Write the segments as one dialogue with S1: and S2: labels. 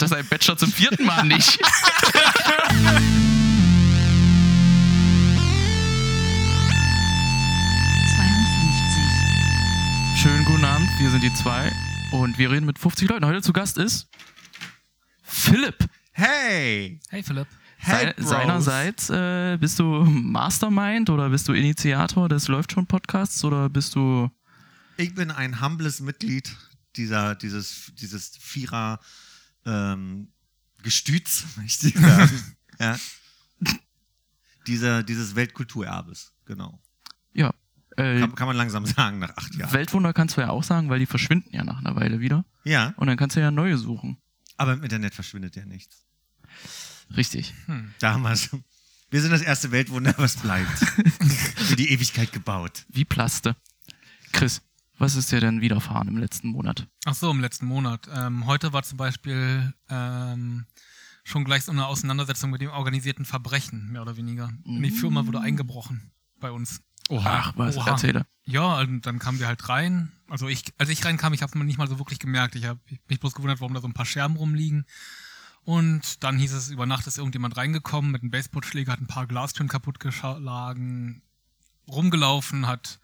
S1: schafft er seinen Bachelor zum vierten Mal nicht. Schönen guten Abend, wir sind die zwei und wir reden mit 50 Leuten. Heute zu Gast ist Philipp.
S2: Hey!
S3: Hey Philipp.
S2: Hey, Bros.
S1: seinerseits äh, bist du Mastermind oder bist du Initiator des Läuft schon Podcasts oder bist du
S2: Ich bin ein humbles Mitglied dieser, dieses, dieses Vierer ähm, Gestüts, möchte ich sagen. ja. Dieser, dieses Weltkulturerbes, genau.
S1: ja äh,
S2: Kann, kann man langsam sagen nach acht Jahren.
S1: Weltwunder kannst du ja auch sagen, weil die verschwinden ja nach einer Weile wieder
S2: ja,
S1: und dann kannst du ja neue suchen.
S2: aber im Internet verschwindet ja nichts.
S1: Richtig.
S2: Da haben wir es. Wir sind das erste Weltwunder, was bleibt. Für die Ewigkeit gebaut.
S1: Wie Plaste. Chris, was ist dir denn widerfahren im letzten Monat?
S3: Ach so, im letzten Monat. Ähm, heute war zum Beispiel ähm, schon gleich so eine Auseinandersetzung mit dem organisierten Verbrechen, mehr oder weniger. In die Firma wurde eingebrochen bei uns.
S1: Ach, was?
S3: Oha.
S1: Erzähle.
S3: Ja, und dann kamen wir halt rein. Also ich, als ich reinkam, ich habe es nicht mal so wirklich gemerkt. Ich habe mich bloß gewundert, warum da so ein paar Scherben rumliegen. Und dann hieß es, über Nacht ist irgendjemand reingekommen mit einem Baseballschläger, hat ein paar Glastüren kaputtgeschlagen, rumgelaufen, hat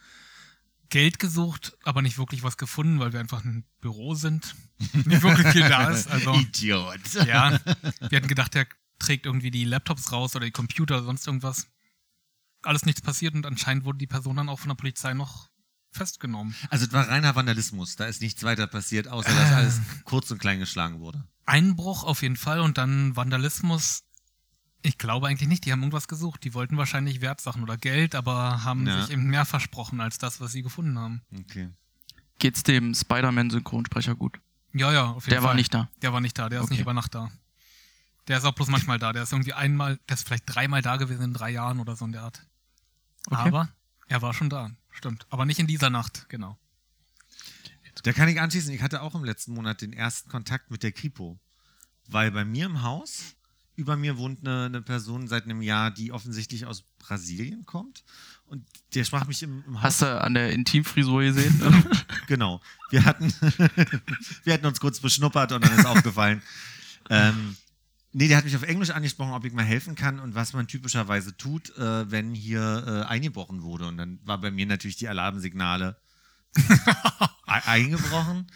S3: Geld gesucht, aber nicht wirklich was gefunden, weil wir einfach ein Büro sind. Nicht wirklich viel da ist. Also,
S2: Idiot.
S3: ja, wir hatten gedacht, der trägt irgendwie die Laptops raus oder die Computer oder sonst irgendwas. Alles nichts passiert und anscheinend wurde die Person dann auch von der Polizei noch festgenommen.
S2: Also es war reiner Vandalismus. Da ist nichts weiter passiert, außer dass alles kurz und klein geschlagen wurde.
S3: Einbruch auf jeden Fall und dann Vandalismus. Ich glaube eigentlich nicht, die haben irgendwas gesucht. Die wollten wahrscheinlich Wertsachen oder Geld, aber haben
S2: Ja.
S3: sich eben mehr versprochen als das, was sie gefunden haben.
S2: Okay.
S1: Geht's dem Spider-Man-Synchronsprecher gut?
S3: Ja, ja, auf jeden
S1: Der
S3: Fall.
S1: war nicht da.
S3: Der war nicht da, der ist
S1: Okay.
S3: nicht über Nacht da. Der ist auch bloß manchmal da. Der ist irgendwie einmal, der ist vielleicht dreimal da gewesen in drei Jahren oder so in der Art.
S1: Okay.
S3: Aber er war schon da, stimmt. Aber nicht in dieser Nacht, genau.
S2: Da kann ich anschließen, ich hatte auch im letzten Monat den ersten Kontakt mit der Kripo. Weil bei mir im Haus, über mir wohnt eine, eine Person seit einem Jahr, die offensichtlich aus Brasilien kommt. Und der sprach mich im, im Haus.
S1: Hast du an der Intimfrisur gesehen?
S2: Genau. Wir hatten, wir hatten uns kurz beschnuppert und dann ist aufgefallen. Ähm, nee, der hat mich auf Englisch angesprochen, ob ich mal helfen kann und was man typischerweise tut, äh, wenn hier äh, eingebrochen wurde. Und dann war bei mir natürlich die Alarmsignale e- eingebrochen.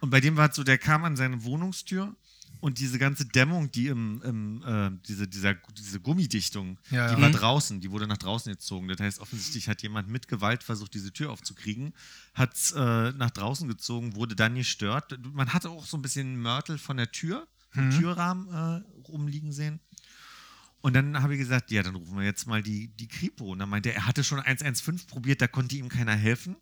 S2: Und bei dem war es so, der kam an seine Wohnungstür und diese ganze Dämmung, die im, im äh, diese, dieser, diese Gummidichtung,
S3: Ja,
S2: die
S3: ja.
S2: war
S1: Mhm.
S2: draußen, die wurde nach draußen gezogen. Das heißt, offensichtlich hat jemand mit Gewalt versucht, diese Tür aufzukriegen, hat es äh, nach draußen gezogen, wurde dann gestört. Man hatte auch so ein bisschen Mörtel von der Tür, vom Türrahmen äh, rumliegen sehen. Und dann habe ich gesagt, ja, dann rufen wir jetzt mal die, die Kripo. Und dann meinte er, er hatte schon 115 probiert, da konnte ihm keiner helfen.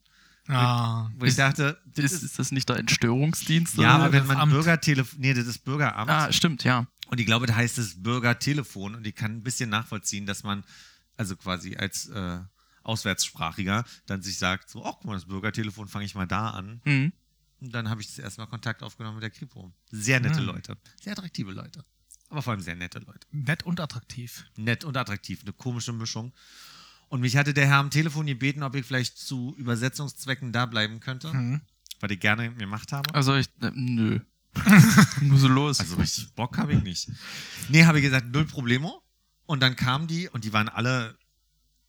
S3: Ah,
S2: Wo ich dachte,
S1: ist,
S2: ist,
S1: das nicht der Entstörungsdienst?
S2: ja, aber wenn man
S3: Amt.
S2: Bürgertelefon, nee, das ist Bürgeramt.
S1: Ah, stimmt, ja.
S2: Und ich glaube, da heißt es Bürgertelefon und ich kann ein bisschen nachvollziehen, dass man, also quasi als äh, Auswärtssprachiger, dann sich sagt, so, ach guck mal, das Bürgertelefon fange ich mal da an.
S1: Mhm.
S2: Und dann habe ich das erstmal Kontakt aufgenommen mit der Kripo. Sehr nette
S3: Mhm.
S2: Leute. Sehr attraktive Leute. Aber vor allem sehr nette Leute.
S3: nett und attraktiv.
S2: Nett und attraktiv. Eine komische Mischung. Und mich hatte der Herr am Telefon gebeten, ob ich vielleicht zu Übersetzungszwecken da bleiben könnte,
S3: Mhm.
S2: was ich gerne gemacht habe.
S1: Also ich, äh, nö. Muss los.
S2: Also richtig Bock habe ich nicht. Nee, habe ich gesagt, null Problemo. Und dann kamen die und die waren alle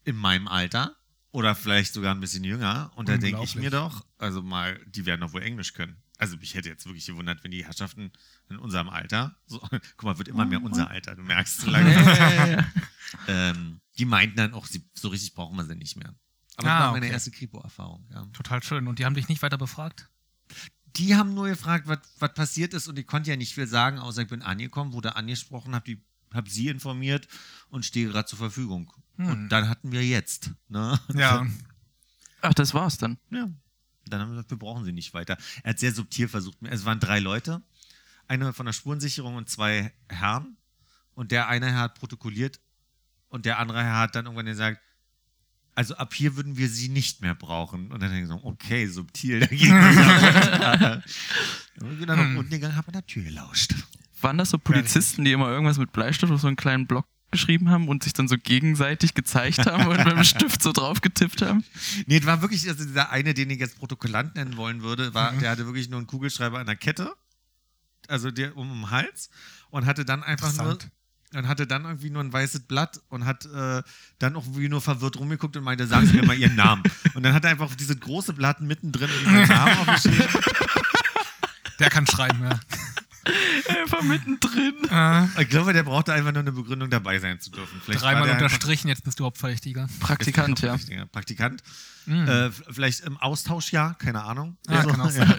S2: in meinem Alter oder vielleicht sogar ein bisschen jünger. Und da denke ich mir doch, also mal, die werden doch wohl Englisch können. Also mich hätte jetzt wirklich gewundert, wenn die Herrschaften in unserem Alter, so, guck mal, wird immer mehr unser Alter, du merkst so lange. ähm, die meinten dann auch, sie, so richtig brauchen wir sie nicht mehr. Aber
S3: Ah,
S2: das war meine
S3: okay.
S2: erste Kripo-Erfahrung. Ja.
S3: Total schön. Und die haben dich nicht weiter befragt?
S2: Die haben nur gefragt, was, was passiert ist und ich konnte ja nicht viel sagen, außer ich bin angekommen, wurde angesprochen, habe hab sie informiert und stehe gerade zur Verfügung.
S3: Hm.
S2: Und dann hatten wir jetzt. Ne?
S3: Ja.
S1: Ach, das war's dann.
S2: ja. Dann haben wir gesagt, wir brauchen sie nicht weiter. Er hat sehr subtil versucht. Es waren drei Leute, eine von der Spurensicherung und zwei Herren. Und der eine Herr hat protokolliert und der andere Herr hat dann irgendwann gesagt, also ab hier würden wir sie nicht mehr brauchen. Und dann denke ich so, okay, subtil dagegen. dann bin dann nach unten gegangen, habe an der Tür gelauscht.
S1: Waren das so Polizisten, die immer irgendwas mit Bleistift auf so einen kleinen Block geschrieben haben und sich dann so gegenseitig gezeigt haben und mit dem Stift so drauf getippt haben?
S2: Nee, es war wirklich, also dieser eine, den ich jetzt Protokollant nennen wollen würde, war, der hatte wirklich nur einen Kugelschreiber an der Kette also der um den Hals und hatte dann einfach nur und hatte dann irgendwie nur ein weißes Blatt und hat äh, dann auch irgendwie nur verwirrt rumgeguckt und meinte, sagen Sie mir mal Ihren Namen. Und dann hat er einfach dieses große Blatt mittendrin seinen Namen aufgeschrieben.
S3: Der kann schreiben, ja.
S1: Einfach mittendrin.
S3: Äh,
S2: Ich glaube, der brauchte einfach nur eine Begründung, dabei sein zu dürfen. Vielleicht
S3: dreimal unterstrichen, jetzt bist du Hauptverdächtiger.
S1: Praktikant, ja.
S2: Praktikant.
S3: Mhm.
S2: Äh, vielleicht im Austauschjahr, keine Ahnung.
S3: Ja, kann auch sein.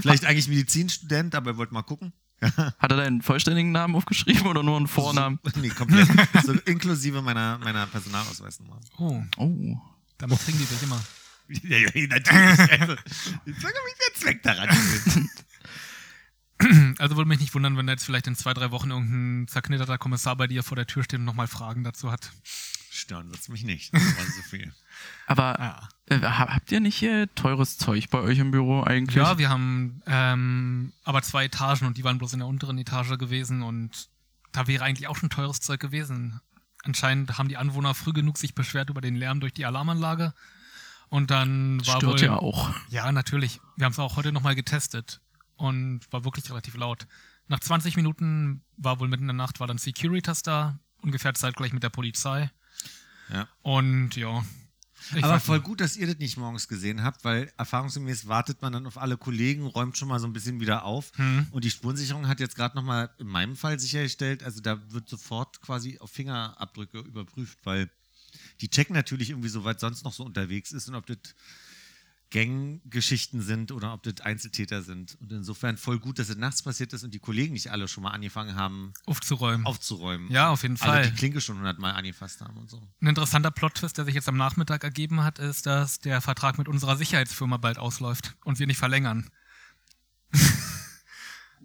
S2: vielleicht eigentlich Medizinstudent, aber er wollte mal gucken.
S1: Hat er deinen vollständigen Namen aufgeschrieben oder nur einen Vornamen?
S2: So, nee, komplett. so, inklusive meiner, meiner Personalausweisnummer.
S3: Oh,
S1: Oh.
S3: damit kriegen die dich immer.
S2: Ja, ja, natürlich. Also, ich sag doch nicht, der Zweck daran ist.
S3: Also würde mich nicht wundern, wenn da jetzt vielleicht in zwei, drei Wochen irgendein zerknitterter Kommissar bei dir vor der Tür steht und nochmal Fragen dazu hat.
S2: Stören wird's mich nicht. Das war so viel.
S1: Aber
S3: Ja,
S1: äh, ha- habt ihr nicht hier teures Zeug bei euch im Büro eigentlich?
S3: ja wir haben ähm, aber zwei Etagen und die waren bloß in der unteren Etage gewesen und da wäre eigentlich auch schon teures Zeug gewesen. Anscheinend haben die Anwohner früh genug sich beschwert über den Lärm durch die Alarmanlage. Und dann war
S1: Stört
S3: wohl.
S1: ja auch.
S3: Ja, natürlich. Wir haben es auch heute nochmal getestet und war wirklich relativ laut. Nach 20 Minuten war wohl mitten in der Nacht, war dann Securitas da, ungefähr zeitgleich mit der Polizei.
S2: Ja.
S3: Und ja. Ich
S2: Aber voll
S3: nicht.
S2: gut, dass ihr das nicht morgens gesehen habt, weil erfahrungsgemäß wartet man dann auf alle Kollegen, räumt schon mal so ein bisschen wieder auf.
S3: Hm.
S2: Und die Spurensicherung hat jetzt gerade nochmal in meinem Fall sichergestellt, also da wird sofort quasi auf Fingerabdrücke überprüft, weil die checken natürlich irgendwie so, was sonst noch so unterwegs ist und ob das Ganggeschichten sind oder ob das Einzeltäter sind. Und insofern voll gut, dass es nachts passiert ist und die Kollegen nicht alle schon mal angefangen haben
S3: aufzuräumen.
S2: aufzuräumen.
S3: Ja, auf jeden Fall.
S2: die Klinke schon hundertmal angefasst haben und so.
S3: Ein interessanter Plot-Twist, der sich jetzt am Nachmittag ergeben hat, ist, dass der Vertrag mit unserer Sicherheitsfirma bald ausläuft und wir nicht verlängern.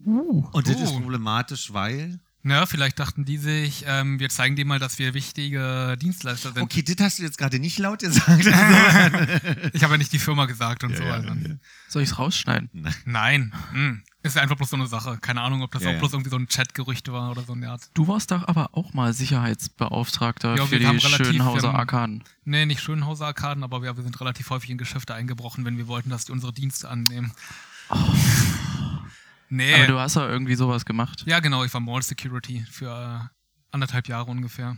S2: Und das ist
S3: Oh.
S2: problematisch, weil.
S3: Ja, vielleicht dachten die sich, ähm, wir zeigen dem mal, dass wir wichtige Dienstleister sind.
S2: Okay, das hast du jetzt gerade nicht laut gesagt.
S3: Ich habe ja nicht die Firma gesagt und so.
S2: ja,
S3: also.
S2: ja.
S1: Soll ich es rausschneiden?
S3: Nein, hm. ist ja einfach bloß so eine Sache. Keine Ahnung, ob das
S2: Ja,
S3: auch
S2: ja.
S3: bloß irgendwie so ein Chatgerücht war oder so eine Art.
S1: Du warst doch aber auch mal Sicherheitsbeauftragter
S3: Ja,
S1: für
S3: wir haben
S1: die
S3: relativ,
S1: Schönhauser
S3: ähm,
S1: Arkaden.
S3: Nee, nicht Schönhauser Arkaden, aber wir, wir sind relativ häufig in Geschäfte eingebrochen, wenn wir wollten, dass die unsere Dienste annehmen. Nee.
S1: Aber du hast ja irgendwie sowas gemacht.
S3: ja, genau, ich war Mall Security für äh, anderthalb Jahre ungefähr.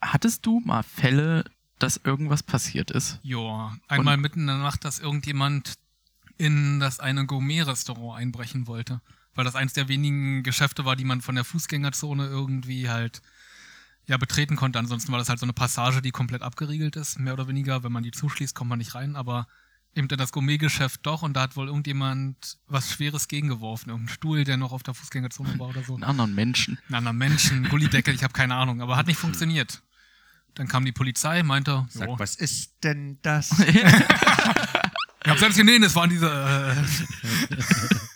S1: Hattest du mal Fälle, dass irgendwas passiert ist?
S3: Joa, einmal mitten in der Nacht, dass irgendjemand in das eine Gourmet-Restaurant einbrechen wollte. Weil das eins der wenigen Geschäfte war, die man von der Fußgängerzone irgendwie halt ja betreten konnte. Ansonsten war das halt so eine Passage, die komplett abgeriegelt ist, mehr oder weniger. Wenn man die zuschließt, kommt man nicht rein, aber eben in das Gourmet-Geschäft doch und da hat wohl irgendjemand was Schweres gegengeworfen. Irgendein Stuhl, der noch auf der Fußgängerzone war oder so.
S1: Einen anderen Menschen.
S3: Einen anderen Menschen, Gullideckel, ich habe keine Ahnung, aber hat nicht funktioniert. Dann kam die Polizei, meinte,
S2: Sag, was ist denn das?
S3: Ich hab selbst gesehen, das waren diese. Äh,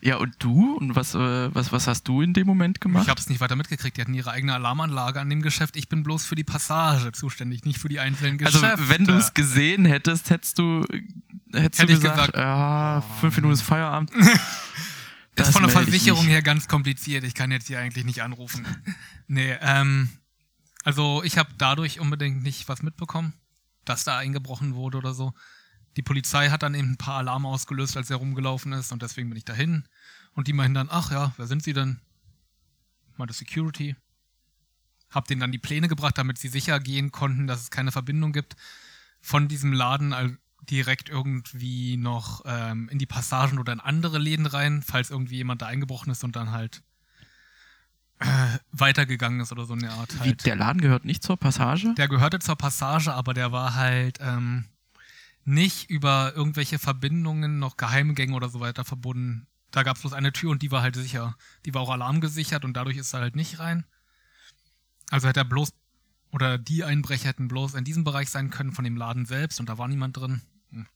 S1: Ja, und du? Und was, äh, was, was hast du in dem Moment gemacht?
S3: ich hab's nicht weiter mitgekriegt. Die hatten ihre eigene Alarmanlage an dem Geschäft. Ich bin bloß für die Passage zuständig, nicht für die einzelnen
S1: also,
S3: Geschäfte.
S1: wenn du es gesehen hättest, hättest du, hättest
S3: Hätte
S1: du gesagt,
S3: gesagt,
S1: ja, fünf Minuten ist Feierabend.
S3: ist
S1: Das
S3: von der Versicherung her ganz kompliziert. Ich kann jetzt hier eigentlich nicht anrufen. nee, ähm, also ich habe dadurch unbedingt nicht was mitbekommen, dass da eingebrochen wurde oder so. Die Polizei hat dann eben ein paar Alarme ausgelöst, als er rumgelaufen ist und deswegen bin ich dahin. Und die meinen dann, ach ja, wer sind sie denn? Meinte Security. Hab denen dann die Pläne gebracht, damit sie sicher gehen konnten, dass es keine Verbindung gibt von diesem Laden direkt irgendwie noch ähm, in die Passagen oder in andere Läden rein, falls irgendwie jemand da eingebrochen ist und dann halt äh, weitergegangen ist oder so eine Art
S1: Wie,
S3: halt.
S1: der Laden gehört nicht zur Passage?
S3: Der gehörte zur Passage, aber der war halt ähm, nicht über irgendwelche Verbindungen, noch Geheimgänge oder so weiter verbunden. Da gab es bloß eine Tür und die war halt sicher. Die war auch alarmgesichert und dadurch ist er halt nicht rein. Also hätte er bloß, oder die Einbrecher hätten bloß in diesem Bereich sein können von dem Laden selbst und da war niemand drin. Hm.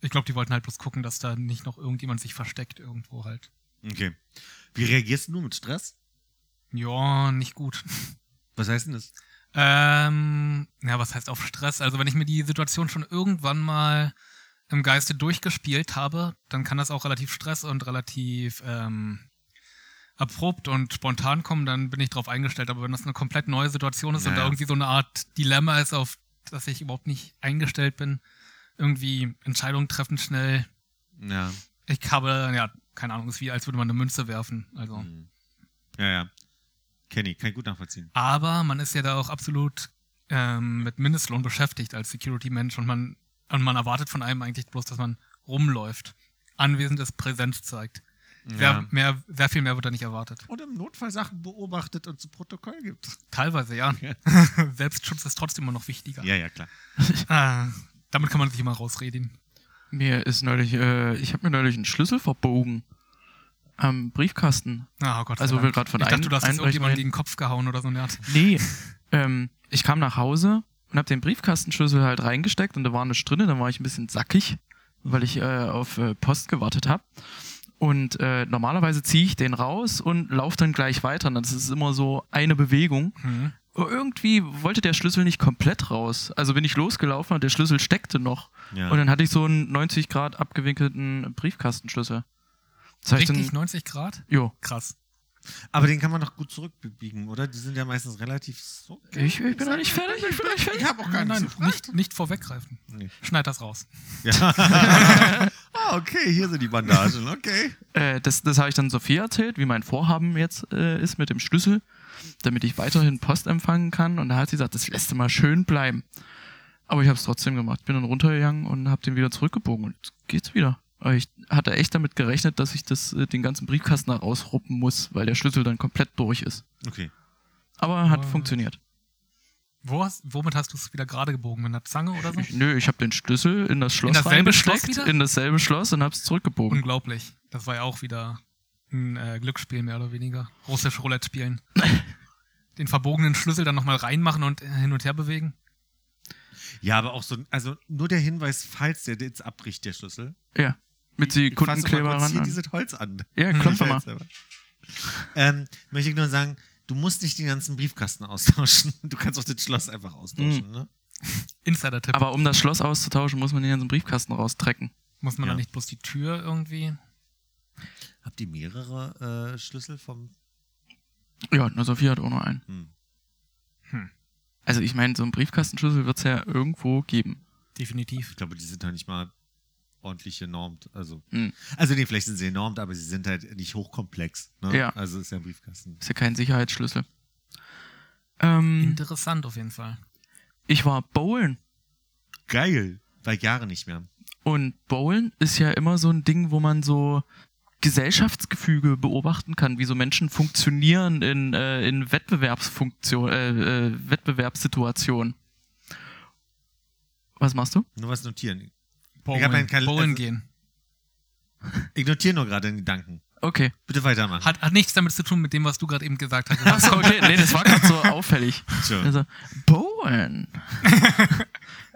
S3: Ich glaube, die wollten halt bloß gucken, dass da nicht noch irgendjemand sich versteckt irgendwo halt.
S2: Okay. Wie reagierst du mit Stress?
S3: Ja, nicht gut.
S2: Was heißt denn das?
S3: Ähm, ja, was heißt auf Stress? Also wenn ich mir die Situation schon irgendwann mal im Geiste durchgespielt habe, dann kann das auch relativ stress und relativ ähm, abrupt und spontan kommen, dann bin ich drauf eingestellt. Aber wenn das eine komplett neue Situation ist und
S2: Ja,
S3: da
S2: ja.
S3: irgendwie so eine Art Dilemma ist, auf das ich überhaupt nicht eingestellt bin, irgendwie Entscheidungen treffen schnell.
S2: Ja.
S3: Ich habe, ja, keine Ahnung, ist wie als würde man eine Münze werfen. Also.
S2: Mhm. Ja, ja. Kenny, kann ich gut nachvollziehen.
S3: Aber man ist ja da auch absolut ähm, mit Mindestlohn beschäftigt als Security-Mensch und man, und man erwartet von einem eigentlich bloß, dass man rumläuft, anwesend ist, Präsenz zeigt. Sehr, mehr, sehr viel mehr wird da nicht erwartet.
S2: Und im Notfall Sachen beobachtet und zu Protokoll gibt.
S3: Teilweise, ja. Selbstschutz ist trotzdem immer noch wichtiger.
S2: Ja, ja, klar.
S3: Ah, damit kann man sich immer rausreden.
S1: Mir ist neulich, äh, ich habe mir neulich einen Schlüssel verbogen am Briefkasten.
S3: Ah, oh Gott.
S1: Also,
S3: sei
S1: wir
S3: Dank.
S1: gerade von
S3: Ich dachte,
S1: ein-
S3: du hast jetzt
S1: Einbrechen
S3: irgendjemanden
S1: reden.
S3: gegen den Kopf gehauen oder so eine Art.
S1: Nee, ähm, ich kam nach Hause und habe den Briefkastenschlüssel halt reingesteckt und da war nichts drin. Dann war ich ein bisschen sackig, weil ich äh, auf äh, Post gewartet habe. Und äh, normalerweise ziehe ich den raus und laufe dann gleich weiter. Und das ist immer so eine Bewegung.
S3: Hm.
S1: Aber irgendwie wollte der Schlüssel nicht komplett raus. Also bin ich losgelaufen und der Schlüssel steckte noch.
S2: Ja.
S1: Und dann hatte ich so einen 90 Grad abgewinkelten Briefkastenschlüssel. Das heißt
S3: Richtig,
S1: dann,
S3: 90 Grad?
S1: jo,
S3: Krass.
S2: Aber den kann man doch gut zurückbiegen, oder? Die sind ja meistens relativ so.
S1: ich, ich bin noch nicht fertig, ich bin noch nicht fertig.
S2: Ich habe auch gar
S3: Nein, nein,
S2: nichts
S3: nicht, nicht vorweggreifen.
S2: Nee.
S3: Schneid das raus.
S2: Ja. ah, okay, hier sind die Bandagen, okay.
S1: Äh, das das habe ich dann Sophie erzählt, wie mein Vorhaben jetzt äh, ist mit dem Schlüssel, damit ich weiterhin Post empfangen kann. Und da hat sie gesagt, das lässt du mal schön bleiben. Aber ich habe es trotzdem gemacht. Bin dann runtergegangen und habe den wieder zurückgebogen und jetzt geht's wieder. Ich hatte echt damit gerechnet, dass ich das, äh, den ganzen Briefkasten rausruppen muss, weil der Schlüssel dann komplett durch ist.
S2: Okay.
S1: Aber hat
S3: What?
S1: funktioniert.
S3: Wo hast, womit hast du es wieder gerade gebogen? Mit einer Zange oder so?
S1: Ich, nö, ich habe den Schlüssel in das Schloss
S3: dasselbe Schloss wieder?
S1: in dasselbe Schloss und habe es zurückgebogen.
S3: Unglaublich. Das war ja auch wieder ein äh, Glücksspiel, mehr oder weniger. Russisch Roulette spielen. Den verbogenen Schlüssel dann nochmal reinmachen und äh, hin und her bewegen.
S2: Ja, aber auch so, also nur der Hinweis, falls der jetzt abbricht, der Schlüssel.
S1: Ja, mit
S2: kurz hier
S1: ran.
S2: dieses Holz an.
S1: Ja, klopf mal.
S2: Ähm, möchte ich nur sagen, du musst nicht den ganzen Briefkasten austauschen. Du kannst auch das Schloss einfach austauschen, ne?
S3: Insider-Tipp.
S1: Aber um das Schloss auszutauschen, muss man den ganzen Briefkasten raustrecken.
S3: Muss man
S2: Ja.
S3: da nicht bloß die Tür irgendwie.
S2: Habt ihr mehrere äh, Schlüssel vom.
S1: Ja, na Sophie hat auch noch einen.
S2: Hm.
S3: Hm.
S1: Also ich meine, so einen Briefkastenschlüssel wird es ja irgendwo geben.
S3: Definitiv.
S2: Ich glaube, die sind halt nicht mal ordentlich genormt. Also,
S1: Hm.
S2: also nee, vielleicht sind sie genormt, aber sie sind halt nicht hochkomplex. Ne?
S1: Ja.
S2: Also ist ja ein Briefkasten.
S1: Ist ja kein Sicherheitsschlüssel. Ähm,
S3: Interessant auf jeden Fall.
S1: ich war bowlen.
S2: Geil. War Jahre nicht mehr.
S1: Und bowlen ist ja immer so ein Ding, wo man so Gesellschaftsgefüge beobachten kann, wie so Menschen funktionieren in, äh, in Wettbewerbsfunktion, äh, äh, Wettbewerbssituationen. Was machst du?
S2: Nur was notieren.
S3: Bowlen,
S2: hab einen Kal-
S3: Bowlen
S2: also-
S3: gehen.
S2: Ich notiere nur gerade den Gedanken.
S1: Okay.
S2: Bitte weitermachen.
S3: Hat, hat nichts damit zu tun mit dem, was du gerade eben gesagt hast.
S1: Achso, okay. Nee, das war gerade so auffällig.
S2: Tja.
S1: Also, bowlen.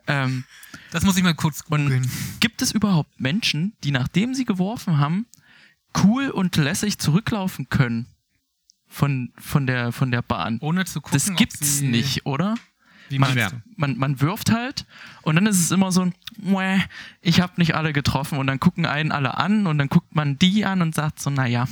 S1: ähm,
S3: Das muss ich mal kurz googeln.
S1: Gibt es überhaupt Menschen, die nachdem sie geworfen haben, cool und lässig zurücklaufen können von, von, der, von der Bahn?
S3: Ohne zu gucken,
S1: Das gibt's nicht, oder?
S3: Wie
S1: Man, man, man wirft halt und dann ist es immer so ein, "Mäh, ich habe nicht alle getroffen und dann gucken einen alle an und dann guckt man die an und sagt so, naja.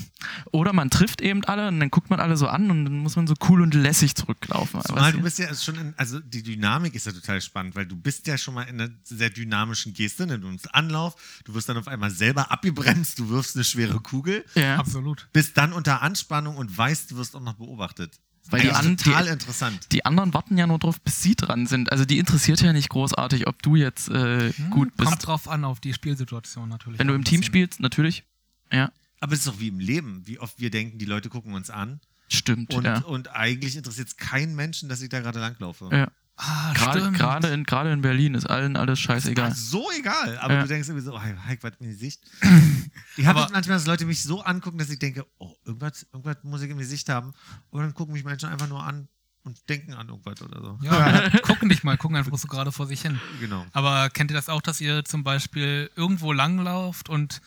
S1: Oder man trifft eben alle und dann guckt man alle so an und dann muss man so cool und lässig zurücklaufen.
S2: Zumal
S1: Was-
S2: du bist ja schon in, also die Dynamik ist ja total spannend, weil du bist ja schon mal in einer sehr dynamischen Geste, ne? du nimmst Anlauf, du wirst dann auf einmal selber abgebremst, du wirfst eine schwere Kugel,
S1: ja.
S3: Absolut.
S2: bist dann unter Anspannung und weißt, du wirst auch noch beobachtet.
S1: Weil die, an,
S2: total
S1: die,
S2: interessant.
S1: die anderen warten ja nur drauf, bis sie dran sind. Also die interessiert ja nicht großartig, ob du jetzt äh, gut bist.
S3: Kommt drauf an, auf die Spielsituation natürlich.
S1: Wenn du im Team spielst, natürlich. Ja,
S2: Aber es ist doch wie im Leben, wie oft wir denken, die Leute gucken uns an
S1: stimmt.
S2: und,
S1: ja.
S2: und eigentlich interessiert es keinen Menschen, dass ich da gerade langlaufe.
S1: Ja.
S3: Ah,
S1: Gerade, gerade, in, gerade in Berlin ist allen alles scheißegal.
S2: So egal, aber
S1: Ja.
S2: du denkst irgendwie so, oh, Heik, was im Gesicht. Ich habe manchmal, dass Leute mich so angucken, dass ich denke, oh, irgendwas, irgendwas muss ich im Gesicht haben. Und dann gucken mich Menschen einfach nur an und denken an irgendwas oder so.
S3: Ja, gucken nicht mal, gucken einfach so gerade vor sich hin.
S2: Genau.
S3: Aber kennt ihr das auch, dass ihr zum Beispiel irgendwo langlauft und,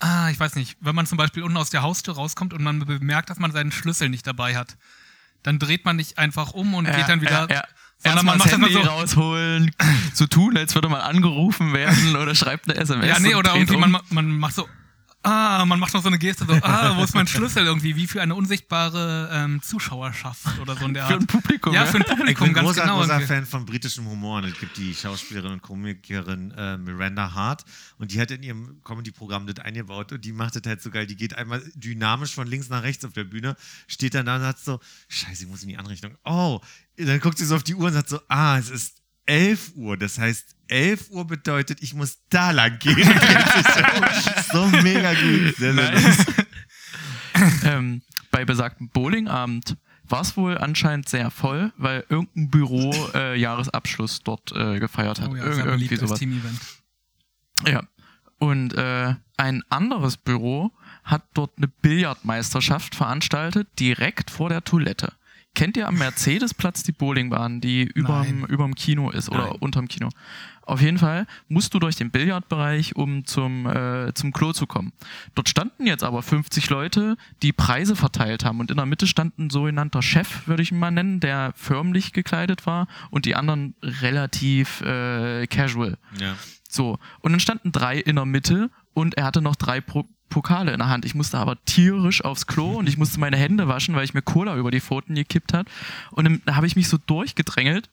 S3: ah, ich weiß nicht, wenn man zum Beispiel unten aus der Haustür rauskommt und man bemerkt, dass man seinen Schlüssel nicht dabei hat, dann dreht man nicht einfach um und geht dann wieder,
S1: Ja, ja. Erstmal
S3: man
S1: das
S3: macht
S1: Handy
S3: immer so,
S1: rausholen, so tun, als würde man angerufen werden oder schreibt eine SMS.
S3: ja, nee, oder irgendwie man, ma- man macht so, Ah, man macht noch so eine Geste, so, ah, wo ist mein Schlüssel irgendwie, wie für eine unsichtbare ähm, Zuschauerschaft oder so in der
S1: Für
S3: Art.
S1: ein Publikum.
S3: Ja, für ein
S2: Ich bin
S3: Publikum, ganz
S2: großer,
S3: genau.
S2: großer
S3: irgendwie.
S2: Fan von britischem Humor und es gibt die Schauspielerin und Komikerin äh, Miranda Hart und die hat in ihrem Comedy-Programm das eingebaut und die macht das halt so geil. Die geht einmal dynamisch von links nach rechts auf der Bühne, steht dann da und sagt so, scheiße, ich muss in die andere Richtung. Oh, dann guckt sie so auf die Uhr und sagt so, ah, es ist 11 Uhr. Das heißt, 11 Uhr bedeutet, ich muss da lang gehen. So, so mega gut. Sehr, sehr nice.
S1: ähm, bei besagtem Bowlingabend war es wohl anscheinend sehr voll, weil irgendein Büro äh, Jahresabschluss dort äh, gefeiert hat.
S3: Oh ja,
S1: Ir
S3: sehr
S1: irgendwie sowas.
S3: Team-Event.
S1: Ja. Und äh, ein anderes Büro hat dort eine Billardmeisterschaft veranstaltet, direkt vor der Toilette. Kennt ihr am Mercedesplatz die Bowlingbahn, die überm, überm Kino ist oder
S2: Nein.
S1: unterm Kino? Auf jeden Fall musst du durch den Billardbereich, um zum, äh, zum Klo zu kommen. Dort standen jetzt aber 50 Leute, die Preise verteilt haben. Und in der Mitte stand ein sogenannter Chef, würde ich ihn mal nennen, der förmlich gekleidet war und die anderen relativ äh, casual.
S2: Ja.
S1: So, und dann standen drei in der Mitte und er hatte noch drei Pro Pokale in der Hand. Ich musste aber tierisch aufs Klo und ich musste meine Hände waschen, weil ich mir Cola über die Pfoten gekippt hat. Und dann habe ich mich so durchgedrängelt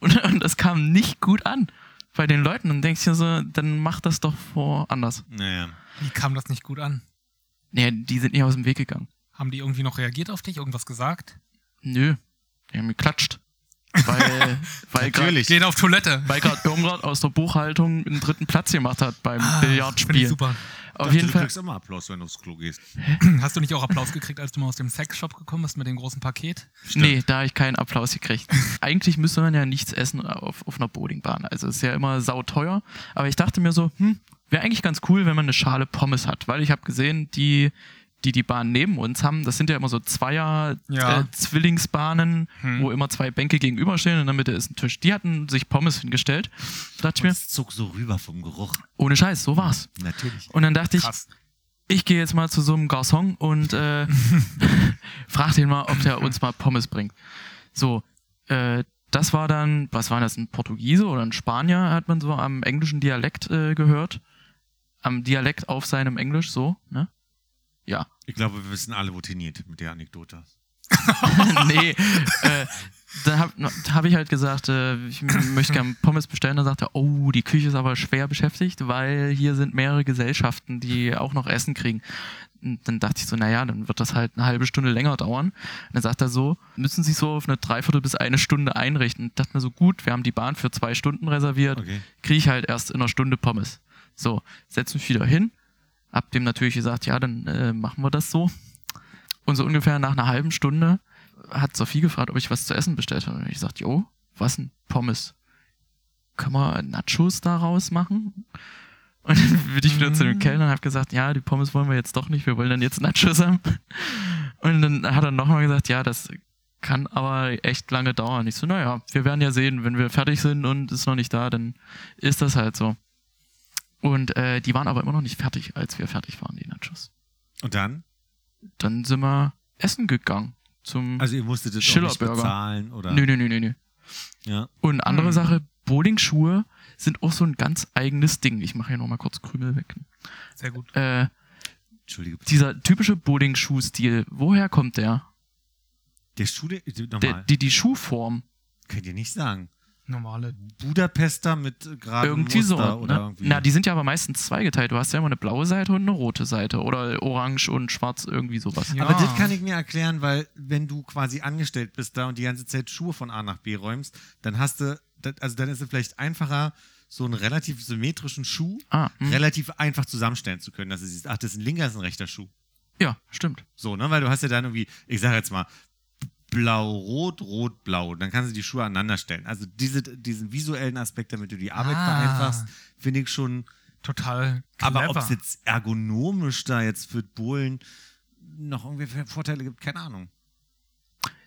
S1: und, und das kam nicht gut an bei den Leuten. Und denkst dir so, dann mach das doch woanders.
S2: Naja.
S3: Wie kam das nicht gut an?
S1: Nee, die sind nicht aus dem Weg gegangen.
S3: Haben die irgendwie noch reagiert auf dich, irgendwas gesagt?
S1: Nö, die haben geklatscht. Weil, weil grad-
S2: Natürlich.
S3: Geht auf Toilette.
S1: weil gerade aus der Buchhaltung einen dritten Platz gemacht hat beim
S3: ich
S1: Billardspiel.
S3: super.
S1: Auf
S2: Dachte,
S1: jeden
S2: du
S1: Fall.
S2: kriegst immer Applaus, wenn du aufs Klo gehst.
S3: Hast du nicht auch Applaus gekriegt, als du mal aus dem Sexshop gekommen bist mit dem großen Paket?
S1: Nee, da habe ich keinen Applaus gekriegt. Eigentlich müsste man ja nichts essen auf, auf einer Bowlingbahn. Also ist ja immer sauteuer. Aber ich dachte mir so, hm, wäre eigentlich ganz cool, wenn man eine Schale Pommes hat. Weil ich habe gesehen, die, die die Bahn neben uns haben, das sind ja immer so Zweier
S3: Ja.
S1: äh, Zwillingsbahnen,
S3: Hm.
S1: wo immer zwei Bänke gegenüberstehen und in der Mitte ist ein Tisch. Die hatten sich Pommes hingestellt. Da dachte ich mir,
S2: Es zog so rüber vom Geruch.
S1: ohne Scheiß, so war's.
S2: Natürlich.
S1: Und dann dachte ich,
S3: Krass.
S1: ich gehe jetzt mal zu so einem Garçon und äh, frag den mal, ob der uns mal Pommes bringt. So, äh, das war dann, was war das, ein Portugiese oder ein Spanier, hat man so am englischen Dialekt äh, gehört. Am Dialekt auf seinem Englisch, so, ne? Ja.
S2: Ich glaube, wir wissen alle, wo trainiert mit der Anekdote.
S1: nee, äh, dann habe hab ich halt gesagt, äh, ich möchte gerne Pommes bestellen. Dann sagt er, oh, die Küche ist aber schwer beschäftigt, weil hier sind mehrere Gesellschaften, die auch noch Essen kriegen. Und dann dachte ich so, naja, dann wird das halt eine halbe Stunde länger dauern. Und dann sagt er so, müssen Sie so auf eine Dreiviertel bis eine Stunde einrichten. Und dachte mir so, gut, wir haben die Bahn für zwei Stunden reserviert,
S2: Okay.
S1: kriege ich halt erst in einer Stunde Pommes. So, setz mich wieder hin, hab dem natürlich gesagt, ja, dann äh, machen wir das so. Und so ungefähr nach einer halben Stunde hat Sophie gefragt, ob ich was zu essen bestellt habe. Und ich sagte, jo, was denn? Pommes. Können wir Nachos daraus machen? Und dann bin ich wieder zu dem Kellner und habe gesagt, ja, die Pommes wollen wir jetzt doch nicht, wir wollen dann jetzt Nachos haben. Und dann hat er nochmal gesagt, ja, das kann aber echt lange dauern. Ich so, naja, wir werden ja sehen, wenn wir fertig sind und ist noch nicht da, dann ist das halt so. Und äh, die waren aber immer noch nicht fertig, als wir fertig waren, die Nachos.
S2: Und dann?
S1: Dann sind wir essen gegangen. Zum
S2: Also ihr musstet das auch nicht bezahlen oder?
S1: Nö, nö, nö, nö, nö.
S2: Ja.
S1: Und andere
S3: Hm.
S1: Sache, Bowlingschuhe sind auch so ein ganz eigenes Ding. Ich mache hier nochmal kurz Krümel weg.
S3: Sehr gut.
S1: Äh,
S2: Entschuldige. bitte.
S1: dieser typische Bowlingschuh-Stil, woher kommt der?
S2: Der Schuh, der,
S1: der
S2: nochmal,
S1: die, die Schuhform.
S2: könnt ihr nicht sagen.
S3: Normale.
S2: Budapester mit gerade
S1: irgendwie so.
S2: Muster oder
S1: Ne?
S2: irgendwie.
S1: Na, die sind ja aber meistens zweigeteilt. Du hast ja immer eine blaue Seite und eine rote Seite. Oder orange und schwarz, irgendwie sowas.
S3: Ja.
S2: Aber das kann ich mir erklären, weil wenn du quasi angestellt bist da und die ganze Zeit Schuhe von A nach B räumst, dann hast du, also dann ist es vielleicht einfacher, so einen relativ symmetrischen Schuh
S1: Ah, hm.
S2: relativ einfach zusammenstellen zu können, dass du siehst, ach, das ist ein linker, das ist ein rechter Schuh.
S1: ja, stimmt.
S2: So, ne, weil du hast ja dann irgendwie, ich sag jetzt mal, blau-rot, rot-blau. Dann kannst du die Schuhe aneinander stellen. Also diese, diesen visuellen Aspekt, damit du die Arbeit
S3: Ah.
S2: vereinfachst, finde ich schon
S3: Total clever.
S2: aber ob es jetzt ergonomisch da jetzt für Bohlen noch irgendwie Vorteile gibt, keine Ahnung.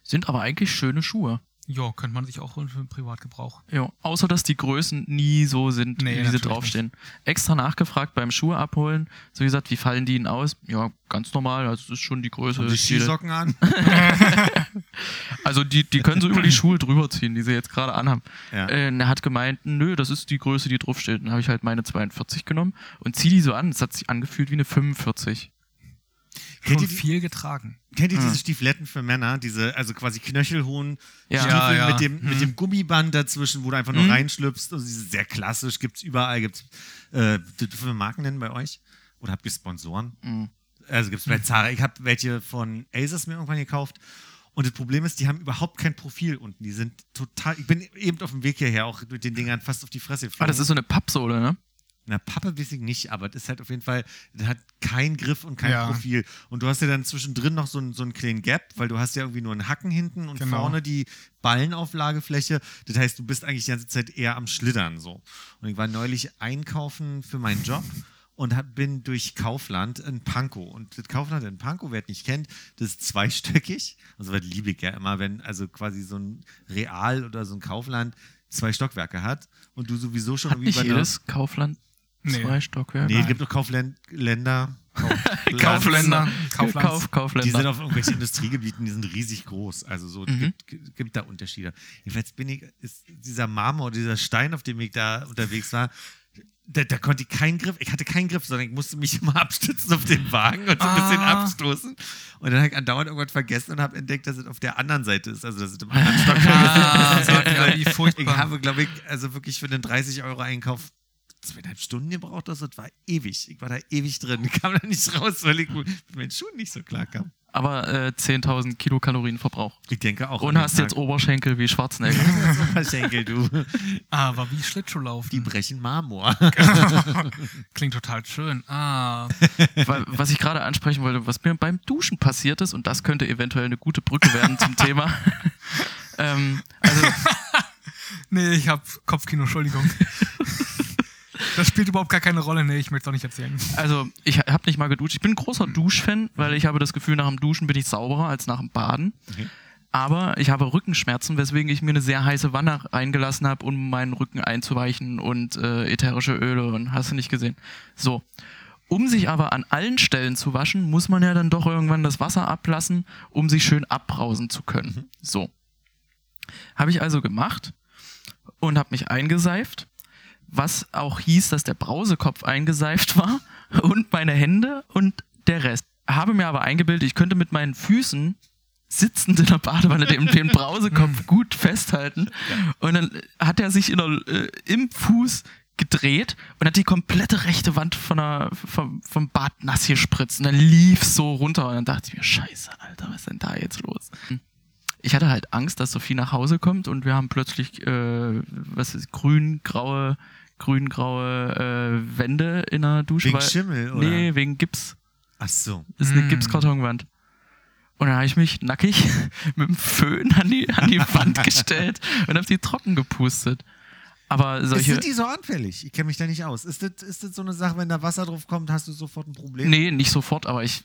S1: Sind aber eigentlich schöne Schuhe.
S3: Ja, könnte man sich auch für den Privatgebrauch.
S1: Ja, außer dass die Größen nie so sind,
S3: Nee,
S1: wie sie
S3: natürlich
S1: draufstehen. Extra nachgefragt beim Schuhe abholen. So gesagt, wie fallen die ihnen aus? Ja, ganz normal, also das ist schon die Größe.
S2: Haben die
S1: die-
S2: Skisocken an?
S1: Also die, die können so über die Schuhe drüber ziehen, die sie jetzt gerade anhaben.
S2: Ja.
S1: Äh, und er hat gemeint, nö, das ist die Größe, die draufsteht. Dann habe ich halt meine 42 genommen und zieh die so an. Es hat sich angefühlt wie eine 45.
S2: Kennt
S3: Schon
S2: ihr die-
S3: viel getragen.
S2: Kennt ihr
S1: Ah.
S2: diese Stiefeletten für Männer? Diese, also quasi knöchelhohen
S1: Ja.
S2: Stiefel
S3: Ja, ja.
S2: mit dem, mit
S3: Mhm.
S2: dem Gummiband dazwischen, wo du einfach nur
S1: Mhm.
S2: reinschlüpfst. Also diese sehr klassisch, gibt's überall. Gibt's, äh, dürfen wir Marken nennen bei euch? Oder habt ihr Sponsoren?
S1: Mhm.
S2: Also gibt's bei Zara. Ich habe welche von Asus mir irgendwann gekauft. Und das Problem ist, die haben überhaupt kein Profil unten. Die sind total. Ich bin eben auf dem Weg hierher auch mit den Dingern fast auf die Fresse geflogen.
S1: Ah, das ist so eine Pappsohle, ne?
S2: Na, Pappe weiß ich nicht, aber das ist halt auf jeden Fall, das hat keinen Griff und kein
S3: Ja.
S2: Profil. Und du hast ja dann zwischendrin noch so, einen- so einen kleinen Gap, weil du hast ja irgendwie nur einen Hacken hinten und
S3: Genau.
S2: vorne die Ballenauflagefläche. Das heißt, du bist eigentlich die ganze Zeit eher am Schlittern so. Und ich war neulich einkaufen für meinen Job und hab, bin durch Kaufland in Pankow. Und das Kaufland in Pankow, wer es nicht kennt, das ist zweistöckig. Also was liebe ich ja immer, wenn also quasi so ein Real oder so ein Kaufland zwei Stockwerke hat und du sowieso schon
S1: Hat
S2: irgendwie
S1: nicht jedes Kaufland
S3: Nee.
S1: zwei Stockwerke?
S2: Nee, es gibt noch Kaufländer.
S3: Kaufländer.
S1: Kauf,
S3: Kauflands.
S2: Die
S1: Kaufländer.
S2: sind auf irgendwelchen Industriegebieten, die sind riesig groß. Also so, es
S1: Mhm.
S2: gibt, gibt da Unterschiede. Jedenfalls bin ich, ist dieser Marmor, dieser Stein, auf dem ich da unterwegs war, da, da konnte ich keinen Griff, ich hatte keinen Griff, sondern ich musste mich immer abstützen auf den Wagen und so ein bisschen
S3: Ah.
S2: abstoßen. Und dann habe ich andauernd irgendwas vergessen und habe entdeckt, dass es auf der anderen Seite ist. Also, dass es im anderen Stockwerk
S3: Ah,
S2: ist.
S3: ja, wie furchtbar.
S2: Ich habe, glaube ich, also wirklich für den 30-Euro-Einkauf zweieinhalb Stunden gebraucht. Das war ewig. Ich war da ewig drin. Ich kam da nicht raus, weil ich mit meinen Schuhen nicht so klar kam.
S1: Aber äh, 10.000 Kilokalorien Verbrauch.
S2: Ich denke auch.
S1: Und hast jetzt Oberschenkel wie Schwarzenegger.
S2: Oberschenkel, du.
S3: Aber wie Schlittschuhlaufen.
S2: Die brechen Marmor.
S3: Klingt total schön. Ah,
S1: was ich gerade ansprechen wollte, was mir beim Duschen passiert ist, und das könnte eventuell eine gute Brücke werden zum Thema. ähm, also,
S3: nee, ich hab Kopfkino, Entschuldigung. Das spielt überhaupt gar keine Rolle. Nee, ich möchte es auch nicht erzählen.
S1: also ich habe nicht mal geduscht. Ich bin ein großer Duschfan, weil ich habe das Gefühl, nach dem Duschen bin ich sauberer als nach dem Baden.
S2: Okay.
S1: Aber ich habe Rückenschmerzen, weswegen ich mir eine sehr heiße Wanne eingelassen habe, um meinen Rücken einzuweichen und äh, ätherische Öle und hast du nicht gesehen. So. Um sich aber an allen Stellen zu waschen, muss man ja dann doch irgendwann das Wasser ablassen, um sich schön abbrausen zu können. So. Habe ich also gemacht und habe mich eingeseift, was auch hieß, dass der Brausekopf eingeseift war und meine Hände und der Rest. Habe mir aber eingebildet, ich könnte mit meinen Füßen sitzend in der Badewanne den, den Brausekopf gut festhalten. Und dann hat er sich in der, äh, im Fuß gedreht und hat die komplette rechte Wand von der, vom, vom Bad nass gespritzt. Und dann lief so runter. Und dann dachte ich mir, scheiße, Alter, was ist denn da jetzt los? Ich hatte halt Angst, dass Sophie nach Hause kommt und wir haben plötzlich, äh, was ist, grün-graue, grün-graue äh, Wände in der Dusche.
S2: Wegen
S1: weil-
S2: Schimmel, oder?
S1: Nee, wegen Gips.
S2: Ach so.
S1: Das ist eine
S3: Mm.
S1: Gipskartonwand. Und dann habe ich mich nackig mit dem Föhn an die, an die Wand gestellt und habe sie trocken gepustet. Aber solche.
S2: Sind die so anfällig? Ich kenne mich da nicht aus. Ist das, ist das so eine Sache, wenn da Wasser drauf kommt, hast du sofort ein Problem?
S1: Nee, nicht sofort, aber ich.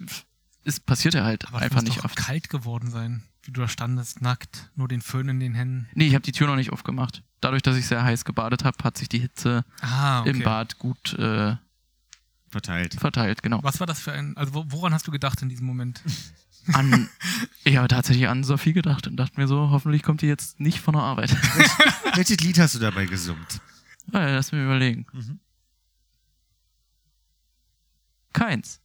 S1: Es passiert ja halt
S3: Aber es
S1: einfach
S3: muss
S1: nicht
S3: doch
S1: oft.
S3: kalt geworden sein, du da standest, nackt, nur den Föhn in den Händen.
S1: Nee, ich habe die Tür noch nicht aufgemacht. Dadurch, dass ich sehr heiß gebadet habe, hat sich die Hitze
S3: Ah, okay.
S1: im Bad gut äh,
S2: Verteilt.
S1: verteilt, genau.
S3: Was war das für ein, also wo- woran hast du gedacht in diesem Moment?
S1: An, ich habe tatsächlich an Sophie gedacht und dachte mir so, hoffentlich kommt die jetzt nicht von der Arbeit.
S2: Welches Lied hast du dabei gesummt?
S1: Ja, lass mir überlegen.
S2: Mhm.
S1: Keins.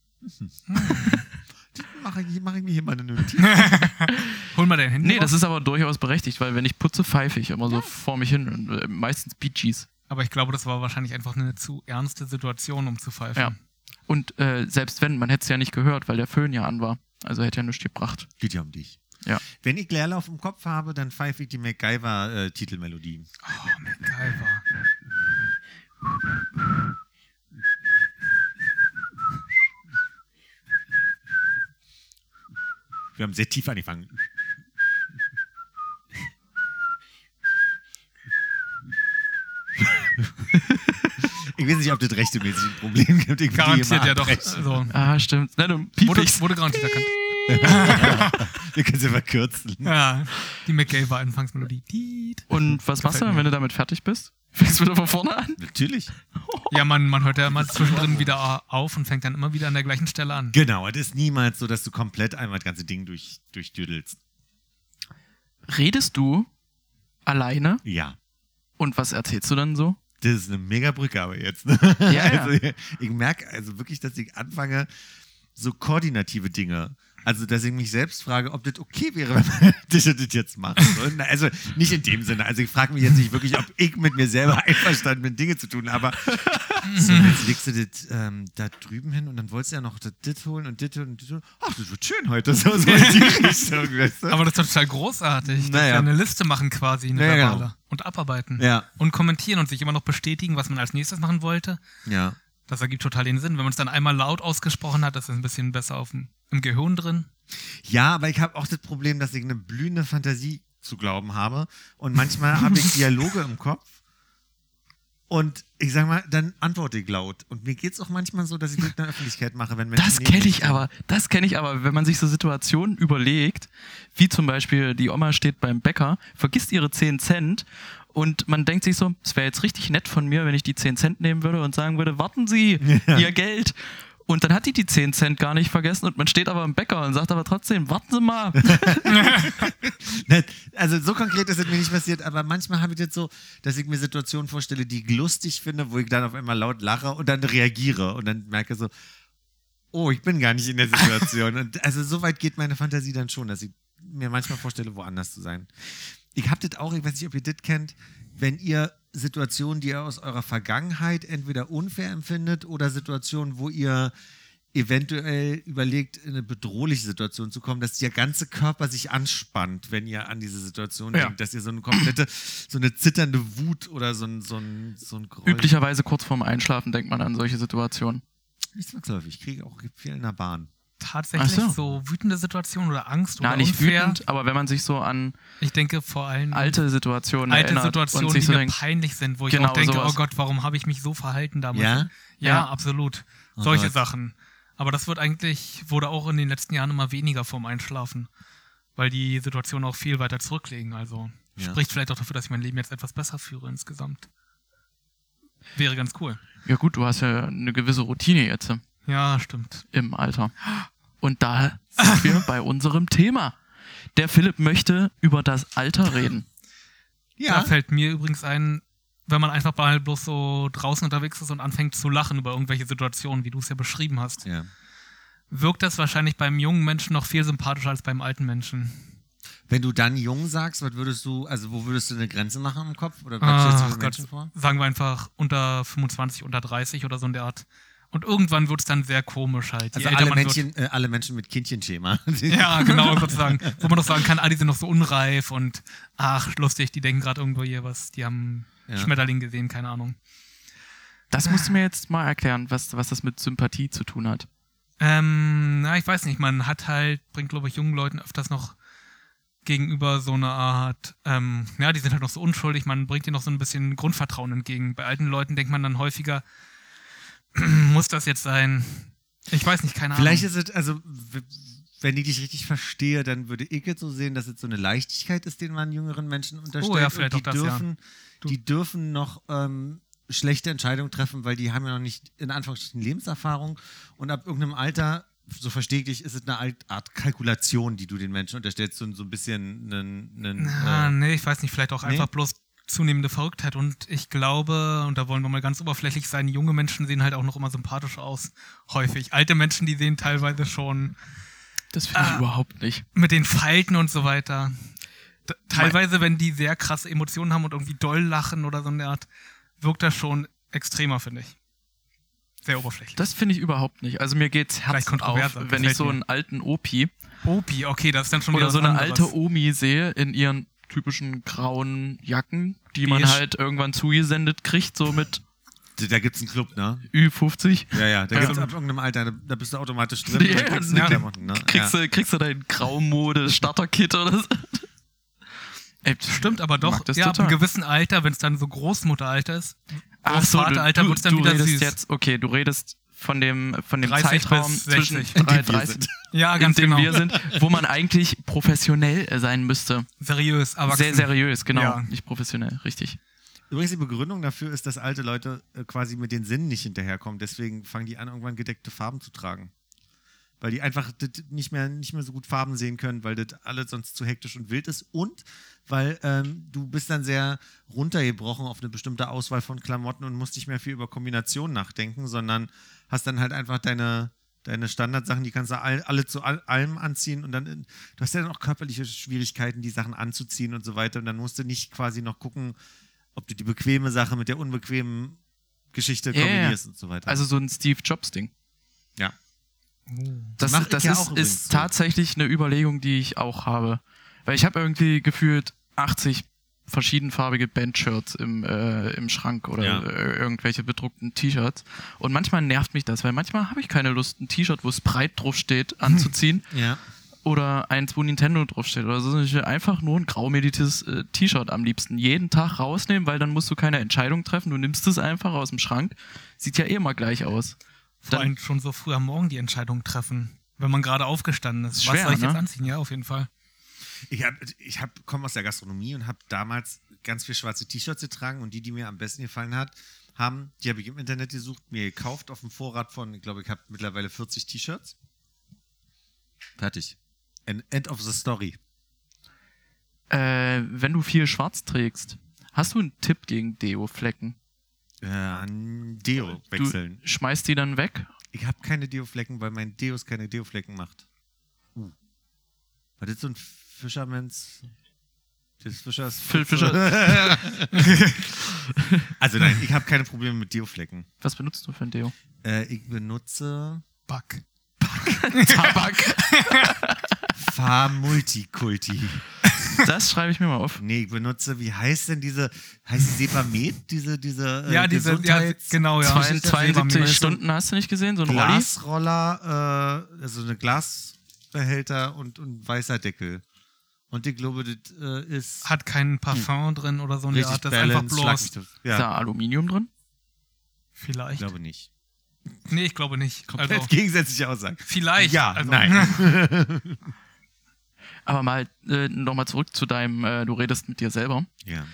S2: Mache ich, mach ich mir hier mal eine Notiz.
S3: Hol mal dein Handy
S1: Nee, das ist aber durchaus berechtigt, weil wenn ich putze, pfeife ich immer so vor mich hin. Und, äh, meistens Bee Gees.
S3: Aber ich glaube, das war wahrscheinlich einfach eine zu ernste Situation, um zu pfeifen.
S1: Ja. Und äh, selbst wenn, man hätte es ja nicht gehört, weil der Föhn ja an war. Also hätte ja nichts gebracht.
S2: Geht ja um dich.
S1: Ja.
S2: Wenn ich Leerlauf im Kopf habe, dann pfeife ich die MacGyver-Titelmelodie.
S3: Oh, MacGyver.
S2: Wir haben sehr tief angefangen. ich weiß nicht, ob das rechtemäßig ein Problem gibt. Ich
S3: Garantiert ja doch.
S2: abbrechen.
S3: Also,
S1: Ah, stimmt. Ne, du
S3: wurde, wurde garantiert erkannt.
S2: Wir können sie verkürzen.
S3: Ja, die McGay-Anfangsmelodie. Diet.
S1: Und was machst du dann, wenn du damit fertig bist? Fängst du wieder von vorne an?
S2: Natürlich.
S3: Ja, man, man hört ja immer zwischendrin wieder auf und fängt dann immer wieder an der gleichen Stelle an.
S2: Genau, es ist niemals so, dass du komplett einmal das ganze Ding durch, durchdüdelst.
S1: Redest du alleine
S2: Ja.
S1: und was erzählst du dann so?
S2: Das ist eine mega Brücke aber jetzt. Ne?
S1: Ja, ja.
S2: Also, ich merke also wirklich, dass ich anfange, so koordinative Dinge. Also, dass ich mich selbst frage, ob das okay wäre, wenn man das und das jetzt machen soll. Also, nicht in dem Sinne. Also, ich frage mich jetzt nicht wirklich, ob ich mit mir selber einverstanden bin, Dinge zu tun, aber so, jetzt legst du das ähm, da drüben hin und dann wolltest du ja noch das, das holen und das holen und das holen. Ach, das wird schön heute. So, so in die Richtung, weißt du?
S3: Aber das ist total großartig. dass
S2: Naja.
S3: wir eine Liste machen quasi, eine
S2: Naja,
S3: verbale.
S2: genau.
S3: Und abarbeiten.
S2: Ja.
S3: Und kommentieren und sich immer noch bestätigen, was man als nächstes machen wollte.
S2: Ja.
S3: Das ergibt total den Sinn. Wenn man es dann einmal laut ausgesprochen hat, ist es ein bisschen besser auf dem, im Gehirn drin.
S2: Ja, aber ich habe auch das Problem, dass ich eine blühende Fantasie zu glauben habe. Und manchmal habe ich Dialoge im Kopf. Und ich sag mal, dann antworte ich laut. Und mir geht es auch manchmal so, dass ich das in der Öffentlichkeit mache, wenn Menschen
S1: Das kenne ich aber. Das kenne ich aber, wenn man sich so Situationen überlegt, wie zum Beispiel die Oma steht beim Bäcker, vergisst ihre 10 Cent und man denkt sich so, es wäre jetzt richtig nett von mir, wenn ich die 10 Cent nehmen würde und sagen würde, warten Sie,
S2: Ja.
S1: Ihr Geld. Und dann hat die die 10 Cent gar nicht vergessen und man steht aber im Bäcker und sagt aber trotzdem, warten Sie mal.
S2: Also so konkret ist es mir nicht passiert, aber manchmal habe ich das so, dass ich mir Situationen vorstelle, die ich lustig finde, wo ich dann auf einmal laut lache und dann reagiere und dann merke so, oh, ich bin gar nicht in der Situation. und also so weit geht meine Fantasie dann schon, dass ich mir manchmal vorstelle, woanders zu sein. Ich habe das auch, ich weiß nicht, ob ihr das kennt, wenn ihr Situationen, die ihr aus eurer Vergangenheit entweder unfair empfindet oder Situationen, wo ihr eventuell überlegt, in eine bedrohliche Situation zu kommen, dass der ganze Körper sich anspannt, wenn ihr an diese Situation
S1: Ja.
S2: denkt, dass ihr so eine komplette, so eine zitternde Wut oder so ein, so ein, so ein Geräusch.
S1: Üblicherweise kurz vorm Einschlafen denkt man an solche Situationen.
S2: Nicht zwangsläufig, ich kriege auch viel in der Bahn.
S3: Tatsächlich
S1: Ach
S3: so. wütende Situationen oder Angst oder
S1: Na, nicht
S3: unfair.
S1: wütend, aber wenn man sich so an
S3: Ich denke vor allem
S1: alte Situationen
S3: alte
S1: erinnert
S3: Situationen,
S1: und sich
S3: die
S1: so
S3: mir
S1: denkt,
S3: peinlich sind, wo ich
S1: Genau,
S3: auch denke,
S1: sowas.
S3: oh Gott, warum habe ich mich so verhalten damals?
S2: Ja?
S3: Ja,
S1: Ja.
S3: absolut.
S2: Oh
S3: Solche
S2: Gott.
S3: Sachen. Aber das wird eigentlich, wurde auch in den letzten Jahren immer weniger vorm Einschlafen, weil die Situationen auch viel weiter zurücklegen. Also
S2: Ja.
S3: spricht vielleicht auch dafür, dass ich mein Leben jetzt etwas besser führe insgesamt. Wäre ganz cool.
S1: ja gut, du hast ja eine gewisse Routine jetzt
S3: Ja, stimmt.
S1: im Alter. Und da sind wir bei unserem Thema. Der Philipp möchte über das Alter reden.
S3: Da fällt mir übrigens ein, wenn man einfach mal bloß so draußen unterwegs ist und anfängt zu lachen über irgendwelche Situationen, wie du es ja beschrieben hast,
S2: ja.
S3: wirkt das wahrscheinlich beim jungen Menschen noch viel sympathischer als beim alten Menschen.
S2: Wenn du dann jung sagst, was würdest du, also wo würdest du eine Grenze machen im Kopf? Oder was stellst du
S3: Ach
S2: dir
S3: Gott,
S2: vor?
S3: sagen wir einfach unter 25, unter 30 oder so in der Art. Und irgendwann wird es dann sehr komisch halt. Je
S2: Also alle Menschen, äh, alle Menschen mit Kindchenschema.
S3: Wird, ja, genau, sozusagen. Wo man doch sagen kann, ah, die sind noch so unreif und ach, lustig, die denken gerade irgendwo hier was, die haben
S2: Ja.
S3: Schmetterling gesehen, keine Ahnung.
S1: Das musst du mir jetzt mal erklären, was, was das mit Sympathie zu tun hat.
S3: Ähm, na, ich weiß nicht, man hat halt, bringt, glaube ich, jungen Leuten öfters noch gegenüber so eine Art, ähm, ja, die sind halt noch so unschuldig, man bringt ihnen noch so ein bisschen Grundvertrauen entgegen. Bei alten Leuten denkt man dann häufiger, muss das jetzt sein? Ich weiß nicht, keine
S2: Vielleicht
S3: Ahnung.
S2: ist es, also, wenn ich dich richtig verstehe, dann würde ich jetzt so sehen, dass es so eine Leichtigkeit ist, den man jüngeren Menschen unterstellt.
S3: Oh ja, vielleicht
S2: und die
S3: auch das, ja.
S2: dürfen, Die dürfen noch ähm, schlechte Entscheidungen treffen, weil die haben ja noch nicht in Anführungsstrichen Lebenserfahrung und ab irgendeinem Alter, so verstehe ich dich, ist es eine Art Kalkulation, die du den Menschen unterstellst, so, so ein bisschen einen, einen
S3: Ah,
S2: äh,
S3: nee, ich weiß nicht, vielleicht auch
S2: nee?
S3: einfach bloß zunehmende Verrücktheit. Und ich glaube, und da wollen wir mal ganz oberflächlich sein, junge Menschen sehen halt auch noch immer sympathisch aus. Häufig. Alte Menschen, die sehen teilweise schon
S1: Das finde ich
S3: Ah.
S1: überhaupt nicht.
S3: mit den Falten und so weiter. D teilweise, wenn die sehr krasse Emotionen haben und irgendwie doll lachen oder so eine Art, wirkt das schon extremer, finde ich. Sehr oberflächlich.
S1: Das finde ich überhaupt nicht. Also mir geht's
S3: Gleich
S1: Herz
S3: kontrovers,
S1: auf, wenn ich so einen alten Opi
S3: Opi, okay, das ist dann schon
S1: oder
S3: wieder
S1: so
S3: was
S1: eine
S3: anderes.
S1: alte Omi sehe in ihren typischen grauen Jacken, die man halt irgendwann zugesendet kriegt, so mit
S2: da gibt es einen Club, ne?
S1: Ü50.
S2: Ja, ja, da
S1: Ja.
S2: gibt es ab irgendeinem Alter, da, da bist du automatisch drin.
S1: Ja,
S2: kriegst du
S1: ja.
S2: Klamotten, ne?
S1: Kriegst, du, kriegst du dein Graumode-Starter-Kit oder so. Ey,
S3: Stimmt, aber doch,
S1: das
S3: ja, ab einem gewissen Alter, wenn es dann so Großmutteralter ist,
S1: Ach so, du,
S3: Großvateralter wird's dann
S1: du
S3: wieder
S1: redest
S3: süß.
S1: jetzt, okay, du redest von dem, von dem
S3: 30
S1: Zeitraum zwischen
S3: 60.
S1: 3,
S2: wir
S1: 30,
S2: sind.
S3: Ja,
S1: in
S3: ganz
S1: dem
S3: genau.
S1: wir sind, wo man eigentlich professionell sein müsste.
S3: Seriös, erwachsen.
S1: Sehr seriös, genau.
S3: Ja.
S1: Nicht professionell, richtig.
S2: Übrigens, die Begründung dafür ist, dass alte Leute äh, quasi mit den Sinnen nicht hinterherkommen. Deswegen fangen die an, irgendwann gedeckte Farben zu tragen. Weil die einfach nicht mehr, nicht mehr so gut Farben sehen können, weil das alles sonst zu hektisch und wild ist. Und weil ähm, du bist dann sehr runtergebrochen auf eine bestimmte Auswahl von Klamotten und musst nicht mehr viel über Kombinationen nachdenken, sondern hast dann halt einfach deine, deine Standardsachen, die kannst du all, alle zu all, allem anziehen und dann, äh, du hast ja dann auch körperliche Schwierigkeiten, die Sachen anzuziehen und so weiter. Und dann musst du nicht quasi noch gucken, ob du die bequeme Sache mit der unbequemen Geschichte
S1: ja.
S2: kombinierst und so weiter.
S1: Also so ein Steve Jobs-Ding.
S2: ja.
S1: Das, das ist, ist
S2: so.
S1: tatsächlich eine Überlegung, die ich auch habe. Weil ich habe irgendwie gefühlt 80 verschiedenfarbige Bandshirts im, äh, im Schrank oder
S2: Ja.
S1: äh, irgendwelche bedruckten T-Shirts. Und manchmal nervt mich das, weil manchmal habe ich keine Lust, ein T-Shirt, wo es breit drauf steht, anzuziehen.
S2: Ja.
S1: oder eins, wo Nintendo draufsteht oder so. Ich will einfach nur ein graumeliertes äh, T-Shirt am liebsten jeden Tag rausnehmen, weil dann musst du keine Entscheidung treffen. Du nimmst es einfach aus dem Schrank. Sieht ja eh immer gleich aus.
S3: Vor
S1: Dann-
S3: allem schon so früh am Morgen die Entscheidung treffen, wenn man gerade aufgestanden ist.
S1: Schwer,
S3: Was soll ich jetzt
S1: ne?
S3: anziehen? Ja, auf jeden Fall.
S2: Ich, hab, ich hab, komme aus der Gastronomie und habe damals ganz viel schwarze T-Shirts getragen und die, die mir am besten gefallen hat, haben, die habe ich im Internet gesucht, mir gekauft auf dem Vorrat von, ich glaube, ich habe mittlerweile 40 T-Shirts. Fertig. An End of the story.
S1: Äh, wenn du viel schwarz trägst, hast du einen Tipp gegen Deo-Flecken?
S2: Äh, an Deo wechseln.
S1: Du schmeißt die dann weg?
S2: Ich habe keine Deo-Flecken, weil mein Deos keine Deo-Flecken macht. Uh. War das so ein Fischermans. Das Fischers.
S1: Phil Fischer.
S2: Also nein, ich habe keine Probleme mit Deo-Flecken.
S1: Was benutzt du für ein Deo?
S2: Äh, ich benutze
S3: Back.
S1: Tabak.
S2: Farmultikulti.
S1: Das schreibe ich mir mal auf.
S2: Nee, ich benutze, wie heißt denn diese, heißt die Sepamet, diese, diese äh,
S3: Ja, diese, ja, genau, ja.
S1: Zwei-
S3: Das ist
S1: 72
S3: Lebermehl.
S1: Stunden hast du nicht gesehen? So ein Rolli?
S2: Glasroller, äh, also eine Glasbehälter und, und weißer Deckel. Und ich glaube, das äh, ist
S3: Hat keinen Parfum drin oder so eine
S2: richtig
S3: Art. Das ist einfach bloß.
S2: das-
S1: Ist
S2: Ja,
S1: da Aluminium drin?
S2: ich
S3: Vielleicht.
S2: glaube nicht.
S3: Nee, ich glaube nicht.
S2: Komplett
S3: Also,
S2: gegensätzliche Aussagen.
S3: vielleicht.
S2: Ja,
S3: also,
S2: nein.
S1: Aber mal äh, nochmal zurück zu deinem, äh, du redest mit dir selber.
S2: ja.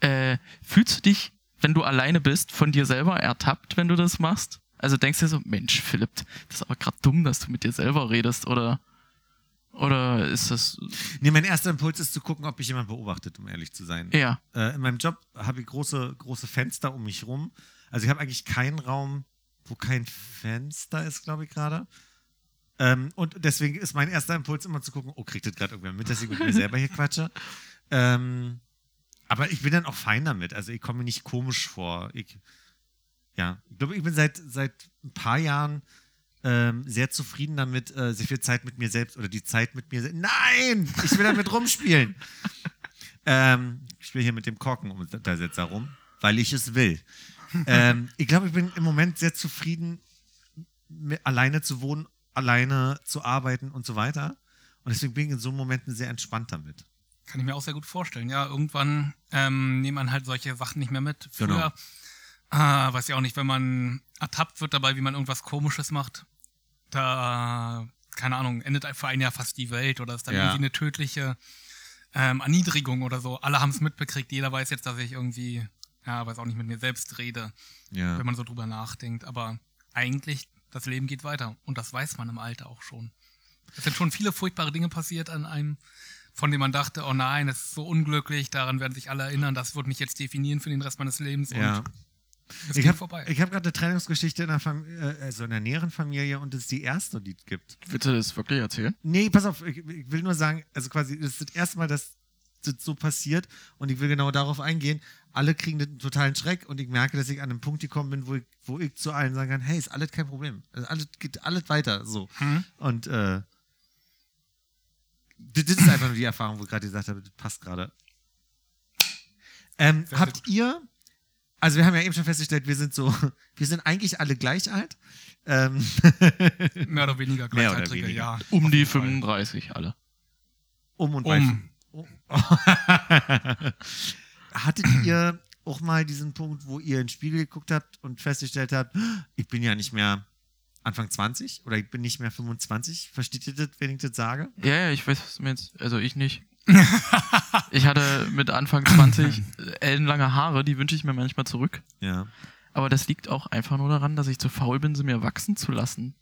S1: Äh, fühlst du dich, wenn du alleine bist, von dir selber ertappt, wenn du das machst? Also denkst du dir so, Mensch, Philipp, das ist aber gerade dumm, dass du mit dir selber redest, oder? Oder ist das
S2: Nee, mein erster Impuls ist zu gucken, ob mich jemand beobachtet, um ehrlich zu sein.
S1: eher?
S2: Äh, in meinem Job habe ich große, große Fenster um mich rum. Also ich habe eigentlich keinen Raum, wo kein Fenster ist, glaube ich gerade. Ähm, und deswegen ist mein erster Impuls immer zu gucken, oh, kriegt das gerade irgendwer mit, dass ich mit mir selber hier quatsche. Ähm, aber ich bin dann auch fein damit. Also ich komme mir nicht komisch vor. Ich, ja, ich glaube, ich bin seit, seit ein paar Jahren ähm, sehr zufrieden damit, äh, sehr viel Zeit mit mir selbst oder die Zeit mit mir selbst. Nein! Ich will damit rumspielen. ähm, ich spiele hier mit dem Korken um da setzt er rum, weil ich es will. ähm, ich glaube, ich bin im Moment sehr zufrieden, alleine zu wohnen, alleine zu arbeiten und so weiter. Und deswegen bin ich in so Momenten sehr entspannt damit.
S3: Kann ich mir auch sehr gut vorstellen. Ja, irgendwann ähm, nimmt man halt solche Sachen nicht mehr mit. Früher,
S2: Genau.
S3: äh, weiß ich auch nicht, wenn man ertappt wird dabei, wie man irgendwas Komisches macht, da, keine Ahnung, endet für einen ja fast die Welt oder ist dann
S2: Ja.
S3: irgendwie eine tödliche ähm, Erniedrigung oder so. Alle haben es mitbekriegt, jeder weiß jetzt, dass ich irgendwie, ja, weiß auch nicht, mit mir selbst rede,
S2: Ja.
S3: wenn man so drüber nachdenkt. Aber eigentlich, das Leben geht weiter. Und das weiß man im Alter auch schon. Es sind schon viele furchtbare Dinge passiert an einem, von denen man dachte, oh nein, das ist so unglücklich, daran werden sich alle erinnern, das wird mich jetzt definieren für den Rest meines Lebens.
S2: Ja.
S3: Und es
S2: Ich habe hab gerade eine Trennungsgeschichte in einer, Fam äh, also in einer näheren Familie und das ist die erste, die es gibt.
S1: Du das wirklich erzählen?
S2: Nee, pass auf, ich, ich will nur sagen, also quasi, das ist das erste Mal, dass das so passiert und ich will genau darauf eingehen. Alle kriegen den totalen Schreck und ich merke, dass ich an einem Punkt gekommen bin, wo ich, wo ich zu allen sagen kann, hey, ist alles kein Problem. Also alles geht alles weiter so.
S3: Hm?
S2: Und äh, das, ist einfach nur die Erfahrung, wo ich gerade gesagt habe, das passt gerade. Ähm, habt ihr, also wir haben ja eben schon festgestellt, wir sind so, wir sind eigentlich alle gleich alt. Ähm,
S3: Mehr oder weniger
S2: oder
S3: Gleichaltrige,
S2: weniger.
S3: ja.
S1: Um die
S3: jeden Fall.
S1: 35 alle.
S2: um und
S3: Um.
S2: Oh. Hattet ihr auch mal diesen Punkt, wo ihr in den Spiegel geguckt habt und festgestellt habt, ich bin ja nicht mehr Anfang 20 oder ich bin nicht mehr 25. Versteht ihr das, wenn ich das sage?
S1: Ja, ja, ich weiß, was du meinst. Also ich nicht. ich hatte mit Anfang 20 ellenlange Haare, die wünsche ich mir manchmal zurück.
S2: Ja.
S1: Aber das liegt auch einfach nur daran, dass ich zu faul bin, sie mir wachsen zu lassen.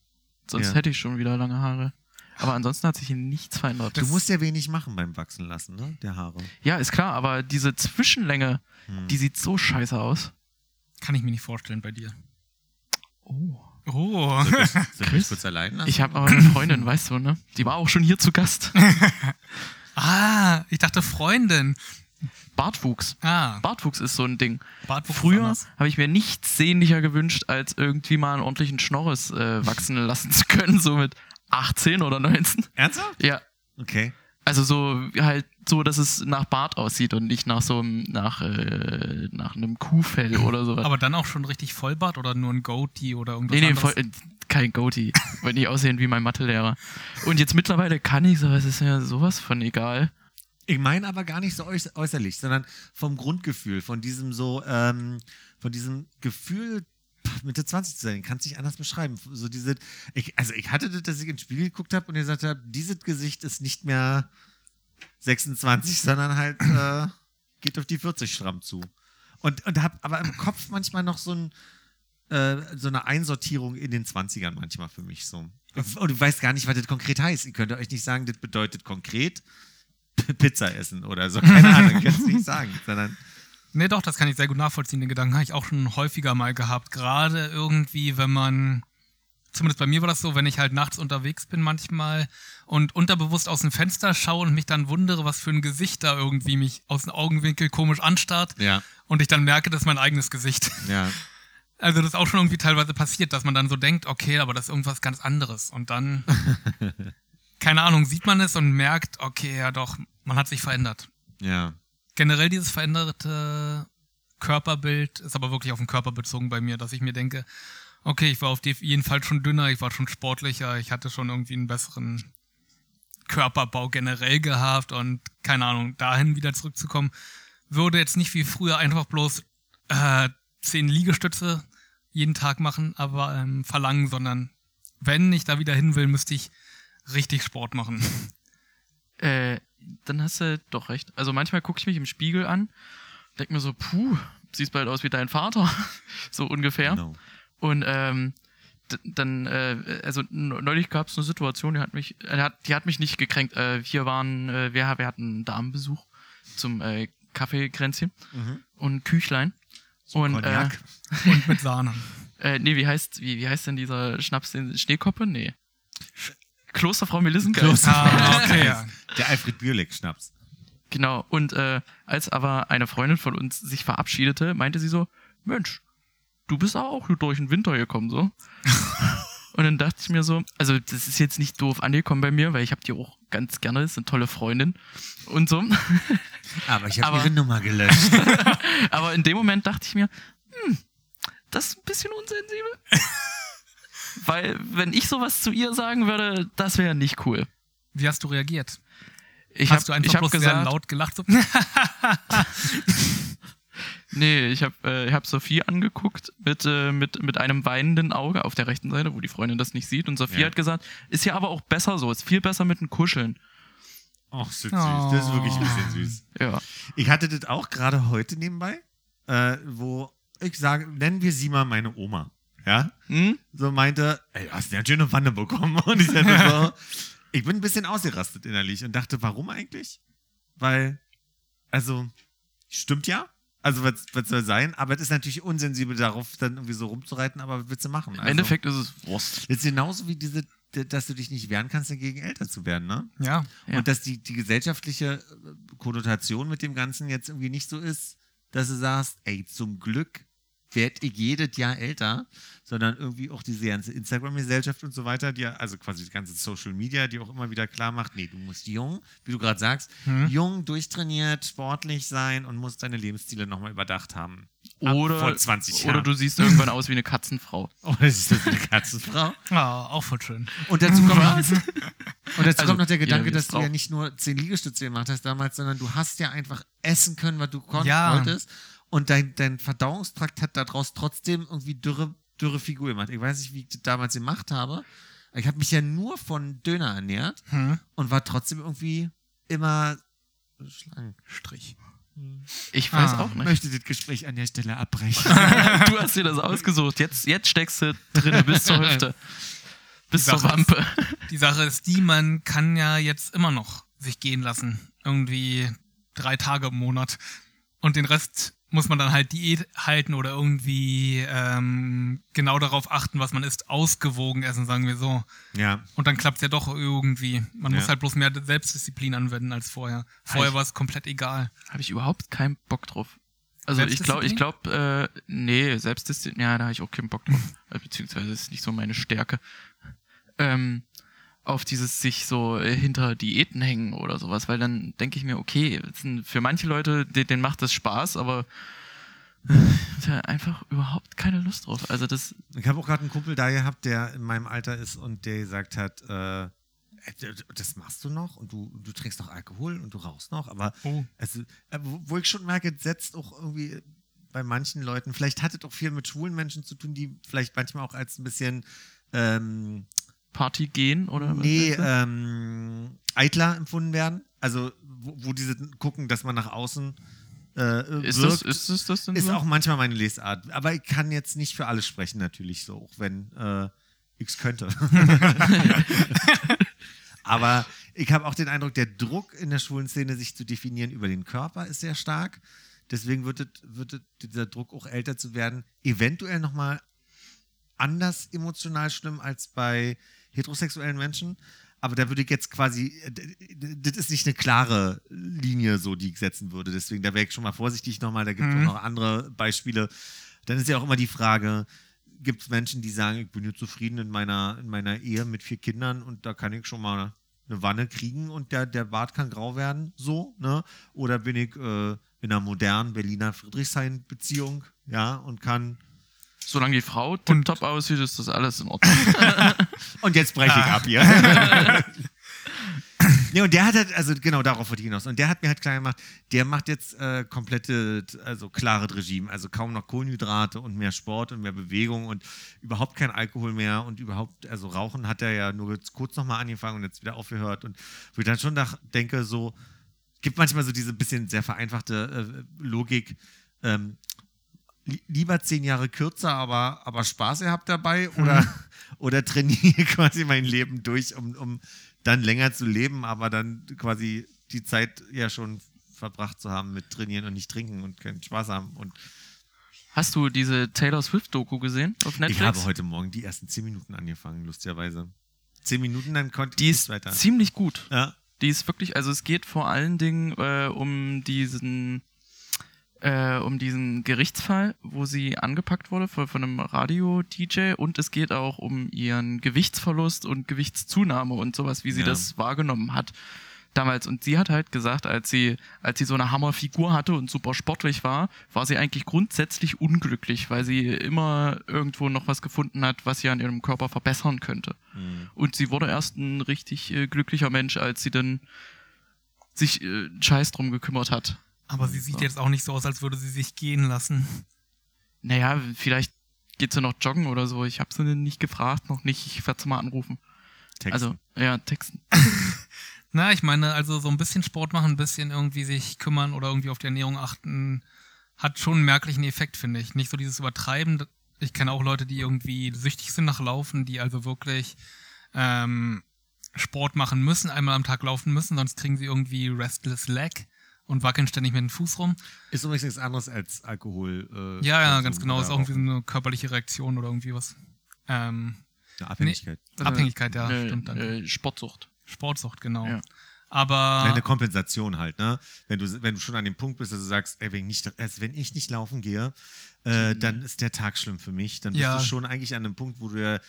S1: Sonst
S2: Ja.
S1: hätte ich schon wieder lange Haare. Aber ansonsten hat sich hier nichts verändert.
S2: Du musst ja wenig machen beim Wachsen lassen, ne? Der Haare.
S1: ja, ist klar, aber diese Zwischenlänge,
S2: Hm.
S1: die sieht so scheiße aus.
S3: Kann ich mir nicht vorstellen bei dir.
S1: Oh.
S3: Oh.
S2: Soll ich mich kurz allein lassen?
S1: Ich habe aber eine Freundin, weißt du, ne? Die war auch schon hier zu Gast.
S3: ah, ich dachte Freundin.
S1: Bartwuchs.
S3: Ah,
S1: Bartwuchs ist so ein Ding.
S3: Bartwuchs
S1: Früher habe ich mir nichts sehnlicher gewünscht, als irgendwie mal einen ordentlichen Schnorres äh, wachsen lassen zu können, so mit 18 oder 19.
S2: Ernsthaft?
S1: Ja,
S2: Okay.
S1: also so halt so, dass es nach Bart aussieht und nicht nach so einem, nach, äh, nach einem Kuhfell oder sowas.
S3: Aber dann auch schon richtig Vollbart oder nur ein Goatee oder irgendwas
S1: nee, nee,
S3: anderes?
S1: voll, äh, kein Goatee. Wollte nicht aussehen wie mein Mathelehrer. Und jetzt mittlerweile kann ich es ist mir sowas von egal.
S2: Ich meine aber gar nicht so äuß äußerlich, sondern vom Grundgefühl, von diesem so, ähm, von diesem Gefühl, Mitte 20 zu sein, kannst du nicht anders beschreiben. So diese, ich, also ich hatte das, dass ich ins Spiegel geguckt habe und gesagt habt, dieses Gesicht ist nicht mehr 26, sondern halt äh, geht auf die 40 stramm zu. Und, und hab aber im Kopf manchmal noch so ein, äh, so eine Einsortierung in den 20ern manchmal für mich so. Und du weißt gar nicht, was das konkret heißt. Ihr könnt euch nicht sagen, das bedeutet konkret Pizza essen oder so. Keine Ahnung, kannst du nicht sagen. Sondern
S3: Nee, doch, das kann ich sehr gut nachvollziehen. Den Gedanken habe ich auch schon häufiger mal gehabt. Gerade irgendwie, wenn man, zumindest bei mir war das so, wenn ich halt nachts unterwegs bin manchmal und unterbewusst aus dem Fenster schaue und mich dann wundere, was für ein Gesicht da irgendwie mich aus dem Augenwinkel komisch anstarrt
S2: ja,
S3: und ich dann merke, das ist mein eigenes Gesicht.
S2: ja.
S3: Also das ist auch schon irgendwie teilweise passiert, dass man dann so denkt, okay, aber das ist irgendwas ganz anderes. Und dann, keine Ahnung, sieht man es und merkt, okay, ja doch, man hat sich verändert.
S2: Ja.
S3: Generell dieses veränderte Körperbild ist aber wirklich auf den Körper bezogen bei mir, dass ich mir denke, okay, ich war auf jeden Fall schon dünner, ich war schon sportlicher, ich hatte schon irgendwie einen besseren Körperbau generell gehabt und keine Ahnung, dahin wieder zurückzukommen, würde jetzt nicht wie früher einfach bloß äh, zehn Liegestütze jeden Tag machen, aber ähm, verlangen, sondern wenn ich da wieder hin will, müsste ich richtig Sport machen.
S1: Äh, dann hast du doch recht. Also manchmal gucke ich mich im Spiegel an, denk mir so, puh, siehst bald aus wie dein Vater. so ungefähr.
S2: Genau.
S1: Und ähm, dann, äh, also neulich gab es eine Situation, die hat mich, äh, die hat, die hat mich nicht gekränkt. Äh, wir waren, äh, wir, wir hatten einen Damenbesuch zum äh, Kaffeekränzchen
S2: Mhm.
S1: und Küchlein. Und äh.
S3: Und mit Sahne.
S1: äh, nee, wie heißt, wie, wie heißt denn dieser Schnaps, den Schneekoppe? Nee. Klosterfrau Melissengeist.
S3: Ah, okay, ja.
S2: Der Alfred Bierleck-Schnaps.
S1: Genau. Und äh, als aber eine Freundin von uns sich verabschiedete, meinte sie so, Mensch, du bist aber auch durch den Winter gekommen, so. Und dann dachte ich mir so, also das ist jetzt nicht doof angekommen bei mir, weil ich habe die auch ganz gerne, ist eine tolle Freundin und so.
S2: Aber ich habe ihre Nummer gelöscht.
S1: Aber in dem Moment dachte ich mir, hm, das ist ein bisschen unsensibel. weil wenn ich sowas zu ihr sagen würde, das wäre nicht cool.
S3: Wie hast du reagiert?
S1: Ich
S3: hast du
S1: hab-
S3: einfach
S1: ich hab
S3: bloß sehr
S1: gesagt,
S3: laut gelacht? So?
S1: Nee, ich habe äh, ich hab Sophie angeguckt mit, äh, mit, mit einem weinenden Auge auf der rechten Seite, wo die Freundin das nicht sieht. Und Sophie
S2: Ja.
S1: hat gesagt, ist ja aber auch besser so, ist viel besser mit dem Kuscheln.
S2: Ach, das süß. Das ist wirklich ein bisschen süß.
S1: Ja.
S2: Ich hatte das auch gerade heute nebenbei, äh, wo ich sage, nennen wir sie mal meine Oma. Ja?
S1: Hm?
S2: So meinte, ey, hast du eine schöne Wanne bekommen? Und ich dachte so, ich bin ein bisschen ausgerastet innerlich und dachte, warum eigentlich? Weil, also, stimmt ja. Also, was, was soll sein? Aber es ist natürlich unsensibel darauf, dann irgendwie so rumzureiten, aber was willst du machen?
S1: Im
S2: Also,
S1: Endeffekt ist es Wurst.
S2: Ist genauso wie diese, dass du dich nicht wehren kannst, dagegen älter zu werden, ne?
S3: ja.
S1: Ja.
S2: Und dass die, die gesellschaftliche äh, Konnotation mit dem Ganzen jetzt irgendwie nicht so ist, dass du sagst, ey, zum Glück werd ich jedes Jahr älter, sondern irgendwie auch diese ganze Instagram-Gesellschaft und so weiter, die ja, also quasi die ganze Social Media, die auch immer wieder klar macht, nee, du musst jung, wie du gerade sagst,
S3: Hm.
S2: jung, durchtrainiert, sportlich sein und musst deine Lebensziele nochmal überdacht haben. Ab
S1: Oder,
S2: vor 20 Jahren.
S1: oder du siehst irgendwann aus wie eine Katzenfrau.
S2: Oder ist das eine Katzenfrau?
S3: Ah, auch voll schön.
S2: Und dazu kommt, noch, und dazu
S1: Also,
S2: kommt noch der Gedanke, dass du ja
S1: braucht.
S2: nicht nur zehn Liegestütze gemacht hast damals, sondern du hast ja einfach essen können, was du konntest,
S3: Ja.
S2: wolltest. Und dein, dein Verdauungstrakt hat daraus trotzdem irgendwie dürre dürre Figur gemacht. Ich weiß nicht, wie ich das damals gemacht habe. Ich habe mich ja nur von Döner ernährt
S3: Hm.
S2: und war trotzdem irgendwie immer schlank.
S3: Strich.
S1: Ich weiß
S3: Ah,
S1: auch
S2: Ich
S1: nicht.
S2: möchte das Gespräch an der Stelle abbrechen.
S1: du hast dir das ausgesucht. Jetzt, jetzt steckst du drinne bis zur Hüfte. Bis zur
S3: Sache ist-
S1: Wampe.
S3: Die Sache ist die, man kann ja jetzt immer noch sich gehen lassen. Irgendwie drei Tage im Monat. Und den Rest muss man dann halt Diät halten oder irgendwie ähm, genau darauf achten, was man isst, ausgewogen essen, sagen wir so.
S2: ja.
S3: Und dann klappt es ja doch irgendwie. Man
S2: Ja.
S3: muss halt bloß mehr Selbstdisziplin anwenden als vorher. Vorher war es komplett egal.
S1: Habe ich überhaupt keinen Bock drauf. Also ich glaube, ich glaube, äh, nee, Selbstdisziplin, ja, da habe ich auch keinen Bock drauf. Äh, Beziehungsweise ist nicht so meine Stärke. Ähm, auf dieses sich so äh, hinter Diäten hängen oder sowas, weil dann denke ich mir, okay, für manche Leute, de- denen macht das Spaß, aber äh, da einfach überhaupt keine Lust drauf. Also das,
S2: Ich habe auch gerade einen Kumpel da gehabt, der in meinem Alter ist und der gesagt hat, äh, äh, das machst du noch und du, du trinkst noch Alkohol und du rauchst noch, aber
S3: Oh.
S2: also, wo ich schon merke, setzt auch irgendwie bei manchen Leuten, vielleicht hat es auch viel mit schwulen Menschen zu tun, die vielleicht manchmal auch als ein bisschen ähm,
S1: Party gehen oder
S2: nee, ähm, eitler empfunden werden. Also wo, wo diese gucken, dass man nach außen äh,
S1: ist,
S2: wirkt.
S1: das, ist das das denn
S2: Ist
S1: so?
S2: auch manchmal meine Lesart. Aber ich kann jetzt nicht für alle sprechen, natürlich so, auch wenn äh, ich könnte. Aber ich habe auch den Eindruck, der Druck in der schwulen Szene, sich zu definieren über den Körper, ist sehr stark. Deswegen wird, wird es, dieser Druck auch älter zu werden, eventuell nochmal anders emotional schlimm als bei heterosexuellen Menschen. Aber da würde ich jetzt quasi, äh, das ist nicht eine klare Linie, so die ich setzen würde. Deswegen, da wäre ich schon mal vorsichtig nochmal. Da gibt es
S3: Mhm.
S2: auch noch andere Beispiele. Dann ist ja auch immer die Frage, gibt es Menschen, die sagen, ich bin jetzt zufrieden in meiner, in meiner Ehe mit vier Kindern und da kann ich schon mal eine Wanne kriegen und der, der Bart kann grau werden, so, ne? Oder bin ich äh, in einer modernen Berliner Friedrichshain-Beziehung, ja, und kann
S1: Solange die Frau tipptopp aussieht, ist das alles in Ordnung.
S2: Und jetzt breche ich
S3: Ah.
S2: ab hier. nee, und der hat halt, also genau darauf wollte ich hinaus. Und der hat mir halt klar gemacht, der macht jetzt äh, komplette, also klares Regime. Also kaum noch Kohlenhydrate und mehr Sport und mehr Bewegung und überhaupt kein Alkohol mehr und überhaupt, also Rauchen hat er ja nur kurz nochmal angefangen und jetzt wieder aufgehört. Und wo ich dann schon denke, so, gibt manchmal so diese bisschen sehr vereinfachte äh, Logik. Ähm, lieber zehn Jahre kürzer, aber, aber Spaß ihr habt dabei oder, oder trainiere quasi mein Leben durch, um, um dann länger zu leben, aber dann quasi die Zeit ja schon verbracht zu haben mit trainieren und nicht trinken und keinen Spaß haben. Und
S1: Hast du diese Taylor Swift-Doku gesehen auf Netflix?
S2: ich habe heute Morgen die ersten zehn Minuten angefangen, lustigerweise. Zehn Minuten, dann konnte
S1: Die
S2: ich
S1: ist
S2: nicht weiter.
S1: ziemlich gut.
S2: Ja.
S1: Die ist wirklich, also es geht vor allen Dingen äh, um diesen äh, um diesen Gerichtsfall, wo sie angepackt wurde von, von einem Radio-DJ und es geht auch um ihren Gewichtsverlust und Gewichtszunahme und sowas, wie sie
S2: Ja.
S1: das wahrgenommen hat damals. Und sie hat halt gesagt, als sie, als sie so eine Hammerfigur hatte und super sportlich war, war sie eigentlich grundsätzlich unglücklich, weil sie immer irgendwo noch was gefunden hat, was sie an ihrem Körper verbessern könnte.
S2: Mhm.
S1: Und sie wurde erst ein richtig äh, glücklicher Mensch, als sie dann sich äh, Scheiß drum gekümmert hat.
S3: Aber sie sieht jetzt auch nicht so aus, als würde sie sich gehen lassen.
S1: Naja, vielleicht geht sie noch joggen oder so. Ich habe sie nicht gefragt, noch nicht. Ich werde sie mal anrufen.
S2: Texten.
S1: Also, ja, Texten.
S3: Na, ich meine, also so ein bisschen Sport machen, ein bisschen irgendwie sich kümmern oder irgendwie auf die Ernährung achten, hat schon einen merklichen Effekt, finde ich. Nicht so dieses Übertreiben. Ich kenne auch Leute, die irgendwie süchtig sind nach Laufen, die also wirklich ähm, Sport machen müssen, einmal am Tag laufen müssen, sonst kriegen sie irgendwie restless leg und wackeln ständig mit dem Fuß rum.
S2: Ist übrigens nichts anderes als Alkohol. Äh,
S3: Ja, ja, ganz genau. Ist auch irgendwie so eine körperliche Reaktion oder irgendwie was. Ähm,
S2: Eine Abhängigkeit.
S3: Abhängigkeit, ja,
S1: äh,
S3: stimmt. Danke.
S1: Äh, Sportsucht.
S3: Sportsucht, genau.
S1: Ja.
S3: Aber
S2: Eine Kompensation halt, ne? Wenn du, wenn du schon an dem Punkt bist, dass du sagst, ey, wenn, ich nicht, also wenn ich nicht laufen gehe, äh, dann ist der Tag schlimm für mich. Dann bist
S3: Ja.
S2: du schon eigentlich an einem Punkt, wo du ja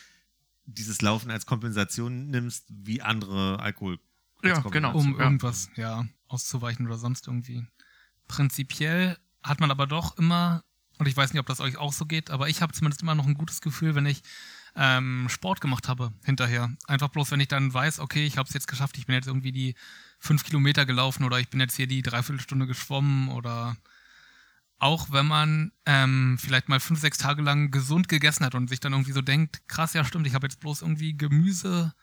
S2: dieses Laufen als Kompensation nimmst, wie andere Alkohol.
S1: Ja, genau.
S3: Um
S1: Ja.
S3: irgendwas ja auszuweichen oder sonst irgendwie. Prinzipiell hat man aber doch immer, und ich weiß nicht, ob das euch auch so geht, aber ich habe zumindest immer noch ein gutes Gefühl, wenn ich ähm, Sport gemacht habe hinterher. Einfach bloß, wenn ich dann weiß, okay, ich habe es jetzt geschafft, ich bin jetzt irgendwie die fünf Kilometer gelaufen oder ich bin jetzt hier die Dreiviertelstunde geschwommen oder auch wenn man ähm, vielleicht mal fünf, sechs Tage lang gesund gegessen hat und sich dann irgendwie so denkt, krass, ja stimmt, ich habe jetzt bloß irgendwie Gemüse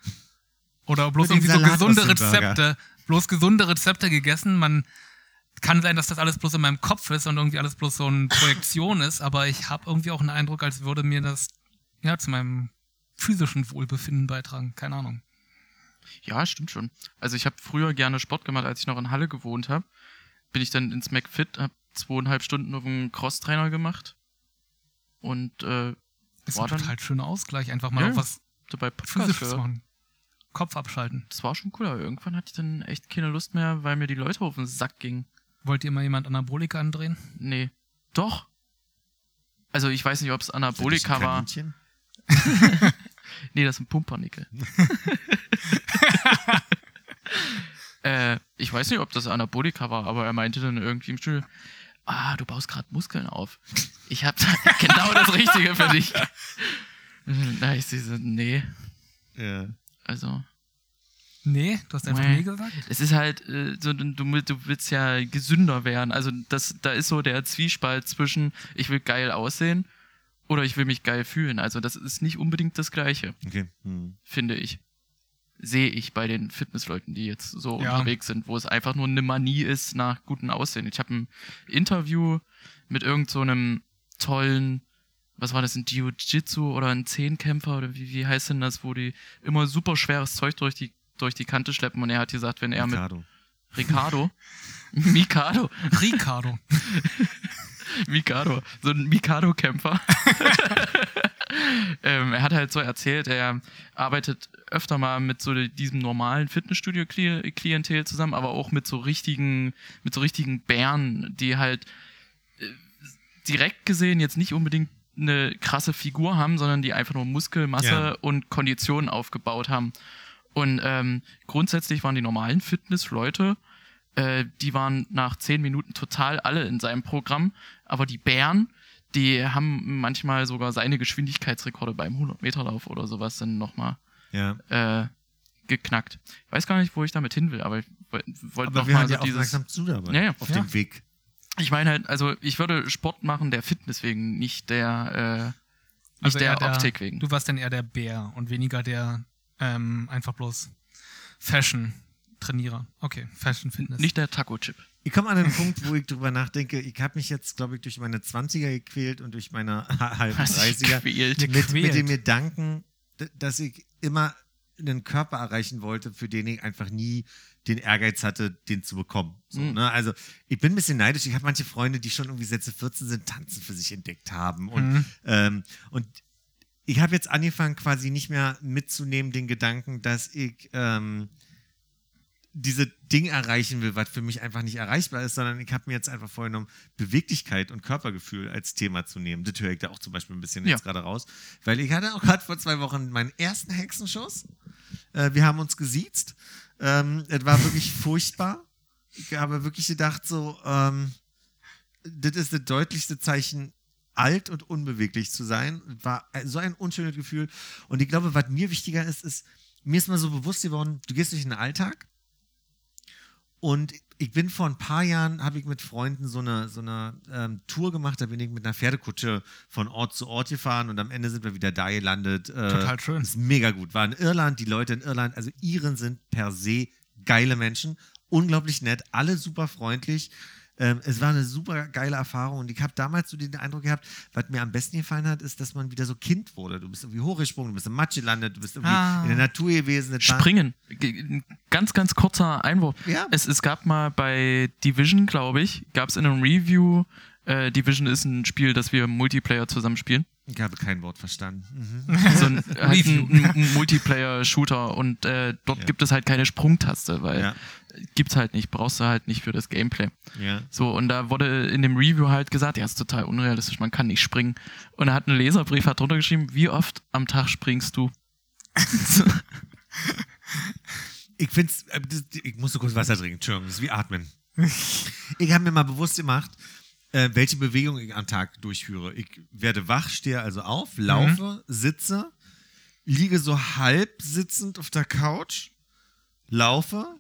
S3: oder bloß irgendwie so
S2: Salat aus
S3: gesunde. Rezepte, bloß gesunde Rezepte gegessen. Man kann sein, dass das alles bloß in meinem Kopf ist und irgendwie alles bloß so eine Projektion ist, aber ich habe irgendwie auch einen Eindruck, als würde mir das ja zu meinem physischen Wohlbefinden beitragen. Keine Ahnung.
S1: Ja, stimmt schon. Also ich habe früher gerne Sport gemacht, als ich noch in Halle gewohnt habe. Bin ich dann ins McFit, habe zweieinhalb Stunden auf dem Crosstrainer gemacht. Und äh,
S3: Ist
S1: War
S3: ein total schöner Ausgleich, einfach mal
S1: Ja,
S3: auf was
S1: dabei
S3: Physisches
S1: gehört.
S3: machen. Kopf abschalten.
S1: Das war schon cool, aber irgendwann hatte ich dann echt keine Lust mehr, weil mir die Leute auf den Sack gingen.
S3: Wollt ihr mal jemand Anabolika andrehen?
S1: Nee. Doch. Also ich weiß nicht, ob es Anabolika
S2: ein
S1: war. Nee, das sind Pumpernickel. äh, ich weiß nicht, ob das Anabolika war, aber er meinte dann irgendwie im Studio, ah, du baust gerade Muskeln auf. Ich habe genau das Richtige für dich. Na, ich sehe so, nee,
S2: Ja.
S1: Also
S3: Nee, du hast einfach
S1: Nee.
S3: nee gesagt.
S1: es ist halt äh, so, du, du willst ja gesünder werden. Also das, da ist so der Zwiespalt zwischen, ich will geil aussehen oder ich will mich geil fühlen. Also das ist nicht unbedingt das Gleiche.
S2: Okay. Hm.
S1: finde ich. Sehe ich bei den Fitnessleuten, die jetzt so
S3: Ja.
S1: unterwegs sind, wo es einfach nur eine Manie ist nach gutem Aussehen. Ich habe ein Interview mit irgend so einem tollen, was war das, ein Jiu-Jitsu oder ein Zehnkämpfer oder wie, wie heißt denn das, wo die immer super schweres Zeug durch die, durch die Kante schleppen und er hat gesagt, wenn er
S2: Ricardo.
S1: mit Ricardo, Mikado,
S3: Ricardo.
S1: Mikado, so ein Mikado-Kämpfer. ähm, er hat halt so erzählt, er arbeitet öfter mal mit so diesem normalen Fitnessstudio-Klientel zusammen, aber auch mit so richtigen, mit so richtigen Bären, die halt äh, direkt gesehen jetzt nicht unbedingt eine krasse Figur haben, sondern die einfach nur Muskelmasse
S2: Ja.
S1: und Kondition aufgebaut haben. Und ähm, grundsätzlich waren die normalen Fitnessleute, äh, die waren nach zehn Minuten total alle in seinem Programm, aber die Bären, die haben manchmal sogar seine Geschwindigkeitsrekorde beim 100-Meter-Lauf oder sowas dann nochmal
S2: Ja.
S1: äh, geknackt. Ich weiß gar nicht, wo ich damit hin will, aber ich woll- wollte nochmal so dieses...
S2: zu dabei.
S1: Ja, ja.
S2: Auf
S3: Ja.
S2: dem Weg.
S1: Ich meine halt, also ich würde Sport machen der Fitness wegen, nicht der, äh, nicht
S3: Also eher
S1: der Optik wegen.
S3: Du warst dann eher der Bär und weniger der ähm, einfach bloß Fashion-Trainierer. Okay, Fashion-Fitness.
S1: Nicht der Taco-Chip.
S2: Ich komme an den Punkt, wo ich drüber nachdenke, ich habe mich jetzt, glaube ich, durch meine 20er gequält und durch meine halben
S1: Hast dich
S2: 30er
S1: gequält.
S3: Ja.
S2: mit, mit dem Gedanken, dass ich immer einen Körper erreichen wollte, für den ich einfach nie den Ehrgeiz hatte, den zu bekommen. So,
S1: Mhm.
S2: ne? Also ich bin ein bisschen neidisch. Ich habe manche Freunde, die schon irgendwie Sätze 14 sind, Tanzen für sich entdeckt haben. Und,
S3: Mhm.
S2: ähm, und ich habe jetzt angefangen, quasi nicht mehr mitzunehmen, den Gedanken, dass ich ähm, diese Ding erreichen will, was für mich einfach nicht erreichbar ist, sondern ich habe mir jetzt einfach vorgenommen, Beweglichkeit und Körpergefühl als Thema zu nehmen. Das höre ich da auch zum Beispiel ein bisschen
S1: Ja.
S2: jetzt gerade raus. Weil ich hatte auch gerade vor zwei Wochen meinen ersten Hexenschuss. Äh, wir haben uns gesiezt. Ähm, es war wirklich furchtbar. Ich habe wirklich gedacht, so, ähm, das ist das deutlichste Zeichen, alt und unbeweglich zu sein. War so ein unschönes Gefühl. Und ich glaube, was mir wichtiger ist, ist, mir ist mal so bewusst geworden, du gehst durch den Alltag und ich bin vor ein paar Jahren, habe ich mit Freunden so eine, so eine ähm, Tour gemacht, da bin ich mit einer Pferdekutsche von Ort zu Ort gefahren und am Ende sind wir wieder da gelandet. Äh,
S3: Total schön.
S2: Ist mega gut. War in Irland, die Leute in Irland, also Iren sind per se geile Menschen, unglaublich nett, alle super freundlich. Ähm, es war eine super geile Erfahrung und ich habe damals so den Eindruck gehabt, was mir am besten gefallen hat, ist, dass man wieder so Kind wurde. Du bist irgendwie hochgesprungen, du bist im Matsch gelandet, du bist irgendwie
S3: Ah.
S2: in der Natur gewesen.
S1: Springen. Ganz, ganz kurzer Einwurf.
S2: Ja.
S1: Es, es gab mal bei Division, glaube ich, gab es in einem Review, äh, Division ist ein Spiel, das wir im Multiplayer zusammenspielen.
S2: Ich habe kein Wort verstanden. Mhm.
S1: So ein, halt ein, ein Multiplayer-Shooter und äh, dort
S2: Ja.
S1: gibt es halt keine Sprungtaste, weil
S2: Ja.
S1: Gibt's halt nicht, brauchst du halt nicht für das Gameplay.
S2: Ja.
S1: So, und da wurde in dem Review halt gesagt, ja, ist total unrealistisch, man kann nicht springen. Und er hat einen Leserbrief hat drunter geschrieben, wie oft am Tag springst du?
S2: Ich find's, äh, ich musste kurz Wasser trinken, Entschuldigung, das ist wie atmen. ich habe mir mal bewusst gemacht, äh, welche Bewegung ich am Tag durchführe. Ich werde wach, stehe also auf, laufe, sitze, liege so halb sitzend auf der Couch, laufe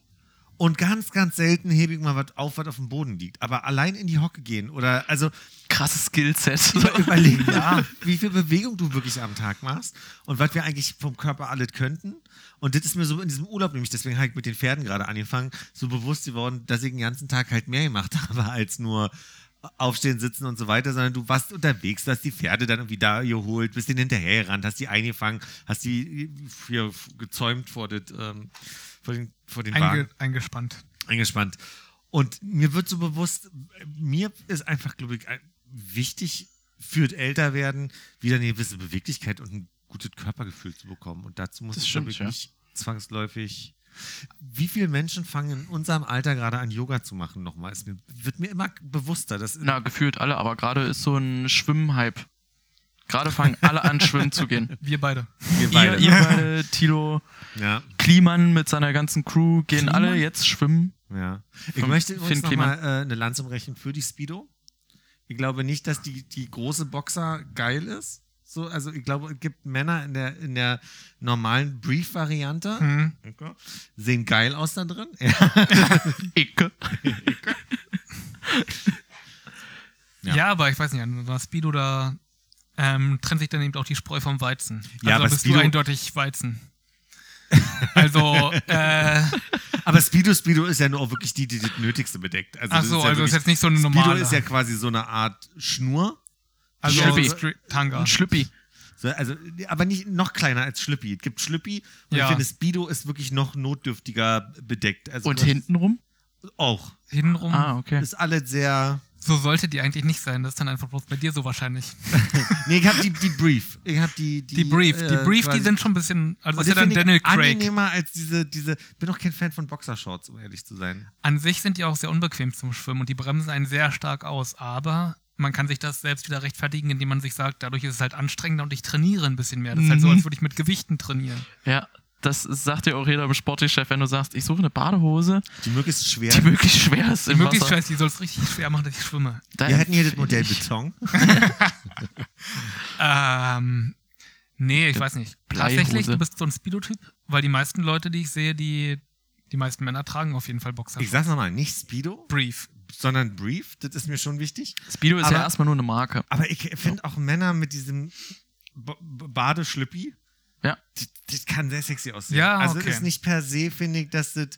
S2: Und ganz, ganz selten hebe ich mal was auf, was auf dem Boden liegt. Aber allein in die Hocke gehen oder also
S1: Krasses Skillset.
S2: über, überlegen, ja, wie viel Bewegung du wirklich am Tag machst und was wir eigentlich vom Körper alles könnten. Und das ist mir so in diesem Urlaub, nämlich deswegen habe ich mit den Pferden gerade angefangen, so bewusst geworden, dass ich den ganzen Tag halt mehr gemacht habe, als nur aufstehen, sitzen und so weiter, sondern du warst unterwegs, du hast die Pferde dann irgendwie da geholt, bist denen hinterher gerannt, hast die eingefangen, hast die hier gezäumt vor, das, ähm, vor den, vor den Wagen
S3: Einge eingespannt.
S2: eingespannt. Und mir wird so bewusst, mir ist einfach, glaube ich, wichtig für das Älterwerden wieder eine gewisse Beweglichkeit und ein gutes Körpergefühl zu bekommen. Und dazu muss ich,
S1: stimmt,
S2: glaube ich,
S1: ja.
S2: zwangsläufig. Wie viele Menschen fangen in unserem Alter gerade an, Yoga zu machen nochmal? Es mir- wird mir immer bewusster. Das
S1: Na, gefühlt alle, aber gerade ist so ein Schwimmhype. Gerade fangen alle an, schwimmen zu gehen.
S3: Wir beide.
S2: wir
S1: Ihr,
S2: beide.
S1: ihr beide, Tilo,
S2: Ja,
S1: Kliman mit seiner ganzen Crew gehen
S3: Kliman?
S1: alle jetzt schwimmen.
S2: ja. Ich
S1: Von
S2: möchte
S1: Kliman.
S2: nochmal äh, eine Lanze brechen für die Speedo. Ich glaube nicht, dass die, die große Boxer geil ist. So, also ich glaube, es gibt Männer in der, in der normalen Brief-Variante,
S3: Mhm.
S2: sehen geil aus da drin.
S1: Icke.
S2: Ja.
S3: Ja. aber ich weiß nicht, an der Speedo da ähm, trennt sich dann eben auch die Spreu vom Weizen. Also
S2: Ja,
S3: da
S2: aber
S3: bist
S2: Speedo-
S3: du eindeutig Weizen. Also, äh,
S2: Aber Speedo Speedo ist ja nur auch wirklich die, die das Nötigste bedeckt. Also
S3: ach so,
S2: ist ja
S3: also ist jetzt nicht so eine
S2: Speedo
S3: normale.
S2: ist ja quasi so eine Art Schnur.
S3: also
S1: Schlüppi.
S3: Tanga.
S1: Ein Schlüppi.
S2: So, also, aber nicht noch kleiner als Schlüppi. Es gibt Schlüppi und
S3: Ja.
S2: ich finde, Speedo ist wirklich noch notdürftiger bedeckt. Also
S1: Und hintenrum?
S2: Auch.
S3: Hintenrum.
S1: Ah, okay.
S2: Ist alles sehr.
S3: So sollte die eigentlich nicht sein. Das ist dann einfach bloß bei dir so wahrscheinlich.
S2: Nee, ich habe die, die Brief. Ich habe die, die.
S3: Die Brief. Die
S2: äh,
S3: Brief,
S2: quasi-
S3: die sind schon ein bisschen. Also
S2: Und
S3: ist ja dann Daniel Craig.
S2: angenehmer als diese, diese. Bin auch kein Fan von Boxershorts, um ehrlich zu sein.
S3: An sich sind die auch sehr unbequem zum Schwimmen und die bremsen einen sehr stark aus. Aber man kann sich das selbst wieder rechtfertigen, indem man sich sagt, dadurch ist es halt anstrengender und ich trainiere ein bisschen mehr. Das ist halt so,
S1: Mhm.
S3: als würde ich mit Gewichten trainieren.
S1: Ja, das sagt dir auch jeder Sportchef, wenn du sagst, ich suche eine Badehose,
S2: Die möglichst schwer.
S1: die möglichst schwer ist
S3: Die
S1: im
S3: möglichst
S1: Wasser.
S3: scheiße, die soll es richtig schwer machen, dass ich schwimme.
S1: Da
S2: Wir hätten hier das Modell
S1: ich-
S2: Beton.
S3: Ähm, nee, ich weiß nicht.
S1: Bleihose.
S3: Tatsächlich, du bist so ein Speedo-Typ, weil die meisten Leute, die ich sehe, die, die meisten Männer tragen auf jeden Fall Boxer.
S2: Ich sag's nochmal, nicht Speedo,
S3: Brief.
S2: sondern Brief. Das ist mir schon wichtig.
S1: Speedo ist
S2: Aber-
S1: ja erstmal nur eine Marke.
S2: Aber ich finde auch Männer mit diesem Badeschlüppi,
S1: Ja.
S2: das, das kann sehr sexy aussehen.
S3: Ja,
S2: also
S3: okay.
S2: das ist nicht per se, finde ich, dass das.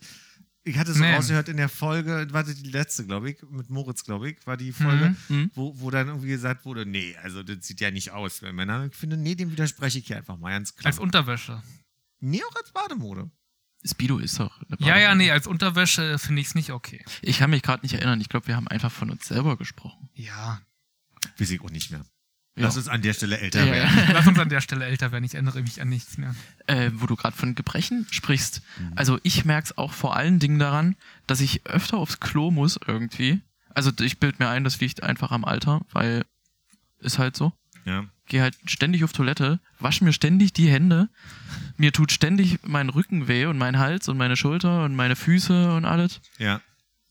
S2: Ich hatte so
S3: Nee.
S2: rausgehört in der Folge, war das die letzte, glaube ich, mit Moritz, glaube ich, war die Folge,
S1: Mhm.
S2: wo, wo dann irgendwie gesagt wurde, nee, also das sieht ja nicht aus bei Männern. Ich finde, nee, dem widerspreche ich hier einfach mal ganz klar.
S3: Als Unterwäsche.
S2: nee, auch als Bademode.
S1: Speedo ist doch eine
S3: Ja, ja, nee, als Unterwäsche finde ich es nicht okay.
S1: Ich kann mich gerade nicht erinnern. Ich glaube, wir haben einfach von uns selber gesprochen.
S3: Ja.
S2: Weiß ich auch nicht mehr.
S1: Ja.
S2: Lass uns an der Stelle älter
S1: Ja,
S2: werden.
S1: ja.
S3: Lass uns an der Stelle älter werden. Ich erinnere mich an nichts mehr.
S1: Äh, wo du gerade von Gebrechen sprichst.
S2: Mhm.
S1: Also ich merke es auch vor allen Dingen daran, dass ich öfter aufs Klo muss irgendwie. Also ich bild mir ein, das liegt einfach am Alter, weil ist halt so.
S2: Ja.
S1: Gehe halt ständig auf Toilette, wasche mir ständig die Hände. Mir tut ständig mein Rücken weh und mein Hals und meine Schulter und meine Füße und alles.
S2: ja.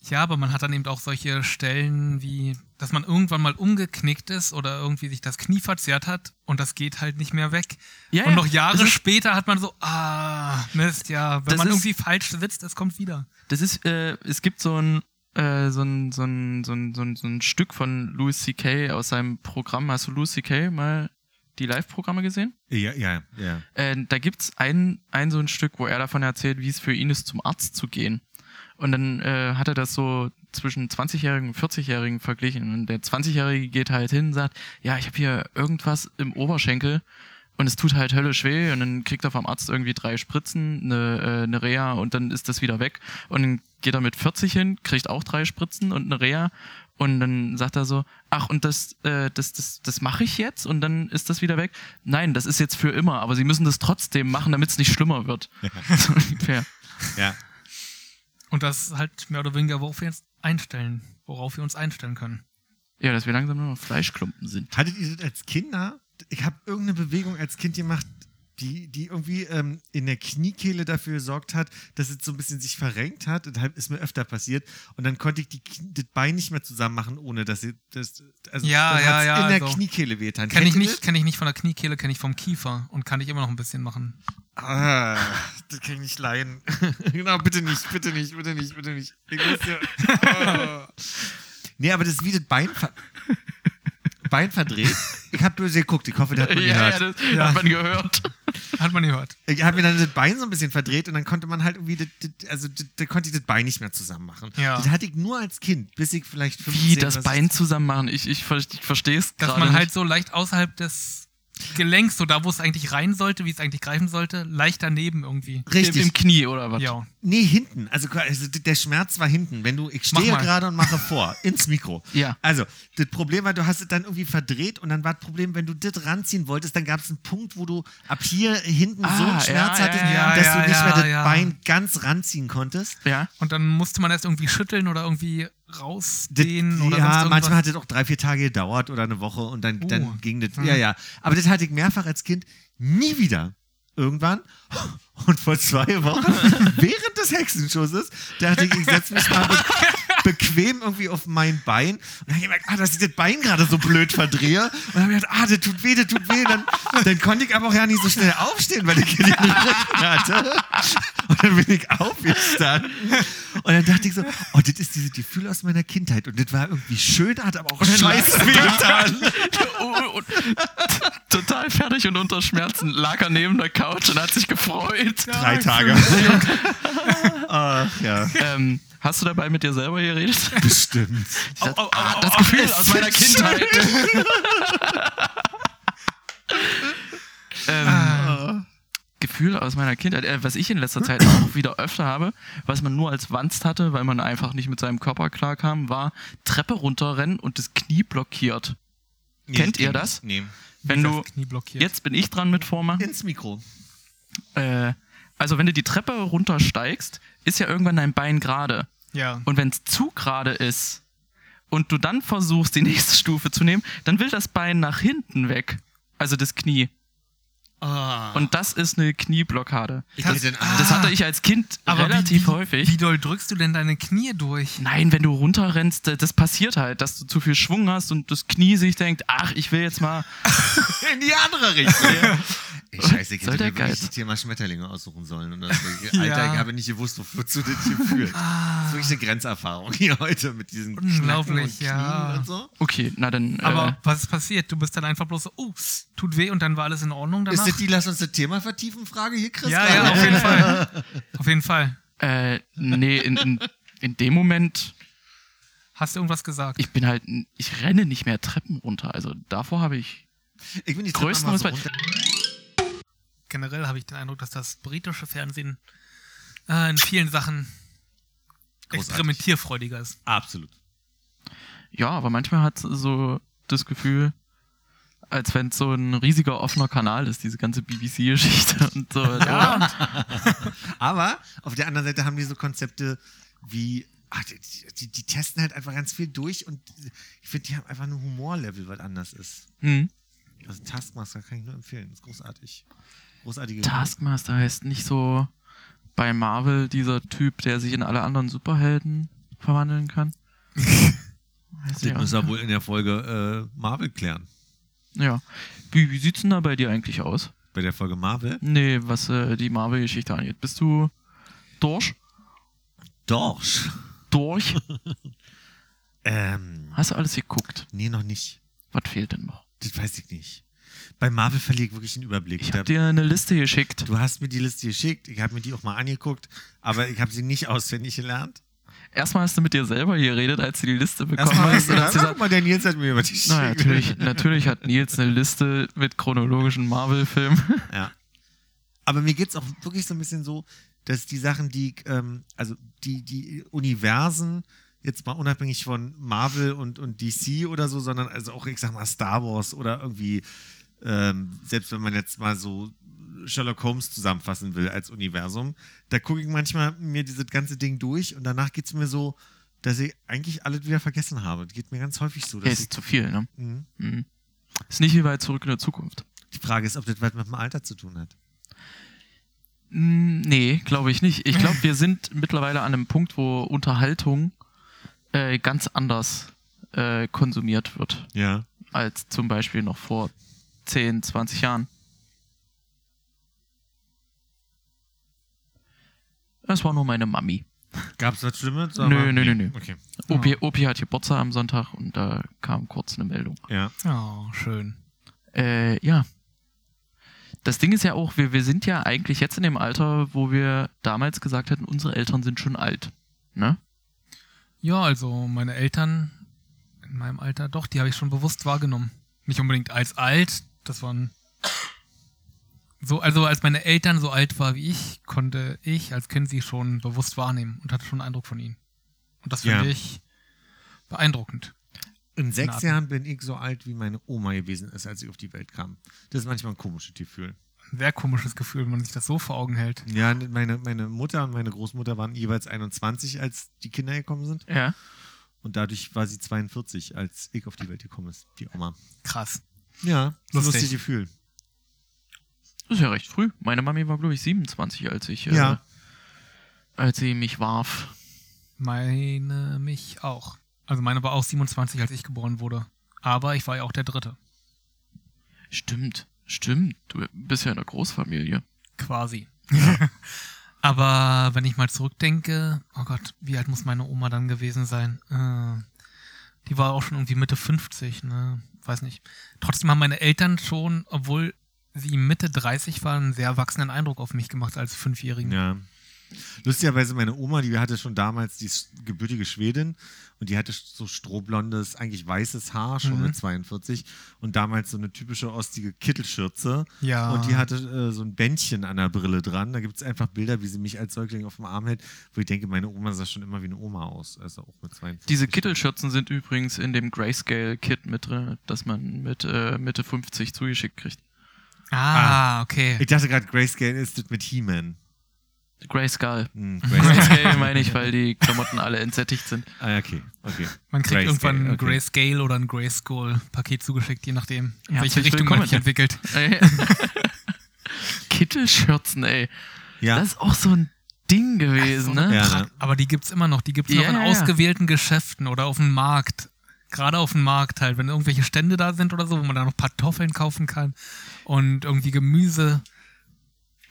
S3: Ja, aber man hat dann eben auch solche Stellen wie, dass man irgendwann mal umgeknickt ist oder irgendwie sich das Knie verzerrt hat und das geht halt nicht mehr weg.
S1: Ja,
S3: und
S1: ja,
S3: noch Jahre später hat man so, ah, Mist, ja, wenn man
S1: ist-
S3: irgendwie falsch sitzt, es kommt wieder.
S1: Das ist, äh, es gibt so ein, äh, so ein, so ein, so ein, so ein, so ein Stück von Louis C.K. aus seinem Programm. Hast du Louis C.K. mal die Live-Programme gesehen?
S2: Ja, ja, ja.
S1: Äh, da gibt's ein, ein so ein Stück, wo er davon erzählt, wie es für ihn ist, zum Arzt zu gehen. Und dann äh, hat er das so zwischen 20-Jährigen und 40-Jährigen verglichen. Und der 20-Jährige geht halt hin und sagt, ja, ich habe hier irgendwas im Oberschenkel und es tut halt höllisch weh. Und dann kriegt er vom Arzt irgendwie drei Spritzen, eine, äh, eine Reha und dann ist das wieder weg. Und dann geht er mit 40 hin, kriegt auch drei Spritzen und eine Reha. Und dann sagt er so, ach, und das, äh, das, das, das mache ich jetzt und dann ist das wieder weg. Nein, das ist jetzt für immer, aber sie müssen das trotzdem machen, damit es nicht schlimmer wird. So ungefähr.
S2: ja.
S3: Und das ist halt mehr oder weniger, worauf wir uns einstellen, worauf wir uns einstellen können.
S1: Ja, dass wir langsam nur noch Fleischklumpen sind.
S2: Hattet ihr das als Kinder? Ich habe irgendeine Bewegung als Kind gemacht, die, die irgendwie ähm, in der Kniekehle dafür gesorgt hat, dass es so ein bisschen sich verrenkt hat. Das halt ist mir öfter passiert. Und dann konnte ich die, das Bein nicht mehr zusammen machen, ohne dass sie das. Also
S3: Ja, ja, ja,
S2: In der
S3: also-
S2: Kniekehle wehtan.
S3: Kenne ich nicht, kenne ich nicht von der Kniekehle, kenne ich vom Kiefer und kann ich immer noch ein bisschen machen.
S2: das? Ah, das kann ich nicht leiden. genau, bitte nicht, bitte nicht, bitte nicht, bitte nicht. Ich muss ja. Ah. Nee, aber das ist wie das Bein, Bein verdreht. Ich habe böse geguckt, ich hoffe, der hat man
S1: Ja,
S2: gehört.
S1: ja, das
S3: Ja.
S1: hat man gehört.
S3: Hat man gehört.
S2: Ich habe mir dann das Bein so ein bisschen verdreht und dann konnte man halt irgendwie, das, das, also das, da konnte ich das Bein nicht mehr zusammen machen.
S3: Ja.
S2: Das hatte ich nur als Kind, bis ich vielleicht 15
S1: Wie das Bein zusammen machen. Ich, ich, ich verstehe es
S3: Dass
S1: gerade
S3: man halt so leicht außerhalb des Gelenks, so da, wo es eigentlich rein sollte, wie es eigentlich greifen sollte, leicht daneben irgendwie.
S2: Richtig.
S1: Im, Im Knie oder was?
S3: Ja.
S2: Nee, hinten. Also, also der Schmerz war hinten. Wenn du, ich stehe gerade und mache vor, ins Mikro.
S1: Ja.
S2: Also, das Problem war, du hast es dann irgendwie verdreht und dann war das Problem, wenn du das ranziehen wolltest, dann gab es einen Punkt, wo du ab hier hinten
S1: Ah,
S2: so einen
S1: ja,
S2: Schmerz
S1: ja,
S2: hattest,
S3: ja,
S2: dass
S3: ja,
S2: du nicht
S3: ja,
S2: mehr das
S3: ja.
S2: Bein ganz ranziehen konntest.
S1: Ja.
S3: Und dann musste man erst irgendwie schütteln oder irgendwie rausdehnen oder
S2: ja, manchmal hat das auch drei, vier Tage gedauert oder eine Woche und dann,
S3: Oh.
S2: dann ging das.
S3: Hm.
S2: Ja, ja. Aber das hatte ich mehrfach als Kind nie wieder. Irgendwann und vor zwei Wochen während des Hexenschusses dachte ich, ich setze mich mal be bequem irgendwie auf mein Bein und dann habe ich gemerkt, ah, dass ich das Bein gerade so blöd verdrehe und dann habe ich gedacht, ah, das tut weh, das tut weh. Dann, dann konnte ich aber auch ja nicht so schnell aufstehen, weil ich den Rücken hatte. Und dann bin ich aufgestanden und dann dachte ich so, oh, das ist dieses Gefühl aus meiner Kindheit und das war irgendwie schön, hat aber auch scheiße weh getan.
S1: und, und, total fertig und unter Schmerzen lag er neben der Couch und hat sich gefreut.
S2: Drei Tage. Ach ja,
S1: Ähm, hast du dabei mit dir selber geredet?
S2: bestimmt.
S1: Dachte,
S3: au, au,
S1: ah,
S3: au,
S1: das
S3: au,
S1: Gefühl aus meiner Kindheit. ähm, Gefühl aus meiner Kindheit, äh, was ich in letzter Zeit auch wieder öfter habe, was man nur als Wanst hatte, weil man einfach nicht mit seinem Körper klarkam, war Treppe runterrennen und das Knie blockiert. Kennt ihr das?
S2: Nee.
S1: Wenn du,
S3: Das Knie blockiert.
S1: jetzt bin ich dran mit vormachen.
S2: Ins Mikro.
S1: Äh, also wenn du die Treppe runtersteigst, ist ja irgendwann dein Bein gerade.
S3: Ja.
S1: Und wenn es zu gerade ist und du dann versuchst, die nächste Stufe zu nehmen, dann will das Bein nach hinten weg. Also das Knie.
S2: Ah.
S1: Und das ist eine Knieblockade. Das, das hatte ich als Kind
S3: Aber
S1: relativ
S3: wie, wie,
S1: häufig.
S3: Wie doll drückst du denn deine Knie durch?
S1: Nein, wenn du runterrennst, das passiert halt, dass du zu viel Schwung hast und das Knie sich denkt, ach, ich will jetzt mal.
S2: in die andere Richtung. Ey, scheiße, ich hätte mir wirklich das Thema Schmetterlinge aussuchen sollen. Und das, Alter,
S3: Ja.
S2: ich habe nicht gewusst, wozu das hier führt. Das ist wirklich eine Grenzerfahrung hier heute mit diesen
S3: Unglaublich,
S2: und Knien
S3: ja.
S2: und so.
S1: Okay, na dann.
S3: Aber
S1: äh,
S3: was ist passiert? Du bist dann einfach bloß so, oh, tut weh und dann war alles in Ordnung danach?
S2: Ist das die Lass uns das Thema vertiefen Frage hier, Chris?
S3: ja, ja, auf jeden Fall. Auf jeden Fall.
S1: äh, nee, in, in, in dem Moment,
S3: Hast du irgendwas gesagt?
S1: ich bin halt, ich renne nicht mehr Treppen runter. Also davor habe ich
S2: Ich bin die
S1: größten
S2: so runter.
S3: Generell habe ich den Eindruck, dass das britische Fernsehen äh, in vielen Sachen
S2: Großartig.
S3: experimentierfreudiger ist.
S2: Absolut.
S1: Ja, aber manchmal hat so das Gefühl, als wenn es so ein riesiger offener Kanal ist, diese ganze BBC-Geschichte und so.
S3: Ja.
S2: Aber auf der anderen Seite haben die so Konzepte wie, ach, die, die, die testen halt einfach ganz viel durch und ich finde, die haben einfach ein Humorlevel, was anders ist.
S1: Hm.
S2: Also Taskmaster kann ich nur empfehlen, ist großartig. Großartige
S1: Taskmaster heißt nicht so bei Marvel dieser Typ, der sich in alle anderen Superhelden verwandeln kann.
S2: Das müssen wir
S1: auch.
S2: wohl in der Folge äh, Marvel klären.
S1: Ja. Wie, wie sieht's denn da bei dir eigentlich aus?
S2: Bei der Folge Marvel?
S1: Nee, was äh, die Marvel-Geschichte angeht. Bist du durch?
S2: Dorsch.
S1: Durch?
S2: Ähm,
S1: Hast du alles geguckt?
S2: nee, noch nicht.
S1: Was fehlt denn noch?
S2: Das weiß ich nicht. Bei Marvel verliere ich wirklich einen Überblick.
S1: Ich
S2: Da-
S1: hab dir eine Liste geschickt.
S2: du hast mir die Liste geschickt, ich habe mir die auch mal angeguckt, aber ich habe sie nicht auswendig gelernt.
S1: Erstmal hast du mit dir selber geredet, als du die Liste bekommen
S2: Erstmal
S1: hast. Gesagt,
S2: guck mal, der Nils hat mir über die
S1: na,
S2: geschickt.
S1: natürlich, natürlich hat Nils eine Liste mit chronologischen Marvel-Filmen.
S2: Ja. Aber mir geht es auch wirklich so ein bisschen so, dass die Sachen, die, ähm, also die, die Universen, jetzt mal unabhängig von Marvel und, und DC oder so, sondern also auch, ich sag mal, Star Wars oder irgendwie, ähm, selbst wenn man jetzt mal so Sherlock Holmes zusammenfassen will als Universum, da gucke ich manchmal mir dieses ganze Ding durch und danach geht es mir so, dass ich eigentlich alles wieder vergessen habe. Das geht mir ganz häufig so.
S1: Ja,
S2: Dass ich,
S1: ist zu viel, ne?
S2: Mhm.
S1: Mhm. Ist nicht wie bei Zurück in der Zukunft.
S2: Die Frage ist, ob das was mit dem Alter zu tun hat.
S1: Mm, Nee, glaube ich nicht. Ich glaube, wir sind mittlerweile an einem Punkt, wo Unterhaltung äh, ganz anders äh, konsumiert wird,
S2: Ja.
S1: als zum Beispiel noch vor 10, 20 Jahren. Es war nur meine Mami.
S2: Gab es was Schlimmes?
S1: Nö, nö, nö, nö.
S2: Okay.
S1: Opi, Opi hat Geburtstag am Sonntag und da kam kurz eine Meldung.
S2: Ja.
S3: Oh, schön.
S1: Äh, ja. Das Ding ist ja auch, wir, wir sind ja eigentlich jetzt in dem Alter, wo wir damals gesagt hätten, unsere Eltern sind schon alt. Ne?
S3: Ja, also meine Eltern in meinem Alter, doch, die habe ich schon bewusst wahrgenommen. Nicht unbedingt als alt, das waren so, also als meine Eltern so alt war wie ich, konnte ich als Kind sie schon bewusst wahrnehmen und hatte schon einen Eindruck von ihnen. Und das finde
S2: Ja.
S3: ich beeindruckend.
S2: In sechs
S3: Art.
S2: Jahren bin ich so alt, wie meine Oma gewesen ist, als ich auf die Welt kam. Das ist manchmal ein komisches Gefühl.
S3: Ein sehr komisches Gefühl, wenn man sich das so vor Augen hält.
S2: Ja, meine, meine Mutter und meine Großmutter waren jeweils 21, als die Kinder gekommen sind.
S1: Ja.
S2: Und dadurch war sie 42, als ich auf die Welt gekommen ist, die Oma.
S3: Krass.
S2: Ja,
S3: Lustig.
S2: das Gefühl.
S1: Das ist ja recht früh. Meine Mami war, glaube ich, 27, als ich, äh,
S2: Ja.
S1: als sie mich warf.
S3: Meine mich auch. Also meine war auch 27, als ich geboren wurde. Aber ich war ja auch der Dritte.
S1: Stimmt, stimmt. Du bist ja in der Großfamilie.
S3: Quasi. Aber wenn ich mal zurückdenke, oh Gott, wie alt muss meine Oma dann gewesen sein? Äh, die war auch schon irgendwie Mitte 50, ne? Weiß nicht. Trotzdem haben meine Eltern schon, obwohl sie Mitte 30 waren, einen sehr erwachsenen Eindruck auf mich gemacht als Fünfjährigen.
S2: Ja. Lustigerweise, meine Oma, die hatte schon damals, die gebürtige Schwedin und die hatte so strohblondes, eigentlich weißes Haar, schon
S3: Mhm.
S2: mit 42 und damals so eine typische ostige Kittelschürze.
S3: Ja.
S2: Und die hatte äh, so ein Bändchen an der Brille dran. Da gibt es einfach Bilder, wie sie mich als Säugling auf dem Arm hält, wo ich denke, meine Oma sah schon immer wie eine Oma aus. Also auch mit 42.
S1: Diese Kittelschürzen sind übrigens in dem Grayscale-Kit mit drin, das man mit äh, Mitte 50 zugeschickt kriegt.
S3: Ah, okay.
S2: Ich dachte gerade, Grayscale ist das mit He-Man.
S1: Grayscale.
S2: Hm, Grayscale.
S1: Grayscale meine ich, weil die Klamotten alle entsättigt sind.
S2: ah, okay, okay.
S3: Man kriegt
S2: Grayscale,
S3: irgendwann ein
S2: okay.
S3: Grayscale oder ein Grayskull-Paket zugeschickt, je nachdem, in
S1: Herzlich
S3: welche Richtung man sich entwickelt.
S1: Kittelschürzen, ey.
S2: Ja,
S1: Das ist auch so ein Ding gewesen, ne?
S2: Ja, ne?
S3: Aber die gibt's immer noch. Die gibt's noch
S1: Ja,
S3: in
S1: ja, ja.
S3: ausgewählten Geschäften oder auf dem Markt. Gerade auf dem Markt halt, wenn irgendwelche Stände da sind oder so, wo man da noch Kartoffeln kaufen kann und irgendwie Gemüse.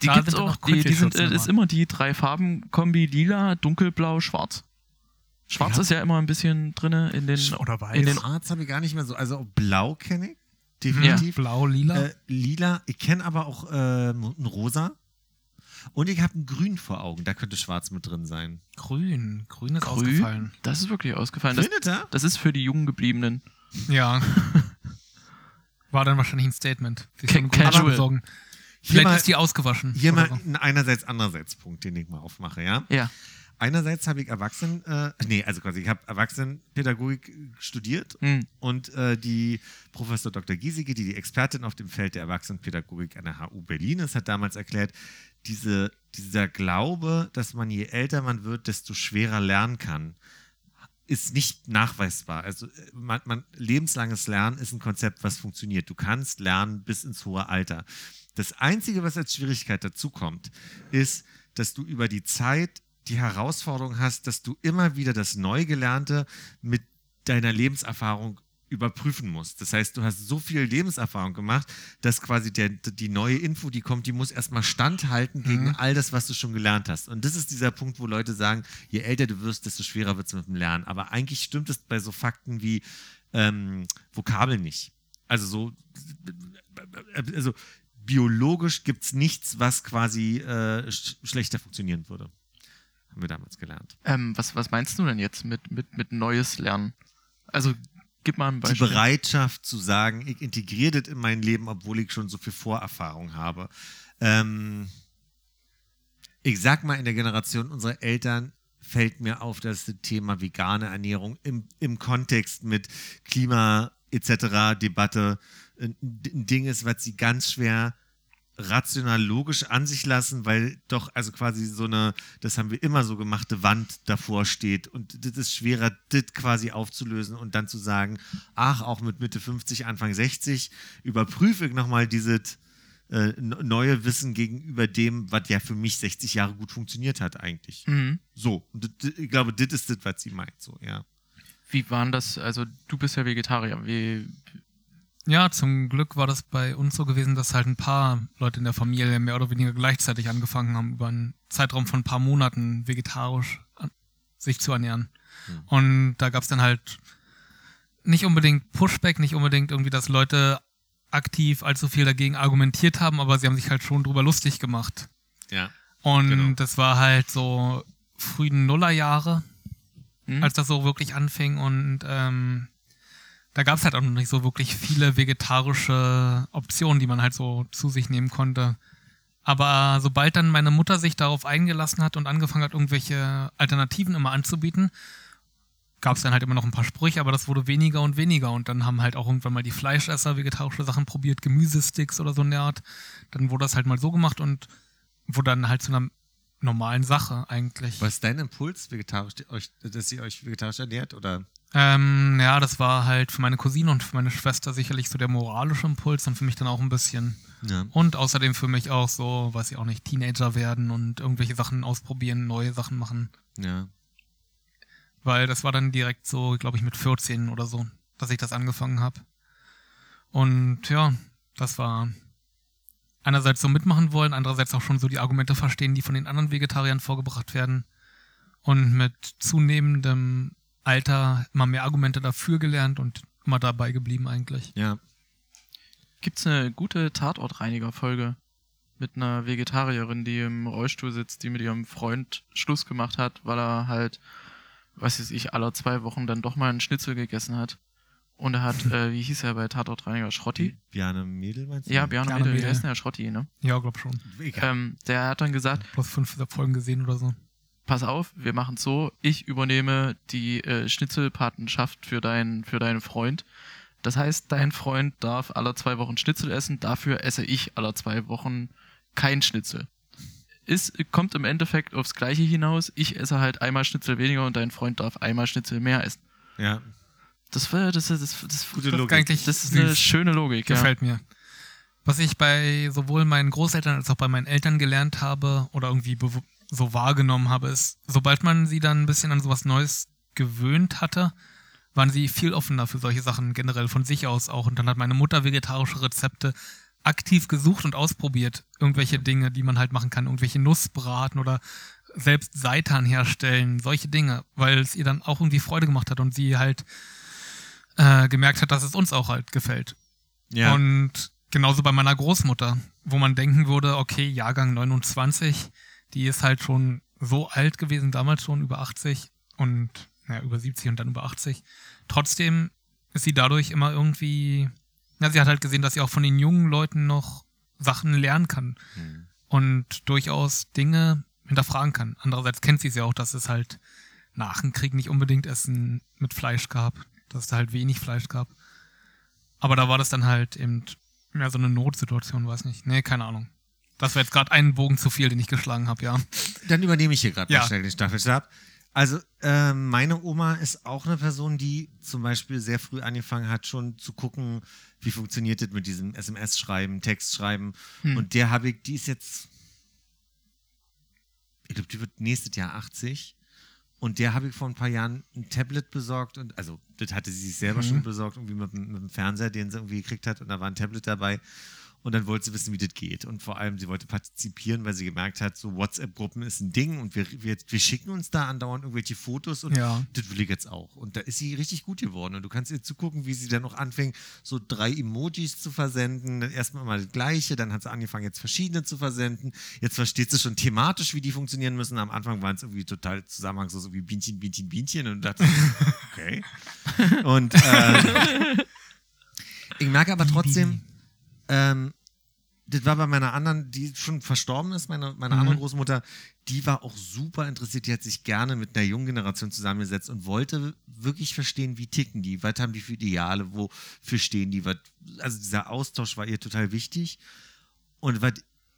S1: Die
S3: Da
S1: gibt's
S3: sind
S1: auch, die, die sind, äh, ist
S3: immer.
S1: die drei Farben Kombi lila, dunkelblau, schwarz. Schwarz
S3: Ja.
S1: ist ja immer ein bisschen drinne in den
S3: Oder weiß.
S1: in den
S2: Schwarz habe ich gar nicht mehr so. Also blau kenne ich. Definitiv.
S3: Blau, lila.
S2: Äh, lila. Ich kenne aber auch äh, ein rosa. Und ich habe ein grün vor Augen. Da könnte schwarz mit drin sein.
S3: grün. Grün ist
S1: Grün.
S3: ausgefallen.
S1: Das ist wirklich ausgefallen. Das, das ist für die jungen gebliebenen.
S3: Ja. War dann wahrscheinlich ein Statement.
S1: Casual.
S3: Vielleicht
S2: mal,
S3: ist die ausgewaschen.
S2: hier mal
S3: so.
S2: ein einerseits, andererseits Punkt, den ich mal aufmache, ja.
S1: Ja.
S2: Einerseits habe ich Erwachsenen, äh, nee, also quasi, ich habe Erwachsenenpädagogik studiert
S1: Hm.
S2: und äh, die Professor Dr. Giesecke, die die Expertin auf dem Feld der Erwachsenenpädagogik an der HU Berlin ist, hat damals erklärt, diese, dieser Glaube, dass man je älter man wird, desto schwerer lernen kann, ist nicht nachweisbar. Also äh, man, man, lebenslanges Lernen ist ein Konzept, was funktioniert. Du kannst lernen bis ins hohe Alter. Das Einzige, was als Schwierigkeit dazu kommt, ist, dass du über die Zeit die Herausforderung hast, dass du immer wieder das Neugelernte mit deiner Lebenserfahrung überprüfen musst. Das heißt, du hast so viel Lebenserfahrung gemacht, dass quasi der, die neue Info, die kommt, die muss erstmal standhalten gegen all das, was du schon gelernt hast. Und das ist dieser Punkt, wo Leute sagen, je älter du wirst, desto schwerer wird es mit dem Lernen. Aber eigentlich stimmt es bei so Fakten wie ähm, Vokabeln nicht. Also so, also biologisch gibt es nichts, was quasi äh, sch schlechter funktionieren würde. Haben wir damals gelernt.
S1: Ähm, was, was meinst du denn jetzt mit, mit, mit neues Lernen? Also, gib mal ein
S2: Die
S1: Beispiel.
S2: Bereitschaft zu sagen, ich integriere das in mein Leben, obwohl ich schon so viel Vorerfahrung habe. Ähm, ich sag mal, in der Generation unserer Eltern fällt mir auf, dass das Thema vegane Ernährung im, im Kontext mit Klima etc. Debatte ein Ding ist, was sie ganz schwer rational logisch an sich lassen, weil doch also quasi so eine, das haben wir immer so gemachte Wand davor steht und das ist schwerer, das quasi aufzulösen und dann zu sagen, ach, auch mit Mitte 50, Anfang 60 überprüfe ich nochmal dieses äh, neue Wissen gegenüber dem, was ja für mich 60 Jahre gut funktioniert hat eigentlich.
S1: Mhm.
S2: So, das- ich glaube, das ist das, was sie meint, so, ja.
S1: Wie waren das? Also, du bist ja Vegetarier. Wie,
S3: Ja, zum Glück war das bei uns so gewesen, dass halt ein paar Leute in der Familie mehr oder weniger gleichzeitig angefangen haben, über einen Zeitraum von ein paar Monaten vegetarisch an, sich zu ernähren.
S2: Hm.
S3: Und da gab's dann halt nicht unbedingt Pushback, nicht unbedingt irgendwie, dass Leute aktiv allzu viel dagegen argumentiert haben, aber sie haben sich halt schon drüber lustig gemacht.
S2: Ja.
S3: Und
S2: Genau.
S3: das war halt so frühen Nullerjahre,
S1: Hm?
S3: als das so wirklich anfing und ähm, da gab es halt auch noch nicht so wirklich viele vegetarische Optionen, die man halt so zu sich nehmen konnte. Aber sobald dann meine Mutter sich darauf eingelassen hat und angefangen hat, irgendwelche Alternativen immer anzubieten, gab es dann halt immer noch ein paar Sprüche, aber das wurde weniger und weniger. Und dann haben halt auch irgendwann mal die Fleischesser vegetarische Sachen probiert, Gemüsesticks oder so eine Art. Dann wurde das halt mal so gemacht und wurde dann halt zu einer normalen Sache eigentlich.
S2: Was ist dein Impuls, vegetarisch, dass ihr euch vegetarisch ernährt? Oder?
S3: Ähm, ja, das war halt für meine Cousine und für meine Schwester sicherlich so der moralische Impuls und für mich dann auch ein bisschen.
S2: Ja.
S3: Und außerdem für mich auch so, weiß ich auch nicht, Teenager werden und irgendwelche Sachen ausprobieren, neue Sachen machen.
S2: ja.
S3: Weil das war dann direkt so, glaube ich, mit 14 oder so, dass ich das angefangen habe. Und ja, das war einerseits so mitmachen wollen, andererseits auch schon so die Argumente verstehen, die von den anderen Vegetariern vorgebracht werden. Und mit zunehmendem Alter immer mehr Argumente dafür gelernt und immer dabei geblieben eigentlich.
S2: Ja.
S1: Gibt's eine gute Tatortreiniger-Folge mit einer Vegetarierin, die im Rollstuhl sitzt, die mit ihrem Freund Schluss gemacht hat, weil er halt, was weiß ich, alle zwei Wochen dann doch mal einen Schnitzel gegessen hat. Und er hat, äh, wie hieß er bei Tatortreiniger? Schrotti?
S2: Bjarne Mädel meinst du?
S1: Ja, Bjarne
S3: Bjarne
S1: Mädel,
S3: Mädel.
S1: der ist ja Schrotti, ne?
S3: Ja, glaub schon.
S1: Ähm, der hat dann gesagt,
S3: Plus fünf Folgen gesehen oder so.
S1: Pass auf, wir machen so, ich übernehme die äh, Schnitzelpatenschaft für, deinen für deinen Freund. Das heißt, dein Freund darf alle zwei Wochen Schnitzel essen, dafür esse ich alle zwei Wochen kein Schnitzel. Ist, kommt im Endeffekt aufs Gleiche hinaus. Ich esse halt einmal Schnitzel weniger und dein Freund darf einmal Schnitzel mehr essen.
S2: ja.
S1: Das war, das, das, das, das,
S2: Gute
S3: Das
S2: Logik.
S3: ist eigentlich
S1: das ist eine
S3: süß.
S1: schöne Logik. Ja.
S3: Gefällt mir. Was ich bei sowohl meinen Großeltern als auch bei meinen Eltern gelernt habe oder irgendwie bew- so wahrgenommen habe, ist, sobald man sie dann ein bisschen an sowas Neues gewöhnt hatte, waren sie viel offener für solche Sachen generell von sich aus auch. Und dann hat meine Mutter vegetarische Rezepte aktiv gesucht und ausprobiert. Irgendwelche Dinge, die man halt machen kann. Irgendwelche Nussbraten oder selbst Seitan herstellen. Solche Dinge. Weil es ihr dann auch irgendwie Freude gemacht hat und sie halt äh, gemerkt hat, dass es uns auch halt gefällt.
S2: Ja.
S3: Und genauso bei meiner Großmutter, wo man denken würde, okay, Jahrgang 29, die ist halt schon so alt gewesen, damals schon über 80 und ja, über 70 und dann über 80. Trotzdem ist sie dadurch immer irgendwie, ja, sie hat halt gesehen, dass sie auch von den jungen Leuten noch Sachen lernen kann
S2: Hm.
S3: und durchaus Dinge hinterfragen kann. Andererseits kennt sie es ja auch, dass es halt nach dem Krieg nicht unbedingt Essen mit Fleisch gab, dass es da halt wenig Fleisch gab. Aber da war das dann halt eben mehr so eine Notsituation, weiß nicht. Nee, keine Ahnung. Das war jetzt gerade einen Bogen zu viel, den ich geschlagen habe, ja.
S2: Dann übernehme ich hier gerade
S3: Ja.
S2: mal schnell den Staffelstab. Also, ähm, meine Oma ist auch eine Person, die zum Beispiel sehr früh angefangen hat, schon zu gucken, wie funktioniert das mit diesem SMS-Schreiben, Textschreiben.
S1: Hm.
S2: Und der habe ich, die ist jetzt, ich glaube, die wird nächstes Jahr 80. Und der habe ich vor ein paar Jahren ein Tablet besorgt und also das hatte sie sich selber
S3: Mhm.
S2: schon besorgt, irgendwie mit, mit dem Fernseher, den sie irgendwie gekriegt hat und da war ein Tablet dabei. Und dann wollte sie wissen, wie das geht. Und vor allem, sie wollte partizipieren, weil sie gemerkt hat, so WhatsApp-Gruppen ist ein Ding und wir, wir, wir schicken uns da andauernd irgendwelche Fotos und
S3: Ja.
S2: das will ich jetzt auch. Und da ist sie richtig gut geworden. Und du kannst ihr zugucken, wie sie dann noch anfing, so drei Emojis zu versenden. Dann erstmal mal das Gleiche, dann hat sie angefangen, jetzt verschiedene zu versenden. Jetzt versteht sie schon thematisch, wie die funktionieren müssen. Am Anfang waren es irgendwie total zusammenhangslos, so wie Bienchen, Bienchen, Bienchen. Und dachte, okay. Und äh, ich merke aber trotzdem, ähm, das war bei meiner anderen, die schon verstorben ist, meine, meine
S3: Mhm.
S2: andere Großmutter, die war auch super interessiert. Die hat sich gerne mit einer jungen Generation zusammengesetzt und wollte wirklich verstehen, wie ticken die, was haben die für Ideale, wofür stehen die. Was, also dieser Austausch war ihr total wichtig. Und was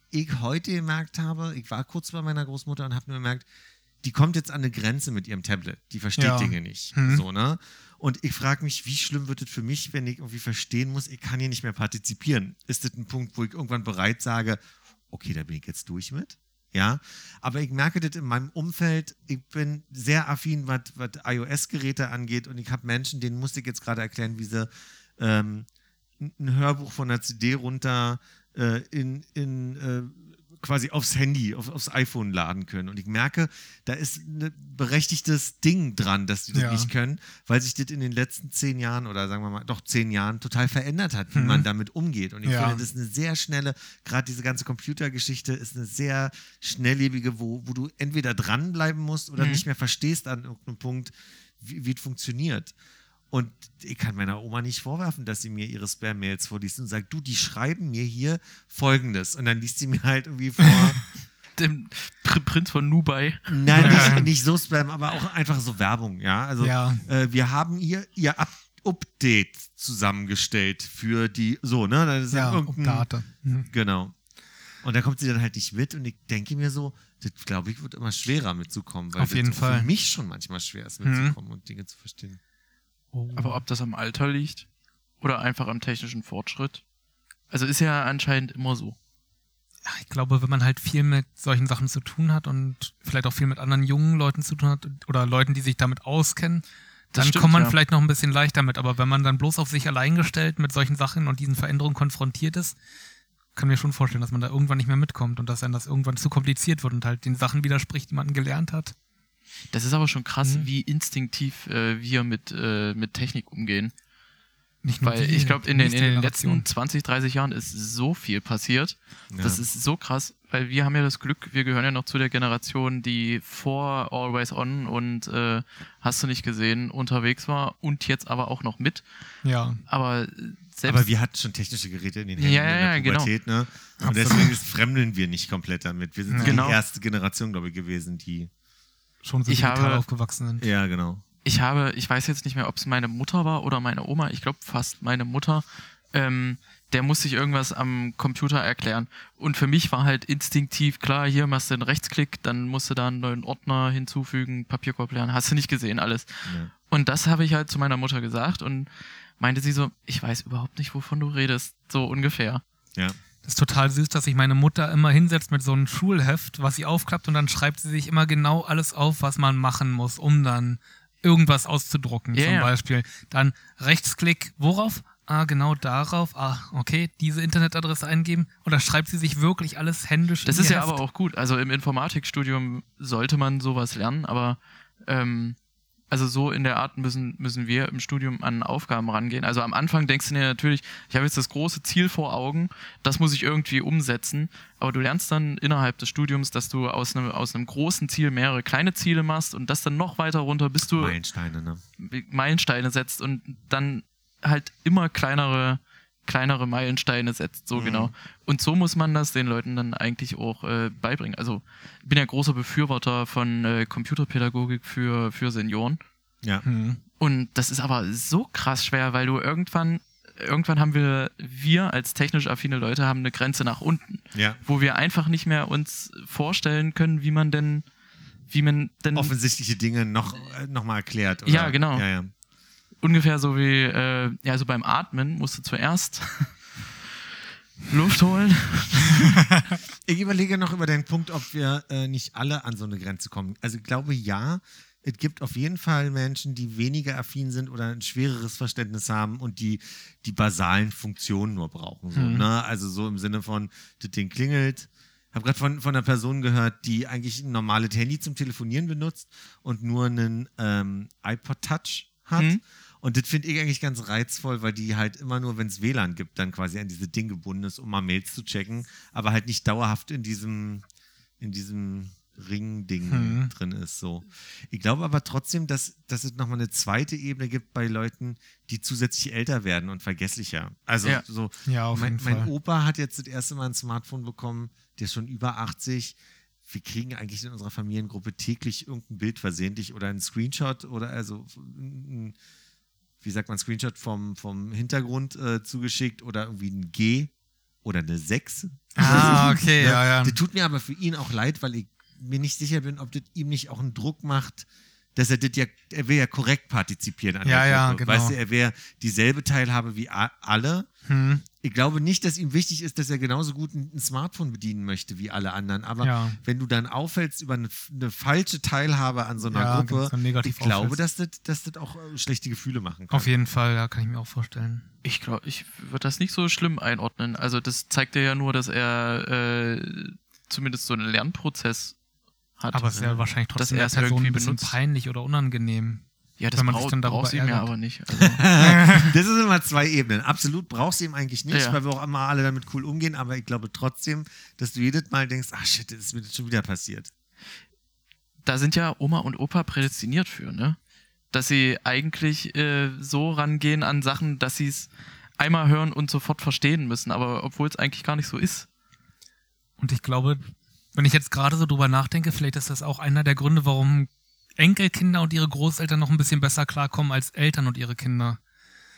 S2: ich heute gemerkt habe, ich war kurz bei meiner Großmutter und habe nur gemerkt, die kommt jetzt an eine Grenze mit ihrem Tablet. Die versteht
S3: Ja.
S2: Dinge nicht.
S3: Mhm.
S2: So, ne? Und ich frage mich, wie schlimm wird es für mich, wenn ich irgendwie verstehen muss, ich kann hier nicht mehr partizipieren. Ist das ein Punkt, wo ich irgendwann bereit sage, okay, da bin ich jetzt durch mit? Ja, aber ich merke das in meinem Umfeld, ich bin sehr affin, was, iOS-Geräte angeht und ich habe Menschen, denen musste ich jetzt gerade erklären, wie sie ähm, ein ein Hörbuch von der CD runter äh, in, in äh, quasi aufs Handy, auf, aufs iPhone laden können. Und ich merke, da ist ein berechtigtes Ding dran, dass die das
S3: Ja.
S2: nicht können, weil sich das in den letzten zehn Jahren oder sagen wir mal doch zehn Jahren total verändert hat, wie
S3: Mhm.
S2: man damit umgeht. Und ich
S3: Ja.
S2: finde, das ist eine sehr schnelle, gerade diese ganze Computergeschichte ist eine sehr schnelllebige, wo, wo du entweder dranbleiben musst oder
S1: Mhm.
S2: nicht mehr verstehst an irgendeinem Punkt, wie, wie es funktioniert. Und ich kann meiner Oma nicht vorwerfen, dass sie mir ihre Spam-Mails vorliest und sagt, du, die schreiben mir hier Folgendes. Und dann liest sie mir halt irgendwie vor,
S1: Dem Pr Prinz von Nubai.
S2: nein, nicht, nicht so Spam, aber auch einfach so Werbung, ja. Also
S3: Ja.
S2: äh, wir haben hier ihr Up Update zusammengestellt für die, so, ne? Das ist
S3: Ja, Update. Mhm.
S2: Genau. Und da kommt sie dann halt nicht mit und ich denke mir so, das glaube ich, wird immer schwerer mitzukommen, weil
S3: Auf jeden
S2: das
S3: Fall.
S2: für mich schon manchmal schwer ist
S3: Mhm.
S2: mitzukommen und Dinge zu verstehen.
S3: Oh.
S1: Aber ob das am Alter liegt oder einfach am technischen Fortschritt. Also ist ja anscheinend immer so.
S3: Ja, ich glaube, wenn man halt viel mit solchen Sachen zu tun hat und vielleicht auch viel mit anderen jungen Leuten zu tun hat oder Leuten, die sich damit auskennen, dann
S1: stimmt,
S3: kommt man
S1: ja.
S3: vielleicht noch ein bisschen leichter mit. Aber wenn man dann bloß auf sich allein gestellt mit solchen Sachen und diesen Veränderungen konfrontiert ist, kann mir schon vorstellen, dass man da irgendwann nicht mehr mitkommt und dass einem das irgendwann zu kompliziert wird und halt den Sachen widerspricht, die man gelernt hat.
S1: Das ist aber schon krass,
S3: Mhm.
S1: wie instinktiv äh, wir mit, äh, mit Technik umgehen.
S3: Nicht
S1: Weil
S3: die,
S1: ich glaube, in in den letzten 20, 30 Jahren ist so viel passiert.
S2: Ja.
S1: Das ist so krass, weil wir haben ja das Glück, wir gehören ja noch zu der Generation, die vor Always On und äh, hast du nicht gesehen, unterwegs war und jetzt aber auch noch mit.
S3: Ja,
S1: Aber selbst
S2: Aber wir hatten schon technische Geräte in den Händen
S1: Ja, ja,
S2: in der
S1: ja, genau.
S2: Pubertät, ne? Und
S3: Absolut.
S2: deswegen ist, fremdeln wir nicht komplett damit. Wir sind
S1: Genau.
S2: die erste Generation, glaube ich, gewesen, die.
S3: Schon so
S1: Ich
S3: digital
S1: habe-
S3: aufgewachsen sind.
S2: Ja, genau.
S1: ich habe, ich weiß jetzt nicht mehr, ob es meine Mutter war oder meine Oma, ich glaube fast meine Mutter, ähm, der muss sich irgendwas am Computer erklären. Und für mich war halt instinktiv klar, hier machst du einen Rechtsklick, dann musst du da einen neuen Ordner hinzufügen, Papierkorb lernen, hast du nicht gesehen alles.
S2: Ja.
S1: Und das habe ich halt zu meiner Mutter gesagt und meinte sie so, ich weiß überhaupt nicht, wovon du redest, so ungefähr.
S2: Ja.
S3: Das ist total süß, dass sich meine Mutter immer hinsetzt mit so einem Schulheft, was sie aufklappt und dann schreibt sie sich immer genau alles auf, was man machen muss, um dann irgendwas auszudrucken.
S1: Ja,
S3: zum. Beispiel. Dann Rechtsklick, worauf? Ah, genau darauf. Ah, okay, diese Internetadresse eingeben. Und da schreibt sie sich wirklich alles händisch.
S1: Das ist ja
S3: Heft.
S1: aber auch gut. Also im Informatikstudium sollte man sowas lernen, aber ähm, also so in der Art müssen, müssen wir im Studium an Aufgaben rangehen. Also am Anfang denkst du dir natürlich, ich habe jetzt das große Ziel vor Augen, das muss ich irgendwie umsetzen. Aber du lernst dann innerhalb des Studiums, dass du aus einem, aus einem großen Ziel mehrere kleine Ziele machst und das dann noch weiter runter, bis du
S2: Meilensteine, ne?
S1: Meilensteine setzt und dann halt immer kleinere, kleinere Meilensteine setzt, so
S2: Mhm.
S1: genau. Und so muss man das den Leuten dann eigentlich auch äh, beibringen. Also ich bin ja großer Befürworter von äh, Computerpädagogik für, für Senioren.
S2: Ja.
S3: Hm.
S1: Und das ist aber so krass schwer, weil du irgendwann, irgendwann haben wir, wir als technisch affine Leute haben eine Grenze nach unten,
S2: Ja.
S1: wo wir einfach nicht mehr uns vorstellen können, wie man denn, wie man denn
S2: Offensichtliche Dinge noch, äh, noch mal erklärt. Oder?
S1: Ja, genau.
S2: Ja, ja.
S1: Ungefähr so wie, äh, ja, so beim Atmen musst du zuerst Luft holen.
S2: Ich überlege noch über den Punkt, ob wir äh, nicht alle an so eine Grenze kommen. Also ich glaube, ja, es gibt auf jeden Fall Menschen, die weniger affin sind oder ein schwereres Verständnis haben und die die basalen Funktionen nur brauchen. So,
S3: Mhm.
S2: ne? Also so im Sinne von, das Ding klingelt. Ich habe gerade von, von einer Person gehört, die eigentlich ein normales Handy zum Telefonieren benutzt und nur einen ähm, iPod Touch hat.
S1: Mhm.
S2: Und das finde ich eigentlich ganz reizvoll, weil die halt immer nur, wenn es WLAN gibt, dann quasi an diese Ding gebunden ist, um mal Mails zu checken, aber halt nicht dauerhaft in diesem, in diesem Ring-Ding
S3: Hm.
S2: drin ist. So. Ich glaube aber trotzdem, dass, dass es nochmal eine zweite Ebene gibt bei Leuten, die zusätzlich älter werden und vergesslicher. Also
S1: Ja.
S2: so,
S3: Ja, auf
S2: mein,
S3: jeden
S2: mein
S3: Fall.
S2: Opa hat jetzt das erste Mal ein Smartphone bekommen, der ist schon über 80. Wir kriegen eigentlich in unserer Familiengruppe täglich irgendein Bild versehentlich oder einen Screenshot oder also ein, wie sagt man, Screenshot vom, vom Hintergrund äh, zugeschickt oder irgendwie ein G oder eine 6.
S3: Ah, okay, ja, ja.
S2: Das tut mir aber für ihn auch leid, weil ich mir nicht sicher bin, ob das ihm nicht auch einen Druck macht, dass er das ja, er will ja korrekt partizipieren an
S3: Ja,
S2: der
S3: ja,
S2: Gruppe.
S3: genau.
S2: Weißt du, er wäre dieselbe Teilhabe wie alle,
S3: Hm.
S2: Ich glaube nicht, dass ihm wichtig ist, dass er genauso gut ein, Smartphone bedienen möchte wie alle anderen. Aber
S3: Ja.
S2: wenn du dann auffällst über eine, eine falsche Teilhabe an so einer
S3: Ja,
S2: Gruppe, ich glaube, dass das, dass das auch äh, schlechte Gefühle machen kann.
S3: Auf jeden Fall, ja, kann ich mir auch vorstellen.
S1: Ich glaube, ich würde das nicht so schlimm einordnen. Also das zeigt ja nur, dass er äh, zumindest so einen Lernprozess hat.
S3: Aber es ist ja wahrscheinlich
S1: Dass
S3: trotzdem
S1: er
S3: der
S1: es
S3: Person
S1: irgendwie
S3: ein bisschen
S1: benutzt.
S3: peinlich oder unangenehm.
S1: Ja, das
S3: man sich
S1: braucht,
S3: dann darüber
S1: brauchst du ihm ja aber nicht. Also,
S2: Das ist immer zwei Ebenen. Absolut brauchst du ihm eigentlich nicht,
S1: Ja.
S2: weil wir auch immer alle damit cool umgehen. Aber ich glaube trotzdem, dass du jedes Mal denkst, ach shit, das ist mir das schon wieder passiert.
S1: da sind ja Oma und Opa prädestiniert für, ne? Dass sie eigentlich äh, so rangehen an Sachen, dass sie es einmal hören und sofort verstehen müssen, aber obwohl es eigentlich gar nicht so ist.
S3: Und ich glaube, wenn ich jetzt gerade so drüber nachdenke, vielleicht ist das auch einer der Gründe, warum Enkelkinder und ihre Großeltern noch ein bisschen besser klarkommen als Eltern und ihre Kinder.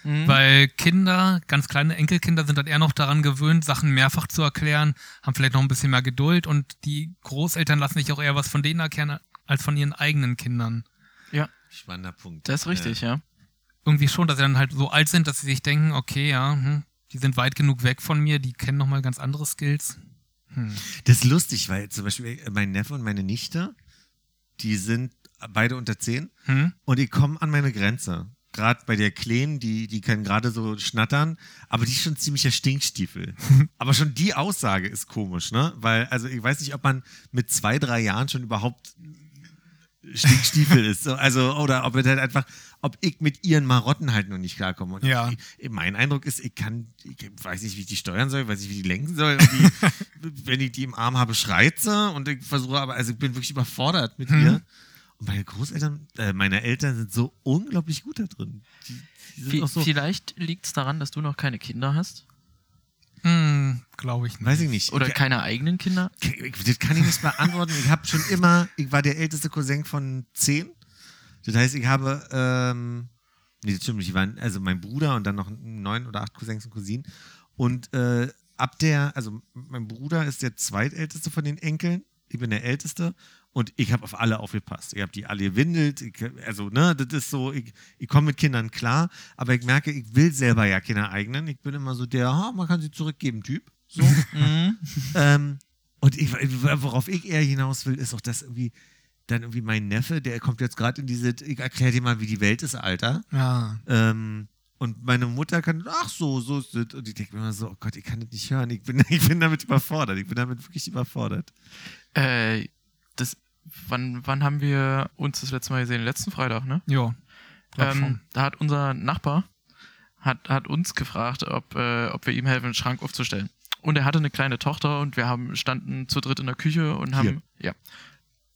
S1: Mhm.
S3: Weil Kinder, ganz kleine Enkelkinder, sind dann eher noch daran gewöhnt, Sachen mehrfach zu erklären, haben vielleicht noch ein bisschen mehr Geduld und die Großeltern lassen sich auch eher was von denen erklären als von ihren eigenen Kindern.
S1: Ja,
S2: Spannender Punkt.
S1: das ist richtig, ja.
S3: Irgendwie schon, dass sie dann halt so alt sind, dass sie sich denken, okay, ja, hm, die sind weit genug weg von mir, die kennen nochmal ganz andere Skills. Hm.
S2: Das ist lustig, weil zum Beispiel mein Neffe und meine Nichte, die sind beide unter 10
S3: Hm?
S2: und die kommen an meine Grenze. Gerade bei der Kleen, die, die können gerade so schnattern, aber die ist schon ziemlicher Stinkstiefel. aber schon die Aussage ist komisch, ne? Weil, also ich weiß nicht, ob man mit zwei, drei Jahren schon überhaupt Stinkstiefel ist. So, Also, oder ob es halt einfach, ob ich mit ihren Marotten halt noch nicht klarkomme. Und
S3: Ja.
S2: ich, mein Eindruck ist, ich kann, ich weiß nicht, wie ich die steuern soll, weiß nicht, wie ich die lenken soll. Die, wenn ich die im Arm habe, schreit sie und ich versuche aber, also ich bin wirklich überfordert mit ihr. Meine Großeltern, äh, meine Eltern sind so unglaublich gut da drin. Die, die sind
S1: Vi-
S2: auch so,
S1: Vielleicht liegt es daran, dass du noch keine Kinder hast
S3: Hm, glaube ich nicht.
S2: weiß ich nicht.
S1: oder
S2: ich,
S1: keine eigenen Kinder.
S2: das kann ich nicht beantworten. Ich habe schon immer, ich war der älteste Cousin von zehn. Das heißt, ich habe, ähm, nee, das stimmt nicht, ich war, also mein Bruder und dann noch neun oder acht Cousins und Cousinen. Und äh, ab der, also mein Bruder ist der zweitälteste von den Enkeln. Ich bin der älteste und ich habe auf alle aufgepasst. Ich habe die alle gewindelt. Ich, also, ne, das ist so, ich, ich komme mit Kindern klar, aber ich merke, ich will selber ja keine eigenen. Ich bin immer so der, ha, man kann sie zurückgeben, Typ. So.
S1: Mhm.
S2: Ähm, und ich, worauf ich eher hinaus will, ist auch, dass irgendwie dann irgendwie mein Neffe, der kommt jetzt gerade in diese, ich erkläre dir mal, wie die Welt ist, Alter.
S3: Ja.
S2: Ähm, und meine Mutter kann, ach so, so ist das. Und ich denke mir immer so, oh Gott, ich kann das nicht hören. Ich bin, ich bin damit überfordert. Ich bin damit wirklich überfordert.
S1: Äh, das, wann, wann haben wir uns das letzte Mal gesehen? Letzten Freitag, ne?
S3: Ja.
S1: Ähm, da hat unser Nachbar hat, hat uns gefragt, ob, äh, ob wir ihm helfen, einen Schrank aufzustellen. Und er hatte eine kleine Tochter und wir haben standen zu dritt in der Küche und haben, ja,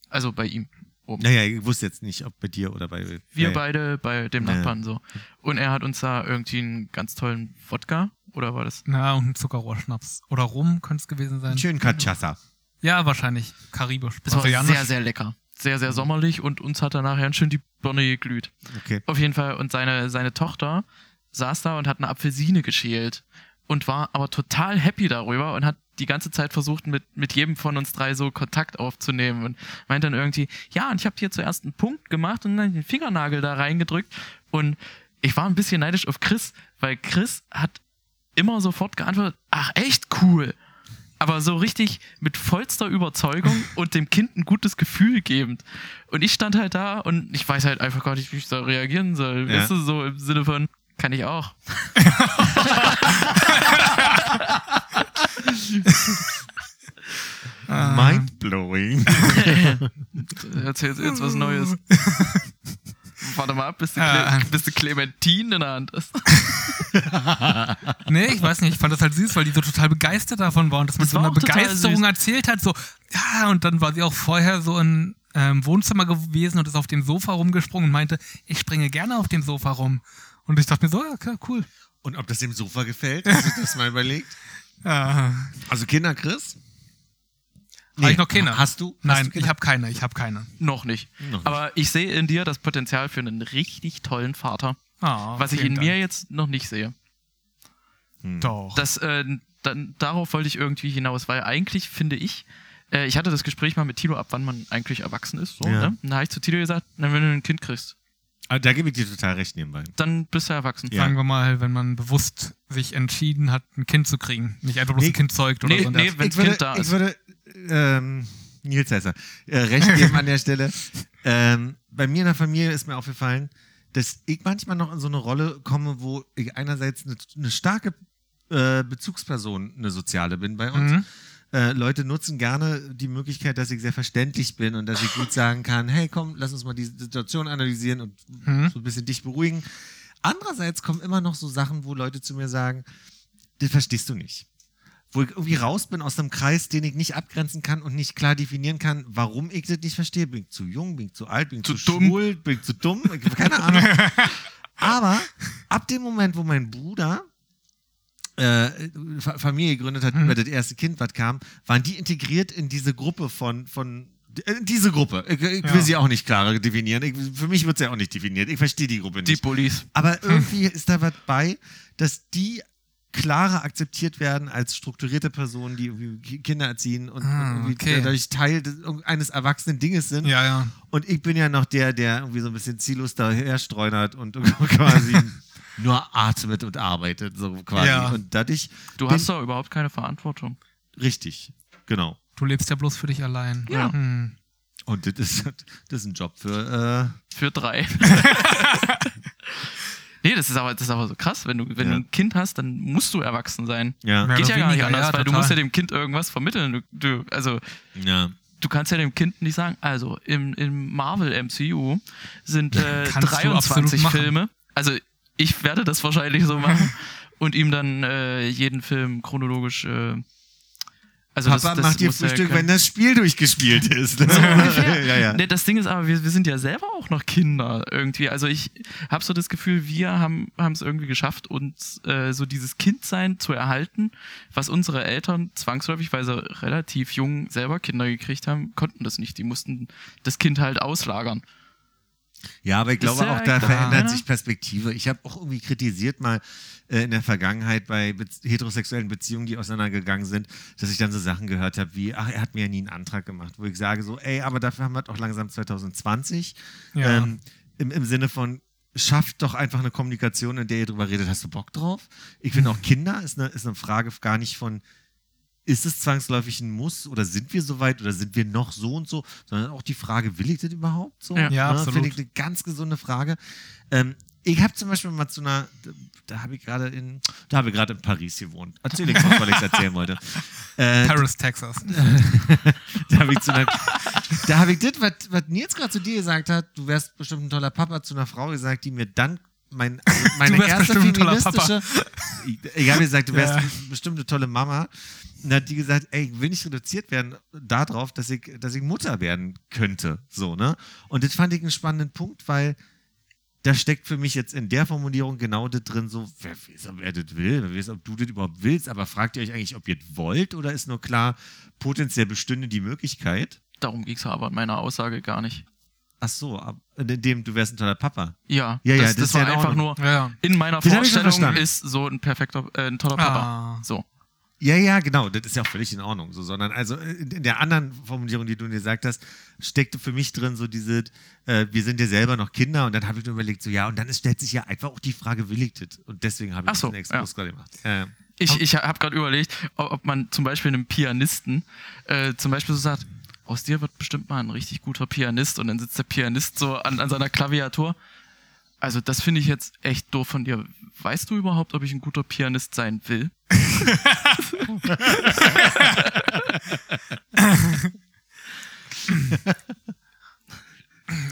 S1: also bei ihm oben.
S2: Naja, ich wusste jetzt nicht, ob bei dir oder bei.
S1: Wir
S2: ja, ja.
S1: beide bei dem. Nachbarn so. Und er hat uns da irgendwie einen ganz tollen Wodka, oder war das?
S3: Na, und ein Zuckerrohrschnaps. Oder Rum könnte es gewesen sein.
S2: Einen schönen Cachaça.
S3: Ja, wahrscheinlich. Karibisch.
S1: Das war sehr, sehr lecker. Sehr, sehr sommerlich und uns hat er nachher schön die Birne geglüht.
S2: Okay.
S1: Auf jeden Fall. Und seine, seine Tochter saß da und hat eine Apfelsine geschält und war aber total happy darüber und hat die ganze Zeit versucht, mit, mit jedem von uns drei so Kontakt aufzunehmen und meint dann irgendwie, ja, und ich habe hier zuerst einen Punkt gemacht und dann den Fingernagel da reingedrückt und ich war ein bisschen neidisch auf Chris, weil Chris hat immer sofort geantwortet, ach echt cool. Aber so richtig mit vollster Überzeugung und dem Kind ein gutes Gefühl gebend. Und ich stand halt da und ich weiß halt einfach gar nicht, wie ich da reagieren soll.
S2: Ja.
S1: Weißt du, so im Sinne von, kann ich auch.
S2: Mindblowing.
S1: Erzählst jetzt was Neues. Warte mal ab, bis du,
S3: Ah.
S1: Cle bis du Clementine in der Hand hast.
S3: Nee, ich weiß nicht, ich fand das halt süß, weil die so total begeistert davon war und dass man
S1: Das
S3: so
S1: war
S3: eine
S1: auch total
S3: Begeisterung
S1: süß.
S3: erzählt hat, so, ja, und dann war sie auch vorher so im ähm, Wohnzimmer gewesen und ist auf dem Sofa rumgesprungen und meinte, ich springe gerne auf dem Sofa rum. Und ich dachte mir so, ja, okay, cool.
S2: Und ob das dem Sofa gefällt, hast du das mal überlegt?
S3: Ja.
S2: Also Kinder, Chris?
S3: Habe ich noch keine?
S2: Hast du? Hast
S3: Nein,
S2: du Kinder?
S3: ich habe keine, ich habe keine.
S1: Noch nicht.
S2: Noch nicht.
S1: Aber ich sehe in dir das Potenzial für einen richtig tollen Vater,
S3: Ah,
S1: was ich in
S3: Dank.
S1: mir jetzt noch nicht sehe.
S3: Doch.
S1: Das, äh, dann, darauf wollte ich irgendwie hinaus, weil eigentlich finde ich, äh, ich hatte das Gespräch mal mit Tilo ab, wann man eigentlich erwachsen ist. So,
S2: Ja.
S1: ne? Und da habe ich zu Tilo gesagt, na, wenn du ein Kind kriegst.
S2: Ah, Da gebe ich dir total recht nebenbei.
S1: dann bist du erwachsen.
S2: Ja.
S3: Sagen wir mal, wenn man bewusst sich entschieden hat, ein Kind zu kriegen. Nicht einfach bloß
S2: Nee,
S3: ein Kind zeugt oder
S1: nee,
S3: so.
S1: nee,
S2: ich würde,
S1: Kind da
S2: ich
S1: ist.
S2: würde ähm, Nils heißt er, äh, recht geben an der Stelle. Ähm, bei mir in der Familie ist mir aufgefallen, dass ich manchmal noch in so eine Rolle komme, wo ich einerseits eine, eine starke äh, Bezugsperson, eine soziale bin bei uns.
S3: Mhm.
S2: Äh, Leute nutzen gerne die Möglichkeit, dass ich sehr verständlich bin und dass ich gut sagen kann, hey komm, lass uns mal die Situation analysieren und
S3: Mhm.
S2: so ein bisschen dich beruhigen. Andererseits kommen immer noch so Sachen, wo Leute zu mir sagen, das verstehst du nicht. Wo ich irgendwie raus bin aus einem Kreis, den ich nicht abgrenzen kann und nicht klar definieren kann, warum ich das nicht verstehe. Bin ich zu jung, bin ich zu alt, bin ich zu,
S1: Zu dumm.
S2: schwul, bin ich zu dumm? Ich habe keine Ahnung. Aber ab dem Moment, wo mein Bruder äh, Fa- Familie gegründet hat, über das erste Kind, was kam, waren die integriert in diese Gruppe von, von äh, diese Gruppe. Ich, ich will
S3: Ja.
S2: sie auch nicht klarer definieren. Ich, für mich wird sie auch nicht definiert. Ich verstehe die Gruppe
S1: Die
S2: nicht.
S1: Bullies.
S2: Aber irgendwie ist da was bei, dass die klarer akzeptiert werden als strukturierte Personen, die Kinder erziehen und,
S3: Ah,
S2: und
S3: okay.
S2: dadurch Teil des, eines erwachsenen Dinges sind.
S3: Ja, ja.
S2: Und ich bin ja noch der, der irgendwie so ein bisschen ziellos daher streunert und quasi nur atmet und arbeitet, so quasi.
S3: Ja.
S2: Und dadurch.
S1: Du hast doch überhaupt keine Verantwortung.
S2: Richtig, genau.
S3: Du lebst ja bloß für dich allein.
S1: Ja.
S3: Hm.
S2: Und das ist, das ist ein Job für.
S1: Für drei. nee, das ist aber, das ist aber so krass. Wenn du, wenn
S2: Ja.
S1: du ein Kind hast, dann musst du erwachsen sein.
S2: Ja.
S1: Geht
S3: oder
S1: ja gar nicht anders,
S3: ja,
S1: weil du musst ja dem Kind irgendwas vermitteln. Du, du, also
S2: ja.
S1: du kannst ja dem Kind nicht sagen, also im, im Marvel MCU sind äh,
S3: Kannst du absolut
S1: 23
S3: machen.
S1: Filme. Also ich werde das wahrscheinlich so machen und ihm dann äh, jeden Film chronologisch. Äh, also
S2: Papa
S1: das, das
S2: macht dir Frühstück,
S1: können.
S2: wenn das Spiel durchgespielt ist. Ne? ja, ja.
S1: Das Ding ist aber, wir, wir sind ja selber auch noch Kinder irgendwie. Also ich habe so das Gefühl, wir haben haben es irgendwie geschafft, uns äh, so dieses Kindsein zu erhalten, was unsere Eltern zwangsläufig, weil sie relativ jung selber Kinder gekriegt haben, konnten das nicht. Die mussten das Kind halt auslagern.
S2: Ja, aber ich glaube
S1: ja
S2: auch, da
S1: eigentlich-
S2: verändert
S1: Ja.
S2: sich Perspektive. Ich habe auch irgendwie kritisiert mal äh, in der Vergangenheit bei Be heterosexuellen Beziehungen, die auseinandergegangen sind, dass ich dann so Sachen gehört habe wie, ach, er hat mir ja nie einen Antrag gemacht, wo ich sage so, ey, aber dafür haben wir doch langsam 2020.
S3: Ja.
S2: Ähm, im, Im Sinne von, schafft doch einfach eine Kommunikation, in der ihr drüber redet. Hast du Bock drauf? Ich finde auch Kinder ist eine, ist eine Frage gar nicht von, ist es zwangsläufig ein Muss oder sind wir so weit oder sind wir noch so und so, sondern auch die Frage, will ich das überhaupt so?
S1: Ja.
S3: Ja,
S2: Ne,
S3: absolut.
S2: Finde ich eine ganz gesunde Frage. Ähm, ich habe zum Beispiel mal zu einer, da habe ich gerade in, da habe ich gerade in Paris gewohnt. Erzähl ich mal, weil ich erzählen wollte. Äh,
S3: Paris, Texas.
S2: da habe ich zu einer, da habe ich das, was, was Nils gerade zu dir gesagt hat, du wärst bestimmt ein toller Papa, zu einer Frau gesagt, die mir dann mein, also meine
S3: Du wärst
S2: erste feministische, ich, ich habe gesagt, du wärst
S3: Ja.
S2: bestimmt eine tolle Mama. Und dann hat die gesagt, ey, ich will nicht reduziert werden darauf, dass ich, dass ich Mutter werden könnte. So, ne? Und das fand ich einen spannenden Punkt, weil da steckt für mich jetzt in der Formulierung genau das drin, so, wer weiß, ob er das will, wer weiß, ob du das überhaupt willst, aber fragt ihr euch eigentlich, ob ihr das wollt oder ist nur klar, potenziell bestünde die Möglichkeit?
S1: Darum ging es aber in meiner Aussage gar nicht.
S2: Ach so, ab, in dem du wärst ein toller Papa.
S1: Ja,
S2: Ja, ja,
S1: das,
S2: das
S1: das
S2: ist ja
S1: war
S2: in
S1: einfach nur
S3: Ja, ja.
S1: in meiner
S2: Das
S1: Vorstellung ist so ein perfekter, äh, ein toller Papa.
S3: Ah.
S1: So.
S2: Ja, ja, genau, das ist ja auch völlig in Ordnung. So, sondern also in in der anderen Formulierung, die du mir gesagt hast, steckte für mich drin so diese, äh, wir sind ja selber noch Kinder und dann habe ich nur überlegt, so ja, und dann ist, stellt sich ja einfach auch die Frage, will ich das? Und deswegen habe ich
S1: so,
S2: diesen Exkurs gerade gemacht. Äh,
S1: Ich, ich habe gerade überlegt, ob, ob man zum Beispiel einem Pianisten äh, zum Beispiel so sagt, aus dir wird bestimmt mal ein richtig guter Pianist und dann sitzt der Pianist so an, an seiner Klaviatur. Also das finde ich jetzt echt doof von dir. Weißt du überhaupt, ob ich ein guter Pianist sein will?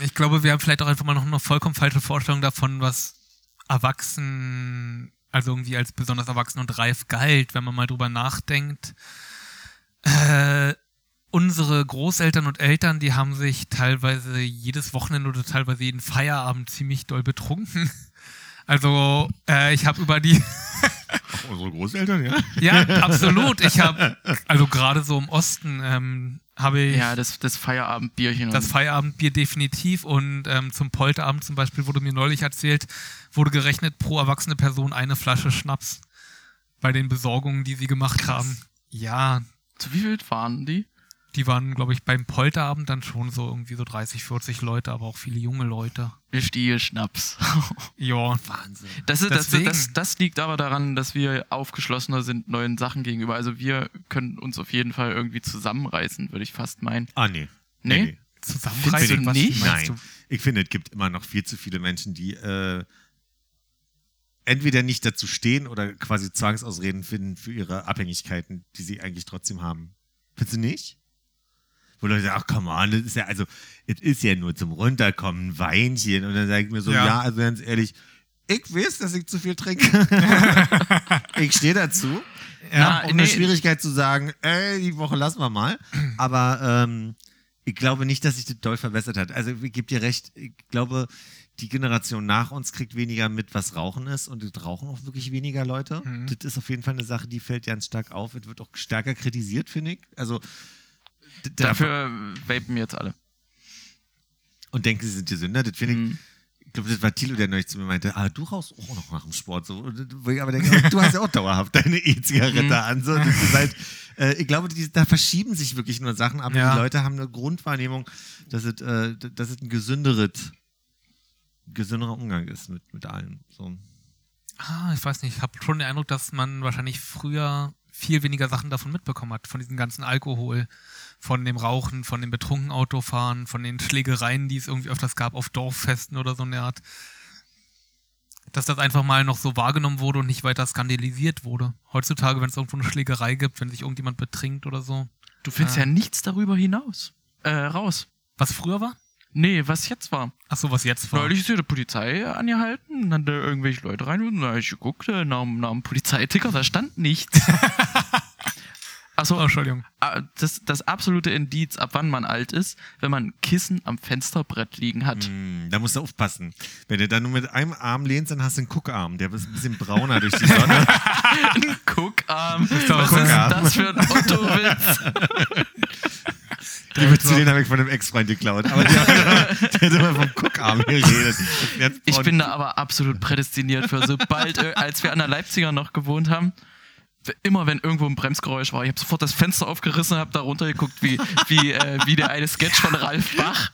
S3: Ich glaube, wir haben vielleicht auch einfach mal noch eine vollkommen falsche Vorstellung davon, was erwachsen, also irgendwie als besonders erwachsen und reif galt, wenn man mal drüber nachdenkt. Äh, unsere Großeltern und Eltern, die haben sich teilweise jedes Wochenende oder teilweise jeden Feierabend ziemlich doll betrunken. Also äh, ich habe über die
S2: unsere Großeltern, ja?
S3: Ja, absolut. Ich habe, also gerade so im Osten, ähm, habe ich
S1: Ja, das, das Feierabendbierchen.
S3: das Feierabendbier definitiv und ähm, zum Polterabend zum Beispiel wurde mir neulich erzählt, wurde gerechnet pro erwachsene Person eine Flasche Schnaps bei den Besorgungen, die sie gemacht haben. Ja,
S1: Zu wie viel waren die?
S3: Die waren, glaube ich, beim Polterabend dann schon so irgendwie so 30, 40 Leute, aber auch viele junge Leute.
S1: Stiel Schnaps.
S3: Ja,
S2: Wahnsinn.
S1: Das, ist, das, das, das liegt aber daran, dass wir aufgeschlossener sind neuen Sachen gegenüber. Also wir können uns auf jeden Fall irgendwie zusammenreißen, würde ich fast meinen.
S2: Ah, nee.
S1: Nee?
S3: zusammenreißen.
S1: Findest du
S3: was
S1: nicht?
S2: Nein.
S3: du?
S2: Ich finde, es gibt immer noch viel zu viele Menschen, die äh, entweder nicht dazu stehen oder quasi Zwangsausreden finden für ihre Abhängigkeiten, die sie eigentlich trotzdem haben. Findest du nicht? Wo Leute sagen, ach komm on, das ist ja, also, es ist ja nur zum Runterkommen ein Weinchen. Und dann sage ich mir so, ja.
S3: Ja.
S2: also ganz ehrlich, ich weiß, dass ich zu viel trinke. ich stehe dazu.
S1: Ja,
S2: um eine Schwierigkeit zu sagen, ey, die Woche lassen wir mal. Aber ähm, ich glaube nicht, dass sich das doll verbessert hat. Also ich gebe dir recht, ich glaube, die Generation nach uns kriegt weniger mit, was Rauchen ist und es rauchen auch wirklich weniger Leute.
S3: Mhm.
S2: Das ist auf jeden Fall eine Sache, die fällt ganz stark auf. Es wird auch stärker kritisiert, finde ich. Also
S1: Dafür vapen jetzt alle.
S2: und denken, sie sind die Sünder. Das finde ich
S1: Mhm.
S2: ich glaube, das war Thilo, der neulich zu mir meinte, ah, du rauchst auch noch nach dem Sport. So. Wo ich aber denke, du hast ja auch dauerhaft deine E-Zigarette
S1: Mhm.
S2: an. So. Das ist halt, äh, ich glaube, die, da verschieben sich wirklich nur Sachen, aber
S3: Ja.
S2: die Leute haben eine Grundwahrnehmung, dass es, äh, dass es ein gesünderes, gesünderer Umgang ist mit, mit allem. So.
S3: Ah, ich weiß nicht, ich habe schon den Eindruck, dass man wahrscheinlich früher viel weniger Sachen davon mitbekommen hat, von diesem ganzen Alkohol, von dem Rauchen, von dem betrunkenen Autofahren, von den Schlägereien, die es irgendwie öfters gab auf Dorffesten oder so eine Art. Dass das einfach mal noch so wahrgenommen wurde und nicht weiter skandalisiert wurde. Heutzutage, wenn es irgendwo eine Schlägerei gibt, wenn sich irgendjemand betrinkt oder so.
S1: Du findest
S3: Ah.
S1: ja nichts darüber hinaus. Äh, raus.
S3: Was früher war?
S1: Nee, was jetzt war.
S3: Ach so, was jetzt war.
S1: Neulich ist ja die Polizei angehalten, dann da irgendwelche Leute rein und da hab ich geguckt, äh, nach, nach dem Polizeiticker, da stand nichts.
S3: Oh,
S1: Achso,
S3: Entschuldigung.
S1: Ah, das, das absolute Indiz, ab wann man alt ist, wenn man Kissen am Fensterbrett liegen hat.
S2: Mm, da musst du aufpassen. Wenn du dann nur mit einem Arm lehnst, dann hast du einen Guckarm. Der ist ein bisschen brauner durch die Sonne.
S1: Ein Guckarm.
S3: doch
S1: Was ist das für ein Otto-Witz?
S2: Die den habe ich von einem Ex-Freund geklaut. Aber der, hat immer vom Guckarm geredet.
S1: Ich bin da aber absolut prädestiniert für. Sobald, äh, als wir an der Leipziger noch gewohnt haben, immer wenn irgendwo ein Bremsgeräusch war, ich habe sofort das Fenster aufgerissen, habe da runtergeguckt, wie, wie, äh, wie der eine Sketch von Ralf Bach.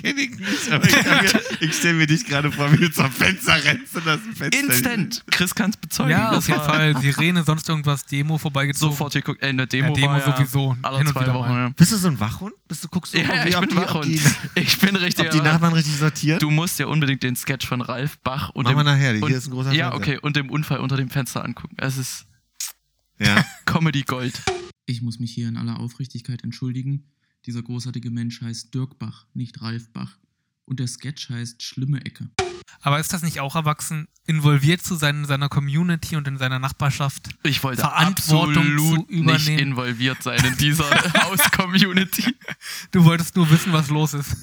S2: Kenn ich nicht, aber ich, kann mir- ich stelle mir dich gerade vor, wie du zum Fenster rennst und das Fenster.
S1: Instant. Chris kann es bezeugen.
S3: Ja, auf jeden Fall. Sirene, sonst irgendwas, Demo vorbeigezogen.
S1: Sofort geguckt. Äh, in der Demo,
S3: Ja, Demo
S1: war ja
S3: sowieso.
S1: Alle
S3: Hin und
S1: zwei Wochen. Ja.
S2: Bist du so ein Wachhund? Bist du, guckst du
S1: Ja, ich bin
S2: die,
S1: Wachhund.
S2: die,
S1: Ich bin richtig.
S2: ob die Nachbarn richtig sortieren?
S1: Du musst ja unbedingt den Sketch von Ralf Bach und
S2: Machen wir
S1: dem,
S2: nachher. Hier
S1: und,
S2: ist ein großer
S1: Ja,
S2: Fernseher.
S1: okay. Und dem Unfall unter dem Fenster angucken. Es ist
S2: Ja.
S1: Comedy Gold.
S4: Ich muss mich hier in aller Aufrichtigkeit entschuldigen. Dieser großartige Mensch heißt Dirk Bach, nicht Ralf Bach. Und der Sketch heißt Schlimme Ecke.
S3: Aber ist das nicht auch erwachsen, involviert zu sein in seiner Community und in seiner Nachbarschaft?
S1: Ich wollte
S3: Verantwortung
S1: absolut
S3: zu übernehmen.
S1: nicht involviert sein in dieser Haus-Community.
S3: Du wolltest nur wissen, was los ist.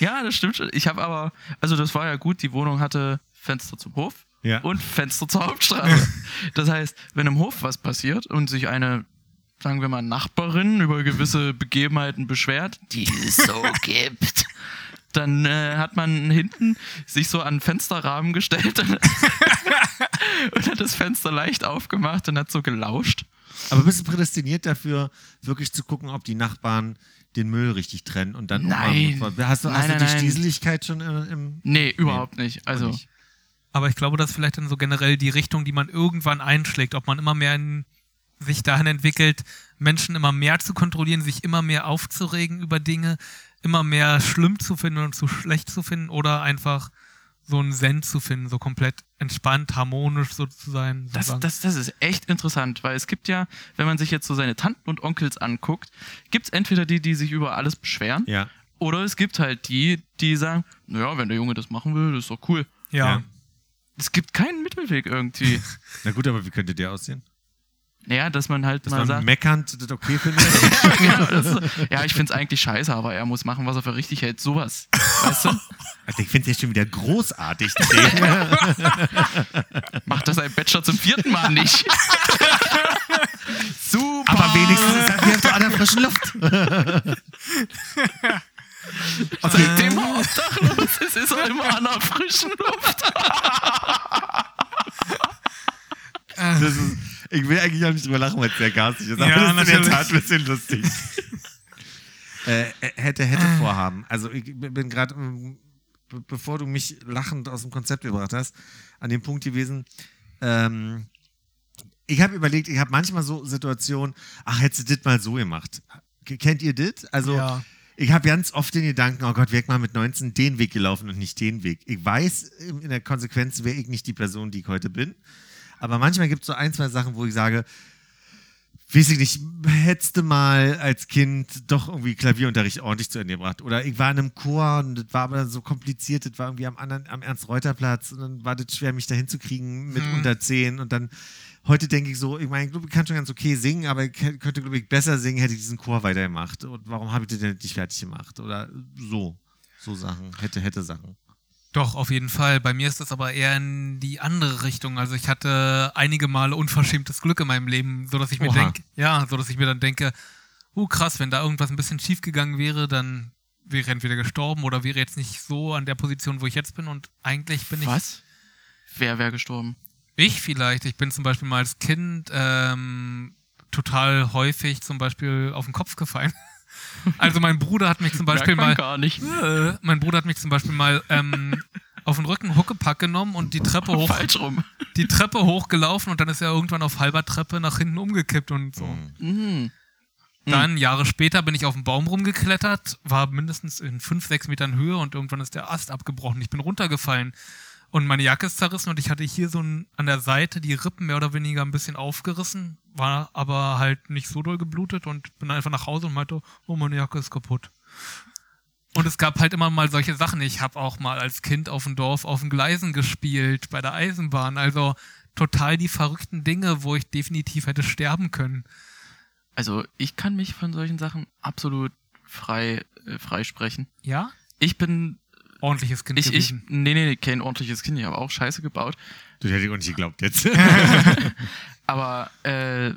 S1: Ja, das stimmt schon. Ich habe aber, also das war ja gut, die Wohnung hatte Fenster zum Hof
S2: Ja.
S1: und Fenster zur Hauptstraße. das heißt, wenn im Hof was passiert und sich eine, sagen wir mal, Nachbarin über gewisse Begebenheiten beschwert, die es so gibt, dann äh, hat man hinten sich so an Fensterrahmen gestellt und, hat das Fenster leicht aufgemacht und hat so gelauscht.
S2: Aber bist du prädestiniert dafür, wirklich zu gucken, ob die Nachbarn den Müll richtig trennen und dann
S1: Nein.
S2: auch mal- Hast du,
S1: Nein,
S2: hast du
S1: nein,
S2: die
S1: nein.
S2: Stieseligkeit schon im, im
S1: Nee, überhaupt nicht. Also,
S2: nicht.
S3: Aber ich glaube, das ist vielleicht dann so generell die Richtung, die man irgendwann einschlägt, ob man immer mehr in, sich dahin entwickelt, Menschen immer mehr zu kontrollieren, sich immer mehr aufzuregen über Dinge, immer mehr schlimm zu finden und zu schlecht zu finden oder einfach so einen Zen zu finden, so komplett entspannt, harmonisch so zu sein.
S1: Das,
S3: sozusagen.
S1: das, das ist echt interessant, weil es gibt ja, wenn man sich jetzt so seine Tanten und Onkels anguckt, gibt es entweder die, die sich über alles beschweren,
S2: Ja.
S1: oder es gibt halt die, die sagen, naja, wenn der Junge das machen will, das ist doch cool.
S3: ja.
S2: Ja.
S1: Es gibt keinen Mittelweg irgendwie.
S2: Na gut, aber wie könnte der aussehen?
S1: naja, dass man halt
S2: Dass
S1: mal
S2: man
S1: sagt,
S2: meckernd das okay findet?
S1: ja, das, ja, ich find's eigentlich scheiße, aber er muss machen, was er für richtig hält. Sowas. Weißt du?
S2: Also ich finde es ja schon wieder großartig.
S1: Macht das ein Bachelor zum vierten Mal nicht. Super.
S2: aber wenigstens ist er wieder an der frischen Luft.
S1: Seitdem er obdachlos ist, ist er immer an der frischen Luft.
S2: Das ist, ich will eigentlich auch nicht drüber lachen, weil es sehr garstig ist. Aber
S3: Ja,
S2: das ist in der
S3: natürlich.
S2: Tat ein bisschen lustig. äh, hätte, hätte vorhaben. Also ich bin gerade, ähm, be bevor du mich lachend aus dem Konzept gebracht hast, an dem Punkt gewesen, ähm, ich habe überlegt, ich habe manchmal so Situationen, ach, hättest du das mal so gemacht. K- Kennt ihr das? Also,
S3: Ja.
S2: Ich habe ganz oft den Gedanken, oh Gott, wäre ich mal mit 19 den Weg gelaufen und nicht den Weg. Ich weiß, in der Konsequenz wäre ich nicht die Person, die ich heute bin. Aber manchmal gibt es so ein, zwei Sachen, wo ich sage, weiß ich nicht, hättest du mal als Kind doch irgendwie Klavierunterricht ordentlich zu Ende gebracht. Oder ich war in einem Chor und das war aber so kompliziert, das war irgendwie am anderen, am Ernst-Reuter-Platz und dann war das schwer, mich da hinzukriegen mit unter 10 und dann heute denke ich so, ich meine, ich kann schon ganz okay singen, aber ich könnte, glaube ich, besser singen, hätte ich diesen Chor weitergemacht. Und warum habe ich das denn nicht fertig gemacht? Oder so. So Sachen. Hätte, hätte Sachen.
S3: Doch, auf jeden Fall. Bei mir ist das aber eher in die andere Richtung. Also ich hatte einige Male unverschämtes Glück in meinem Leben, so dass ich mir denke, ja, so dass ich mir dann denke, uh krass, wenn da irgendwas ein bisschen schief gegangen wäre, dann wäre ich entweder gestorben oder wäre jetzt nicht so an der Position, wo ich jetzt bin. Und eigentlich bin ich
S1: Was? Wer wäre gestorben?
S3: Ich vielleicht. Ich bin zum Beispiel mal als Kind ähm, total häufig zum Beispiel auf den Kopf gefallen. Also mein Bruder hat mich zum Beispiel mal,
S1: gar nicht.
S3: äh, mein Bruder hat mich zum Beispiel mal ähm, auf den Rücken Huckepack genommen und die Treppe hoch,
S1: Falsch rum.
S3: die Treppe hochgelaufen und dann ist er irgendwann auf halber Treppe nach hinten umgekippt und so.
S1: Mhm.
S3: Dann Jahre später bin ich auf den Baum rumgeklettert, war mindestens in fünf, sechs Metern Höhe und irgendwann ist der Ast abgebrochen. Ich bin runtergefallen und meine Jacke ist zerrissen und ich hatte hier so ein, an der Seite die Rippen mehr oder weniger ein bisschen aufgerissen, war aber halt nicht so doll geblutet und bin einfach nach Hause und meinte, oh, meine Jacke ist kaputt. Und es gab halt immer mal solche Sachen. Ich habe auch mal als Kind auf dem Dorf auf den Gleisen gespielt, bei der Eisenbahn. Also total die verrückten Dinge, wo ich definitiv hätte sterben können.
S1: Also ich kann mich von solchen Sachen absolut frei äh, freisprechen.
S3: Ja?
S1: Ich bin
S3: Ordentliches Kind
S1: ich ich
S3: gewesen.
S1: nee nee nee, kein ordentliches Kind. Ich habe auch Scheiße gebaut.
S2: Das hätte ich auch nicht geglaubt jetzt.
S1: Aber äh,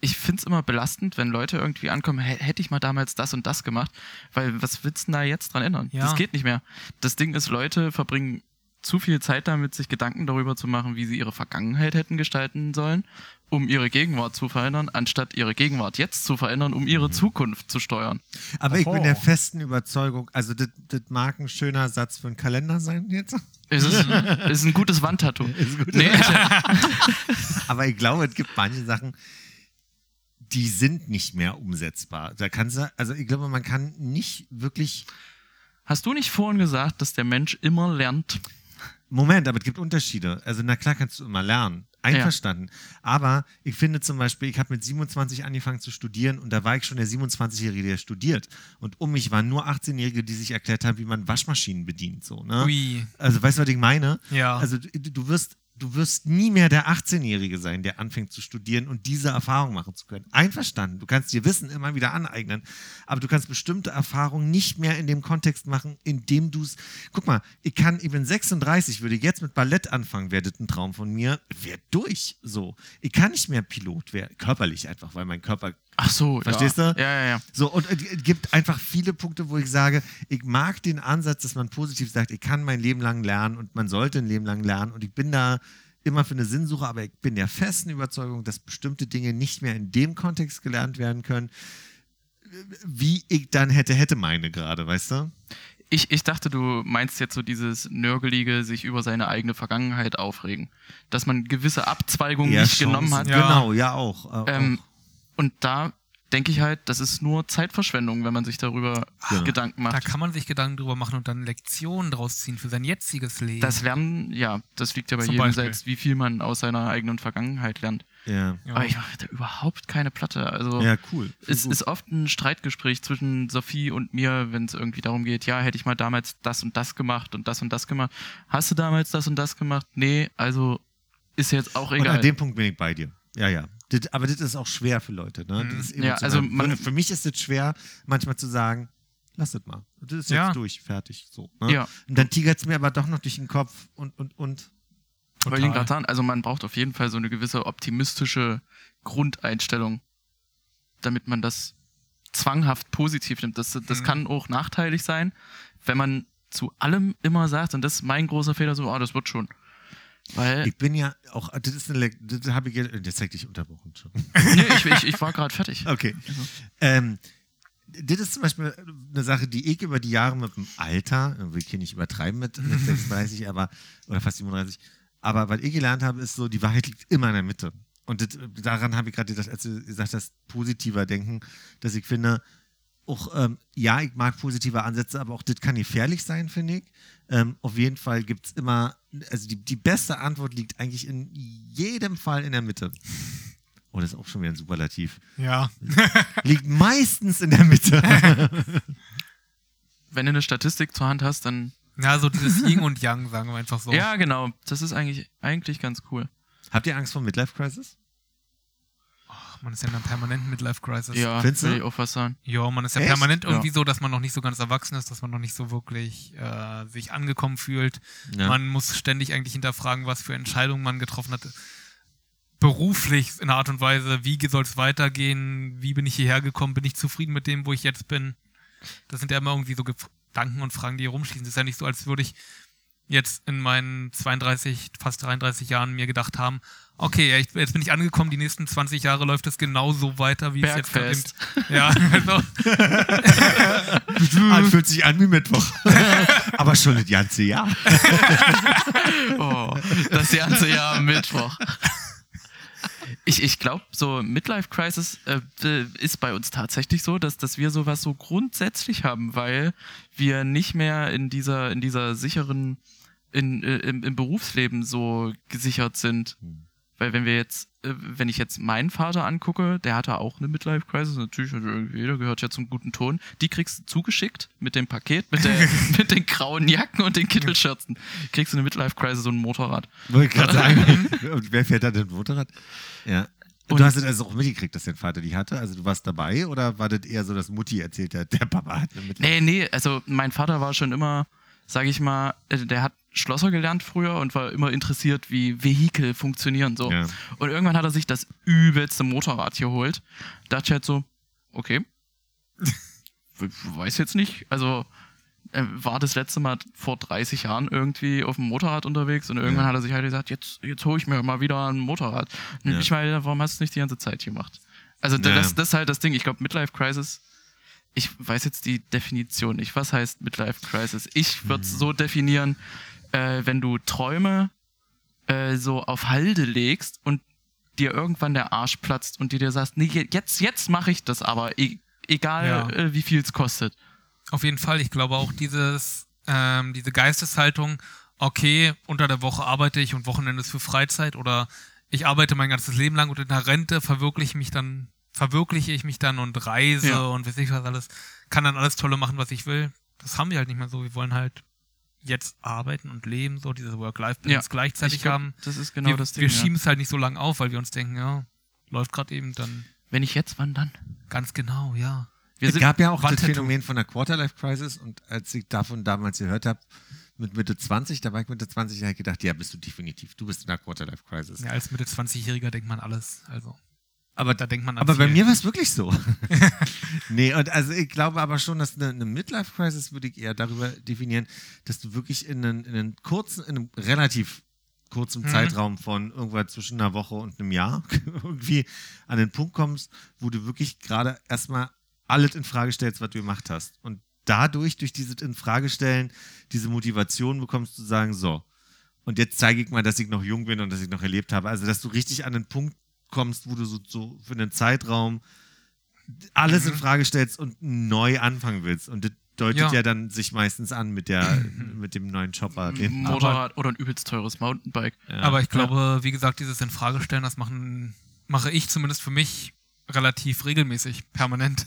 S1: ich find's immer belastend, wenn Leute irgendwie ankommen, "Hä- hätte ich mal damals das und das gemacht, weil was willst du denn da jetzt dran ändern?
S3: Ja.
S1: Das geht nicht mehr. Das Ding ist, Leute verbringen zu viel Zeit damit, sich Gedanken darüber zu machen, wie sie ihre Vergangenheit hätten gestalten sollen, um ihre Gegenwart zu verändern, anstatt ihre Gegenwart jetzt zu verändern, um ihre Zukunft zu steuern.
S2: Aber ich bin der festen Überzeugung, also das das mag ein schöner Satz für einen Kalender sein jetzt.
S1: Es ist, es ist ein gutes Wandtattoo. Nee,
S2: Aber ich glaube, es gibt manche Sachen, die sind nicht mehr umsetzbar. Da kannst du, also ich glaube, man kann nicht wirklich.
S1: hast du nicht vorhin gesagt, dass der Mensch immer lernt?
S2: Moment, aber es gibt Unterschiede. Also, na klar kannst du immer lernen. Einverstanden. Aber ich finde zum Beispiel, ich habe mit 27 angefangen zu studieren und da war ich schon der 27-Jährige, der studiert. Und um mich waren nur 18-Jährige, die sich erklärt haben, wie man Waschmaschinen bedient. So, ne?
S3: Ui.
S2: Also, weißt du, was ich meine?
S3: Ja.
S2: Also, du wirst. Du wirst nie mehr der 18-Jährige sein, der anfängt zu studieren und diese Erfahrung machen zu können. Einverstanden. Du kannst dir Wissen immer wieder aneignen, aber du kannst bestimmte Erfahrungen nicht mehr in dem Kontext machen, in dem du es. Guck mal, ich kann, bin 36, würde jetzt mit Ballett anfangen, werdet ein Traum von mir, wäre durch. So. Ich kann nicht mehr Pilot werden, körperlich einfach, weil mein Körper
S1: Ach so,
S2: Verstehst
S1: ja.
S2: du?
S1: Ja, ja, ja.
S2: so, und es gibt einfach viele Punkte, wo ich sage, ich mag den Ansatz, dass man positiv sagt, ich kann mein Leben lang lernen und man sollte ein Leben lang lernen und ich bin da immer für eine Sinnsuche, aber ich bin der festen Überzeugung, dass bestimmte Dinge nicht mehr in dem Kontext gelernt werden können, wie ich dann hätte, hätte meine gerade, weißt du?
S1: Ich, ich dachte, du meinst jetzt so dieses Nörgelige, sich über seine eigene Vergangenheit aufregen. Dass man gewisse Abzweigungen
S2: Ja,
S1: nicht
S2: Chancen.
S1: genommen hat.
S3: Ja.
S2: Genau, ja auch. äh,
S1: Ähm,
S2: auch.
S1: Und da denke ich halt, das ist nur Zeitverschwendung, wenn man sich darüber
S2: Genau.
S1: Gedanken
S3: Da
S1: macht.
S3: kann man sich Gedanken drüber machen und dann Lektionen draus ziehen für sein jetziges Leben.
S1: Das Lernen, ja, das liegt ja bei
S3: Zum
S1: jedem
S3: Beispiel.
S1: selbst, wie viel man aus seiner eigenen Vergangenheit lernt.
S2: Ja.
S3: ja.
S1: Aber ich mache da überhaupt keine Platte. Also
S2: ja, cool.
S1: es ist oft ein Streitgespräch zwischen Sophie und mir, wenn es irgendwie darum geht, ja, hätte ich mal damals das und das gemacht und das und das gemacht. Hast du damals das und das gemacht? Nee, also ist jetzt auch
S2: Und
S1: egal.
S2: an dem Punkt bin ich bei dir. Ja, ja. Das, aber das ist auch schwer für Leute. Ne?
S3: Mhm.
S2: Das
S1: Ja, also man-
S2: für mich ist es schwer, manchmal zu sagen, lass es mal. Das ist jetzt
S3: Ja.
S2: durch, fertig. So, ne?
S1: Ja.
S2: Und dann tigert es mir aber doch noch durch den Kopf und, und, und.
S1: Ich gerade sagen, also man braucht auf jeden Fall so eine gewisse optimistische Grundeinstellung, damit man das zwanghaft positiv nimmt. Das, das
S3: Mhm.
S1: kann auch nachteilig sein, wenn man zu allem immer sagt, und das ist mein großer Fehler, so, ah, das wird schon. Weil,
S2: Ich bin ja auch, das ist eine, das habe ich, jetzt- hätte ich unterbrochen schon.
S1: nee, ich, ich, ich war gerade fertig.
S2: Okay. Ähm, das ist zum Beispiel eine Sache, die ich über die Jahre mit dem Alter, ich will hier nicht übertreiben mit, mit 36, aber, oder fast 37, aber was ich gelernt habe, ist so, die Wahrheit liegt immer in der Mitte. Und das, daran habe ich gerade gedacht, als du gesagt hast, positiver denken, dass ich finde, auch, ähm, ja, ich mag positive Ansätze, aber auch das kann gefährlich sein, finde ich. Ähm, auf jeden Fall gibt es immer, also die, die beste Antwort liegt eigentlich in jedem Fall in der Mitte. Oh, das ist auch schon wieder ein Superlativ.
S3: Ja.
S2: Liegt meistens in der Mitte.
S1: Wenn du eine Statistik zur Hand hast, dann.
S3: Ja, so dieses Yin und Yang, sagen wir einfach so.
S1: Ja, genau. Das ist eigentlich, eigentlich ganz cool.
S2: Habt ihr Angst vor Midlife Crisis?
S3: Ach, man ist ja in einer permanenten Midlife-Crisis.
S1: Ja,
S2: Findest du?
S1: will ich auch was sagen.
S3: Ja, man ist ja
S2: Echt?
S3: permanent irgendwie
S1: Ja.
S3: so, dass man noch nicht so ganz erwachsen ist, dass man noch nicht so wirklich äh, sich angekommen fühlt.
S2: Ja.
S3: Man muss ständig eigentlich hinterfragen, was für Entscheidungen man getroffen hat. Beruflich in einer Art und Weise, wie soll es weitergehen, wie bin ich hierher gekommen, bin ich zufrieden mit dem, wo ich jetzt bin. Das sind ja immer irgendwie so Gedanken und Fragen, die hier rumschließen. Es ist ja nicht so, als würde ich jetzt in meinen 32, fast 33 Jahren mir gedacht haben, okay, ja, ich, jetzt bin ich angekommen, die nächsten 20 Jahre läuft es genauso weiter, wie
S1: Bergfest.
S3: es jetzt Ja, also,
S2: Ah, fühlt sich an wie Mittwoch. aber schon das ganze Jahr.
S1: Oh, das ganze Jahr am Mittwoch. Ich, ich glaube, so Midlife Crisis äh, ist bei uns tatsächlich so, dass, dass wir sowas so grundsätzlich haben, weil wir nicht mehr in dieser, in dieser sicheren, in, äh, im, im Berufsleben so gesichert sind. Weil wenn wir jetzt, äh, wenn ich jetzt meinen Vater angucke, der hatte auch eine Midlife Crisis, natürlich hat er irgendwie, der gehört ja zum guten Ton. Die kriegst du zugeschickt mit dem Paket, mit, der, mit den grauen Jacken und den Kittelschürzen. Kriegst du eine Midlife Crisis und ein Motorrad.
S2: Wollte ich gerade sagen. Und wer fährt da denn Motorrad? Ja. Und du hast es also auch mitgekriegt, dass dein Vater die hatte? Also du warst dabei oder war das eher so, dass Mutti erzählt hat, der Papa hat eine Midlife
S1: Nee, nee, also mein Vater war schon immer, sag ich mal, äh, der hat Schlosser gelernt früher und war immer interessiert, wie Vehikel funktionieren. So.
S2: Ja.
S1: Und irgendwann hat er sich das übelste Motorrad geholt. Da dachte ich halt so, okay. Weiß jetzt nicht. Also er war das letzte Mal vor 30 Jahren irgendwie auf dem Motorrad unterwegs und irgendwann
S2: Ja.
S1: hat er sich halt gesagt, jetzt, jetzt hole ich mir mal wieder ein Motorrad. Und
S2: Ja.
S1: ich meine, warum hast du es nicht die ganze Zeit gemacht? Also
S2: Ja.
S1: das, das ist halt das Ding. Ich glaube, Midlife Crisis, ich weiß jetzt die Definition nicht. Was heißt Midlife Crisis? Ich würde es
S2: Mhm.
S1: so definieren, äh, wenn du Träume äh, so auf Halde legst und dir irgendwann der Arsch platzt und dir dir sagst, nee, je- jetzt, jetzt mache ich das aber, e egal
S3: Ja.
S1: äh, wie viel es kostet.
S3: Auf jeden Fall. Ich glaube auch dieses, ähm, diese Geisteshaltung, okay, unter der Woche arbeite ich und Wochenende ist für Freizeit oder ich arbeite mein ganzes Leben lang und in der Rente verwirkliche ich mich dann, verwirkliche ich mich dann und reise
S1: Ja.
S3: und weiß ich was alles, kann dann alles Tolle machen, was ich will. Das haben wir halt nicht mehr so. Wir wollen halt jetzt arbeiten und leben, so diese Work-Life-Balance gleichzeitig
S1: Ich glaub,
S3: haben.
S1: Das ist genau
S3: wir
S1: das Ding.
S3: wir
S1: ja.
S3: schieben es halt nicht so lange auf, weil wir uns denken, ja, läuft gerade eben dann
S1: Wenn ich jetzt, wann dann?
S3: ganz genau, ja.
S1: Wir
S2: Es gab ja auch das. Phänomen von der Quarterlife Crisis und als ich davon damals gehört habe, mit Mitte 20, da war ich Mitte 20, da habe ich gedacht, ja, bist du definitiv, du bist in der Quarterlife Crisis.
S3: ja als Mitte 20-Jähriger denkt man alles. Also,
S2: Aber
S3: da denkt man an
S2: Aber bei mir war es wirklich so. nee, und also ich glaube aber schon, dass eine, eine Midlife-Crisis würde ich eher darüber definieren, dass du wirklich in einen, in einen kurzen, in einem relativ kurzen
S3: Mhm.
S2: Zeitraum von irgendwas zwischen einer Woche und einem Jahr irgendwie an den Punkt kommst, wo du wirklich gerade erstmal alles in Frage stellst, was du gemacht hast. Und dadurch, durch dieses in Frage stellen, diese Motivation bekommst zu sagen, so, und jetzt zeige ich mal, dass ich noch jung bin und dass ich noch erlebt habe. Also, dass du richtig an den Punkt kommst, wo du so, so für einen Zeitraum alles in Frage stellst und neu anfangen willst. Und das deutet ja,
S3: Ja.
S2: dann sich meistens an mit der, mit dem neuen Chopper. Den,
S1: Motorrad oder ein übelst teures Mountainbike.
S2: ja.
S3: Aber ich glaube, wie gesagt, dieses in Frage stellen, das machen, mache ich zumindest für mich relativ regelmäßig, permanent.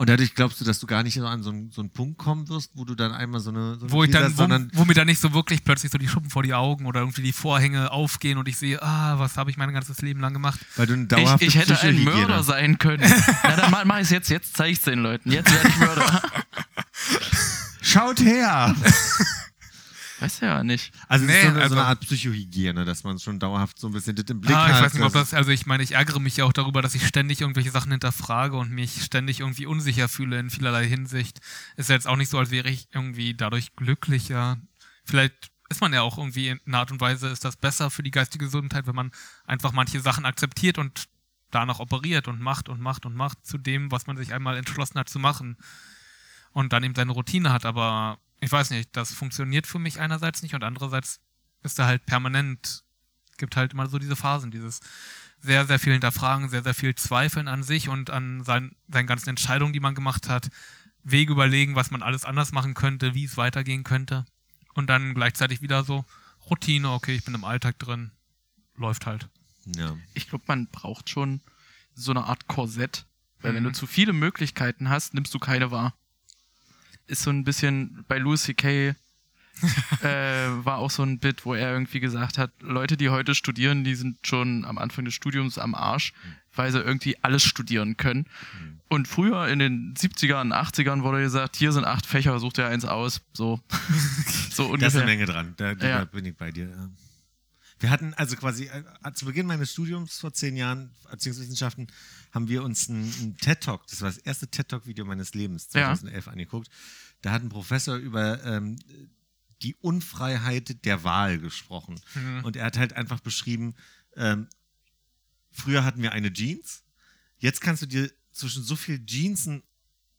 S2: Und dadurch glaubst du, dass du gar nicht so an so einen, so einen Punkt kommen wirst, wo du dann einmal so eine, so eine
S3: Wo ich dann,
S2: hast,
S3: wo,
S2: sondern
S3: wo mir dann nicht so wirklich plötzlich so die Schuppen vor die Augen oder irgendwie die Vorhänge aufgehen und ich sehe, ah, was habe ich mein ganzes Leben lang gemacht.
S2: weil du eine
S1: Ich,
S2: dauerhafte
S1: ich hätte ein Mörder sein können. Na, dann mach, mach ich jetzt. Jetzt zeige ich den Leuten. Jetzt werde ich Mörder.
S2: Schaut her!
S1: Weiß ja nicht.
S2: Also, es
S3: Nee,
S2: ist so eine, so
S3: also-
S2: eine Art Psychohygiene, dass man schon dauerhaft so ein bisschen das im Blick
S3: Ah,
S2: hat.
S3: ich weiß nicht, ob das, also ich meine, ich ärgere mich ja auch darüber, dass ich ständig irgendwelche Sachen hinterfrage und mich ständig irgendwie unsicher fühle in vielerlei Hinsicht. Ist ja jetzt auch nicht so, als wäre ich irgendwie dadurch glücklicher. Vielleicht ist man ja auch irgendwie in einer Art und Weise, ist das besser für die geistige Gesundheit, wenn man einfach manche Sachen akzeptiert und danach operiert und macht und macht und macht zu dem, was man sich einmal entschlossen hat zu machen. Und dann eben seine Routine hat. Aber ich weiß nicht, das funktioniert für mich einerseits nicht und andererseits ist er halt permanent, gibt halt immer so diese Phasen, dieses sehr, sehr viel hinterfragen, sehr, sehr viel zweifeln an sich und an sein, seinen ganzen Entscheidungen, die man gemacht hat, Wege überlegen, was man alles anders machen könnte, wie es weitergehen könnte. Und dann gleichzeitig wieder so Routine, okay, ich bin im Alltag drin, läuft halt.
S2: Ja.
S1: Ich glaube, man braucht schon so eine Art Korsett. Weil wenn
S3: Mhm.
S1: du zu viele Möglichkeiten hast, nimmst du keine wahr. Ist so ein bisschen bei Louis C.K. äh, war auch so ein Bit, wo er irgendwie gesagt hat, Leute, die heute studieren, die sind schon am Anfang des Studiums am Arsch, weil sie irgendwie alles studieren können. Und früher in den 70ern, 80ern wurde gesagt, hier sind acht Fächer, such dir eins aus. So, so
S2: Da ist
S1: ungefähr.
S2: eine Menge dran. Da, da
S1: Ja.
S2: bin ich bei dir. Ja. Wir hatten also quasi äh, zu Beginn meines Studiums vor zehn Jahren Erziehungswissenschaften haben wir uns einen, einen TED Talk, das war das erste TED Talk Video meines Lebens,
S1: Ja.
S2: 2011 angeguckt. Da hat ein Professor über ähm, die Unfreiheit der Wahl gesprochen.
S3: Mhm.
S2: Und er hat halt einfach beschrieben, ähm, früher hatten wir eine Jeans, jetzt kannst du dir zwischen so viel Jeansen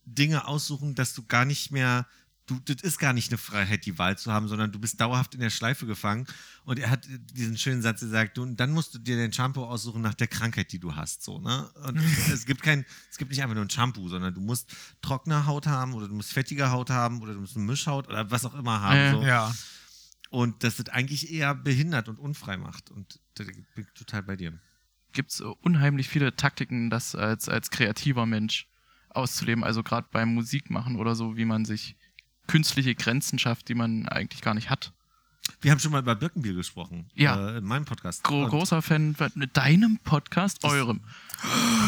S2: Dinge aussuchen, dass du gar nicht mehr, du, das ist gar nicht eine Freiheit, die Wahl zu haben, sondern du bist dauerhaft in der Schleife gefangen. Und er hat diesen schönen Satz gesagt, du, und dann musst du dir dein Shampoo aussuchen nach der Krankheit, die du hast, so, ne? Und es gibt kein, es gibt nicht einfach nur ein Shampoo, sondern du musst trockene Haut haben oder du musst fettige Haut haben oder du musst eine Mischhaut oder was auch immer haben,
S1: Ja.
S2: so.
S3: Ja.
S2: Und das das eigentlich eher behindert und unfrei macht. Und da bin ich total bei dir.
S1: gibt es unheimlich viele Taktiken, das als, als kreativer Mensch auszuleben. Also gerade beim Musikmachen oder so, wie man sich künstliche Grenzen schafft, die man eigentlich gar nicht hat.
S2: Wir haben schon mal über Birkenbier gesprochen.
S1: Ja.
S2: Äh, in meinem Podcast.
S1: Gro großer Fan von deinem Podcast, eurem.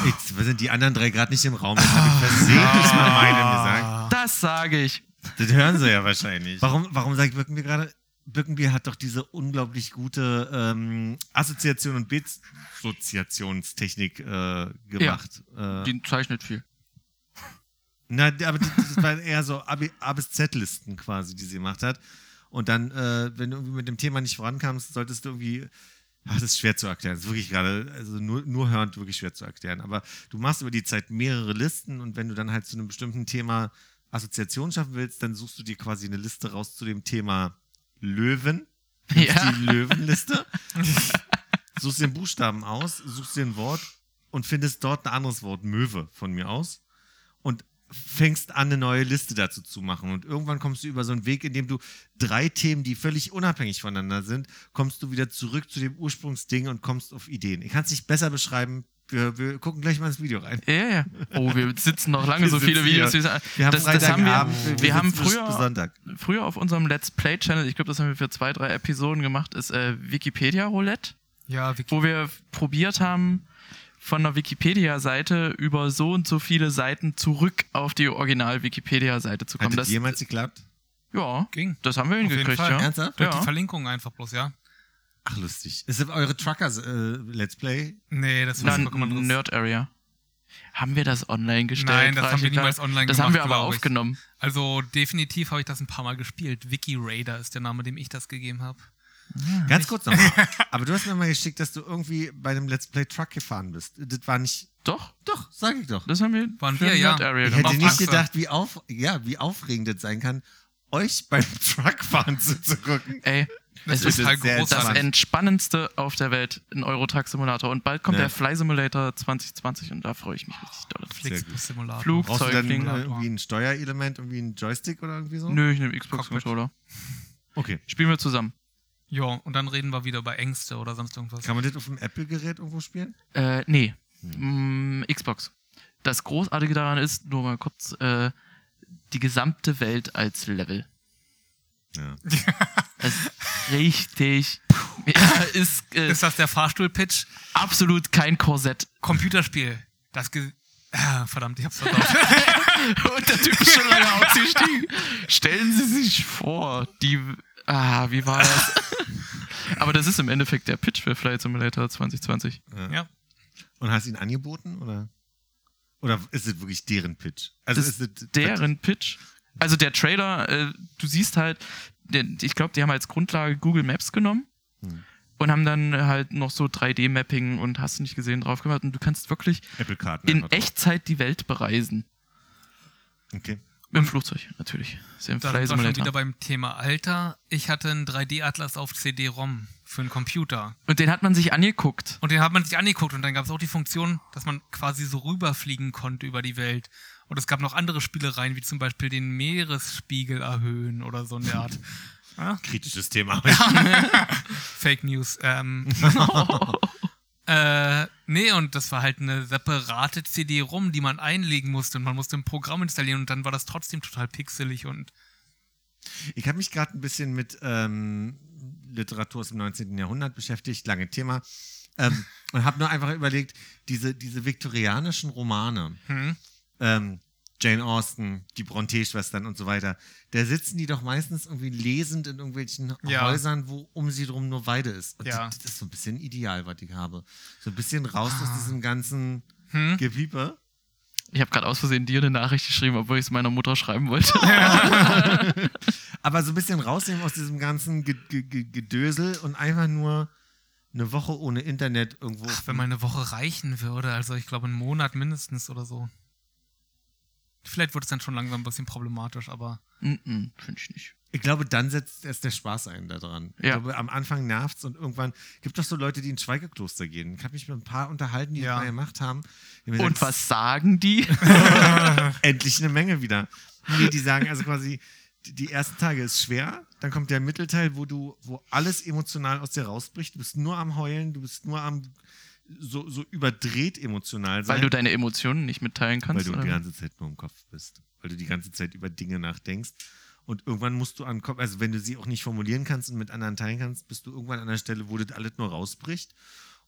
S2: Jetzt sind die anderen drei gerade nicht im Raum. Jetzt habe ich versehentlich mal meinen gesagt.
S1: Das sage ich.
S2: Das hören sie ja wahrscheinlich. Warum, warum sage ich Birkenbier gerade? Birkenbier hat doch diese unglaublich gute ähm, Assoziation und Dissoziationstechnik äh, gemacht. Äh,
S1: Die zeichnet viel.
S2: Na, aber das, waren eher so A, bis Z-Listen quasi, die sie gemacht hat. Und dann, äh, wenn du irgendwie mit dem Thema nicht vorankamst, solltest du irgendwie. Ach, das ist schwer zu erklären. Das ist wirklich gerade, also nur, nur hörend wirklich schwer zu erklären. Aber du machst über die Zeit mehrere Listen und wenn du dann halt zu einem bestimmten Thema Assoziation schaffen willst, dann suchst du dir quasi eine Liste raus zu dem Thema Löwen.
S1: Ja.
S2: Die Löwenliste. suchst dir einen Buchstaben aus, suchst dir ein Wort und findest dort ein anderes Wort, Möwe von mir aus. Und fängst an, eine neue Liste dazu zu machen. Und irgendwann kommst du über so einen Weg, in dem du drei Themen, die völlig unabhängig voneinander sind, kommst du wieder zurück zu dem Ursprungsding und kommst auf Ideen. Ich kann es nicht besser beschreiben. Wir, wir gucken gleich mal ins Video rein.
S1: Ja, ja. Oh, wir sitzen noch lange
S2: Wir
S1: so viele Videos.
S2: hier. Wir haben
S1: das, das haben wir,
S2: wir
S1: wir haben früher,
S2: Sonntag.
S1: früher auf unserem Let's Play Channel, ich glaube, das haben wir für zwei, drei Episoden gemacht, ist äh, Wikipedia Roulette,
S3: Ja, Wiki
S1: wo wir probiert haben, von der Wikipedia-Seite über so und so viele Seiten zurück auf die Original-Wikipedia-Seite zu kommen.
S2: Hat
S1: Das,
S2: das jemals geklappt?
S1: ja,
S3: ging.
S1: das haben wir hingekriegt, ja.
S2: Ernsthaft?
S3: Durch
S1: Ja.
S3: die Verlinkung einfach bloß, ja.
S2: Ach, lustig. Ist das eure Truckers äh, Let's Play?
S3: Nee, das war anderes.
S1: Nerd Area. Haben wir das online gestellt?
S3: Nein, das haben wir niemals online
S1: Das
S3: gemacht,
S1: haben wir aber
S3: ich.
S1: aufgenommen.
S3: Also definitiv habe ich das ein paar Mal gespielt. Wiki Raider ist der Name, dem ich das gegeben habe.
S2: Ganz kurz nochmal. Aber du hast mir mal geschickt, dass du irgendwie bei einem Let's Play Truck gefahren bist. Das war nicht.
S1: Doch,
S2: Doch, sag ich doch.
S1: das haben wir
S3: Waren wir, ja.
S1: Area
S2: Ich hätte nicht gedacht, wie, auf, ja, wie aufregend das sein kann, euch beim Truckfahren zuzugucken.
S1: Ey,
S3: Das
S1: es
S3: ist
S2: sehr
S1: das entspannendste auf der Welt, ein Eurotruck Simulator. Und bald kommt
S2: Ja.
S1: der Fly Simulator 2020 und da freue ich mich richtig doll.
S3: Flixbus Simulator.
S1: Flug-
S2: Brauchst du dann irgendwie ein Steuerelement, irgendwie ein Joystick oder irgendwie so?
S1: Nö, ich nehme. Xbox-Controller.
S2: Okay.
S1: Spielen wir zusammen.
S3: Ja, und dann reden wir wieder über Ängste oder sonst irgendwas.
S2: Kann man das auf dem Apple-Gerät irgendwo spielen?
S1: Äh, nee. Mm, Xbox. Das Großartige daran ist, nur mal kurz, äh, die gesamte Welt als Level.
S2: Ja.
S1: Das ist richtig. Ja, ist, äh,
S3: Ist das der Fahrstuhl-Pitch?
S1: absolut kein Korsett.
S3: Computerspiel. Das Ge ah, verdammt, ich hab's versaut.
S1: Und der Typ ist schon lange ausgestiegen. Stellen Sie sich vor, die. Ah, wie war das? Aber das ist im Endeffekt der Pitch für Flight Simulator 2020.
S3: ja.
S2: Und hast du ihn angeboten oder? Oder ist es wirklich deren Pitch? Also
S1: Das
S2: ist es
S1: Deren Pitch. Also der Trailer, äh, du siehst halt, ich glaube, die haben als Grundlage Google Maps genommen.
S2: Hm.
S1: und haben dann halt noch so 3D-Mapping und hast du nicht gesehen drauf gemacht. Und du kannst wirklich in. Echtzeit die Welt bereisen.
S2: Okay.
S1: Mit dem Flugzeug, natürlich. Ist ja ein
S3: Da sind wir schon wieder beim Thema Alter. Ich hatte einen 3D-Atlas auf CD-ROM für einen Computer.
S1: Und den hat man sich angeguckt.
S3: Und den hat man sich angeguckt und dann gab es auch die Funktion, dass man quasi so rüberfliegen konnte über die Welt. Und es gab noch andere Spielereien, wie zum Beispiel den Meeresspiegel erhöhen oder so in der Art.
S2: Kritisches Thema.
S3: Fake News. Ähm, äh, nee, und das war halt eine separate CD-ROM, die man einlegen musste und man musste ein Programm installieren und dann war das trotzdem total pixelig und
S2: Ich habe mich gerade ein bisschen mit ähm, Literatur aus dem 19. Jahrhundert beschäftigt, lange Thema. Ähm, und habe nur einfach überlegt, diese, diese viktorianischen Romane,
S3: hm,
S2: ähm, Jane Austen, die Brontë-Schwestern und so weiter, da sitzen die doch meistens irgendwie lesend in irgendwelchen
S3: Ja.
S2: Häusern, wo um sie drum nur Weide ist. Und
S3: Ja.
S2: das ist so ein bisschen ideal, was ich habe. So ein bisschen raus aus diesem ganzen
S3: hm?
S2: Gepiepe.
S1: Ich habe gerade aus Versehen dir eine Nachricht geschrieben, obwohl ich es meiner Mutter schreiben wollte.
S2: Aber so ein bisschen rausnehmen aus diesem ganzen Ge Ge Ge Gedösel und einfach nur eine Woche ohne Internet irgendwo.
S3: Ach, wenn mal eine Woche reichen würde, also ich glaube einen Monat mindestens oder so. Vielleicht wird es dann schon langsam ein bisschen problematisch, aber
S1: Mm-mm, Finde ich nicht.
S2: ich glaube, dann setzt erst der Spaß ein daran. Ich
S1: Ja.
S2: glaube, am Anfang nervt's und irgendwann gibt doch so Leute, die ins Schweigekloster gehen. Ich habe mich mit ein paar unterhalten, die
S3: Ja.
S2: das mal gemacht haben.
S1: Und
S2: gesagt,
S1: was sagen die?
S2: Endlich eine Menge wieder. Nee, die sagen also quasi, die- die ersten Tage ist schwer, dann kommt der Mittelteil, wo du, wo alles emotional aus dir rausbricht. Du bist nur am Heulen, du bist nur am so, so überdreht emotional sein.
S1: Weil du deine Emotionen nicht mitteilen kannst.
S2: weil du die
S1: oder?
S2: ganze Zeit nur im Kopf bist. Weil du die ganze Zeit über Dinge nachdenkst. Und irgendwann musst du an Kopf, also wenn du sie auch nicht formulieren kannst und mit anderen teilen kannst, bist du irgendwann an der Stelle, wo das alles nur rausbricht.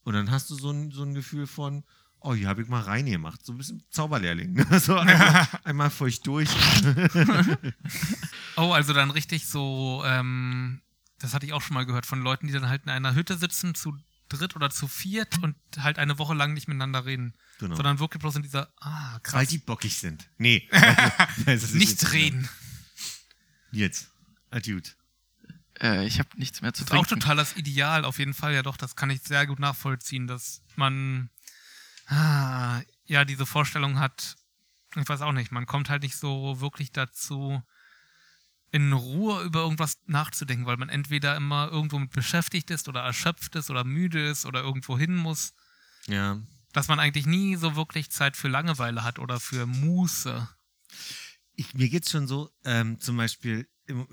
S2: Und dann hast du so ein, so ein Gefühl von, oh, hier habe ich mal reingemacht. So ein bisschen Zauberlehrling. Ne? So einmal, einmal feucht durch.
S3: Oh, also dann richtig so, ähm, das hatte ich auch schon mal gehört von Leuten, die dann halt in einer Hütte sitzen, zu dritt oder zu viert und halt eine Woche lang nicht miteinander reden.
S2: Genau.
S3: Sondern wirklich bloß in dieser, ah,
S2: Weil
S3: krass,
S2: die bockig sind. Nee. Ist
S3: nicht reden.
S2: Jetzt. Adieu.
S1: Äh, ich habe nichts mehr zu
S3: Das ist auch
S1: trinken.
S3: total das Ideal, auf jeden Fall, ja doch, das kann ich sehr gut nachvollziehen, dass man, ah, ja, diese Vorstellung hat, ich weiß auch nicht, man kommt halt nicht so wirklich dazu, in Ruhe über irgendwas nachzudenken, weil man entweder immer irgendwo mit beschäftigt ist oder erschöpft ist oder müde ist oder irgendwo hin muss,
S2: Ja.
S3: dass man eigentlich nie so wirklich Zeit für Langeweile hat oder für Muße.
S2: Ich, mir geht's schon so, ähm, zum Beispiel,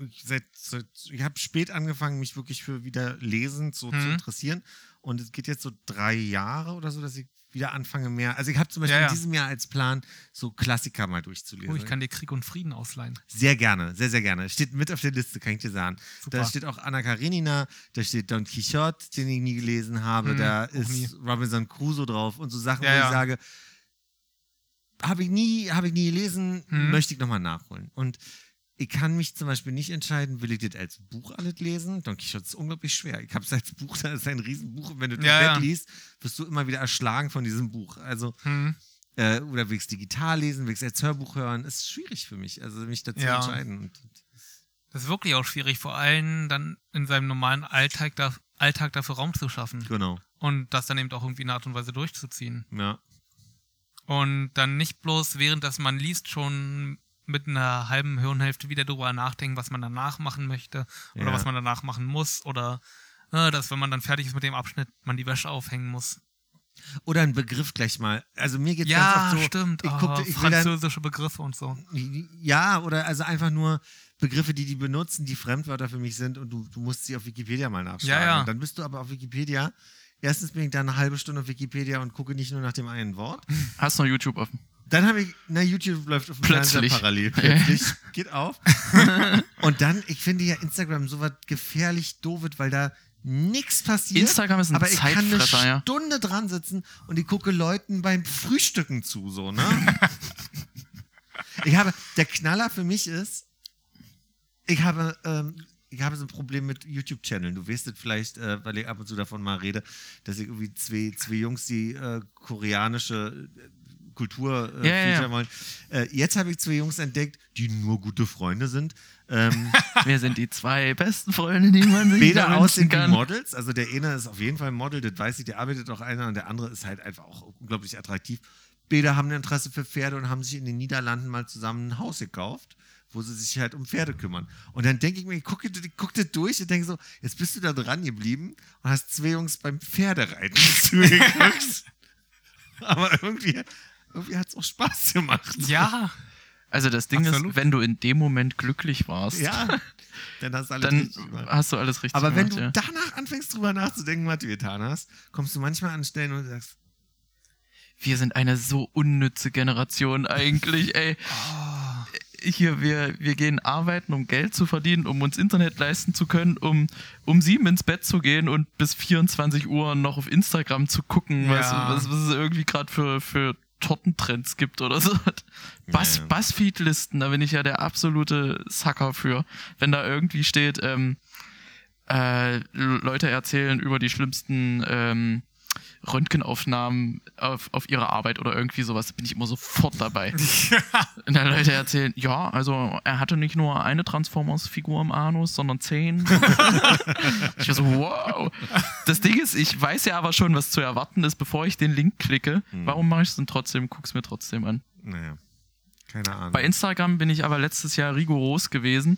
S2: ich, seit, seit, ich habe spät angefangen, mich wirklich für wieder Lesen so zu
S3: Mhm.
S2: interessieren. Und es geht jetzt so drei Jahre oder so, dass ich wieder anfange mehr. Also ich habe zum Beispiel
S3: Ja, ja.
S2: in diesem Jahr als Plan, so Klassiker mal durchzulesen.
S3: Oh, ich kann dir Krieg und Frieden ausleihen.
S2: Sehr gerne, sehr, sehr gerne. Steht mit auf der Liste, kann ich dir sagen.
S3: Super.
S2: Da steht auch Anna Karenina, da steht Don Quixote, den ich nie gelesen habe,
S3: Hm,
S2: da ist
S3: nie.
S2: Robinson Crusoe drauf und so Sachen,
S3: Ja,
S2: wo ich sage, habe ich nie, habe ich nie gelesen,
S3: Hm.
S2: möchte ich nochmal nachholen. Und ich kann mich zum Beispiel nicht entscheiden, will ich das als Buch alles lesen? Don Quixote ist unglaublich schwer. Ich habe es als Buch, das ist ein Riesenbuch. Und wenn du das
S3: Ja,
S2: Bett
S3: ja.
S2: liest, wirst du immer wieder erschlagen von diesem Buch. Also,
S3: Hm.
S2: äh, oder will ich es digital lesen, will ich es als Hörbuch hören? Ist schwierig für mich, also mich dazu
S3: Ja.
S2: entscheiden. Und,
S3: Das ist wirklich auch schwierig, vor allem dann in seinem normalen Alltag, da, Alltag dafür Raum zu schaffen.
S2: genau,
S3: Und das dann eben auch irgendwie in einer Art und Weise durchzuziehen.
S2: ja.
S3: Und dann nicht bloß während dass man liest schon mit einer halben Hirnhälfte wieder drüber nachdenken, was man danach machen möchte oder
S2: Ja.
S3: was man danach machen muss oder äh, dass wenn man dann fertig ist mit dem Abschnitt, man die Wäsche aufhängen muss.
S2: Oder ein Begriff gleich mal. Also mir geht
S3: Ja,
S2: ganz oft so,
S3: stimmt.
S2: Ich
S3: oh,
S2: guckte, ich will dann,
S3: französische Begriffe und so.
S2: ja, oder also einfach nur Begriffe, die die benutzen, die Fremdwörter für mich sind und du, du musst sie auf Wikipedia mal nachschlagen.
S3: Ja, ja.
S2: Und dann bist du aber auf Wikipedia. Erstens bin ich da eine halbe Stunde auf Wikipedia und gucke nicht nur nach dem einen Wort.
S1: Hast noch YouTube offen.
S2: Dann habe ich, na, YouTube läuft auf dem
S1: Plötzlich.
S2: Parallel. Plötzlich geht auf. und dann, ich finde ja Instagram so was gefährlich doofes, weil da nichts passiert.
S1: Instagram ist ein
S2: aber ich kann eine. Stunde dran sitzen und ich gucke Leuten beim Frühstücken zu, so, ne? ich habe, der Knaller für mich ist, ich habe, ähm, ich habe so ein Problem mit YouTube-Channeln. Du weißt es vielleicht, äh, weil ich ab und zu davon mal rede, dass ich irgendwie zwei, zwei Jungs, die äh, koreanische Kultur äh,
S1: Ja, ja,
S2: wollen. Äh, jetzt habe ich zwei Jungs entdeckt, die nur gute Freunde sind. Ähm,
S1: Wir sind die zwei besten Freunde, die man sich wünschen
S2: aussehen wie
S1: kann.
S2: Models. Also der eine ist auf jeden Fall ein Model, das weiß ich, der arbeitet auch einer und der andere ist halt einfach auch unglaublich attraktiv. Beide haben ein Interesse für Pferde und haben sich in den Niederlanden mal zusammen ein Haus gekauft, wo sie sich halt um Pferde kümmern. Und dann denke ich mir, ich gucke guck das durch und denke so, jetzt bist du da dran geblieben und hast zwei Jungs beim Pferdereiten zugeguckt. Aber irgendwie, irgendwie hat es auch Spaß gemacht.
S3: Ja,
S1: Also das Ding
S3: Absolut.
S1: ist, wenn du in dem Moment glücklich warst,
S2: Ja, dann hast du alles
S1: dann
S2: richtig gemacht.
S1: hast du alles richtig
S2: Aber wenn
S1: gemacht.
S2: du
S1: ja.
S2: danach anfängst, drüber nachzudenken, was du getan hast, kommst du manchmal an Stellen und sagst,
S1: Wir sind eine so unnütze Generation eigentlich, ey. Hier, wir, wir gehen arbeiten, um Geld zu verdienen, um uns Internet leisten zu können, um um sieben ins Bett zu gehen und bis 24 Uhr noch auf Instagram zu gucken, was,
S3: Ja.
S1: was, was es irgendwie gerade für, für Tortentrends gibt oder so. Buzz,
S2: Ja.
S1: Buzzfeed-Listen, da bin ich ja der absolute Sucker für. Wenn da irgendwie steht, ähm, äh, Leute erzählen über die schlimmsten ähm, Röntgenaufnahmen auf, auf ihre Arbeit oder irgendwie sowas, bin ich immer sofort dabei. Und dann Leute erzählen, ja, also er hatte nicht nur eine Transformers-Figur im Anus, sondern zehn. ich war so, wow. Das Ding ist, ich weiß ja aber schon, was zu erwarten ist, bevor ich den Link klicke. Warum mache ich es denn trotzdem? Guck's mir trotzdem an.
S2: naja, keine Ahnung.
S1: Bei Instagram bin ich aber letztes Jahr rigoros gewesen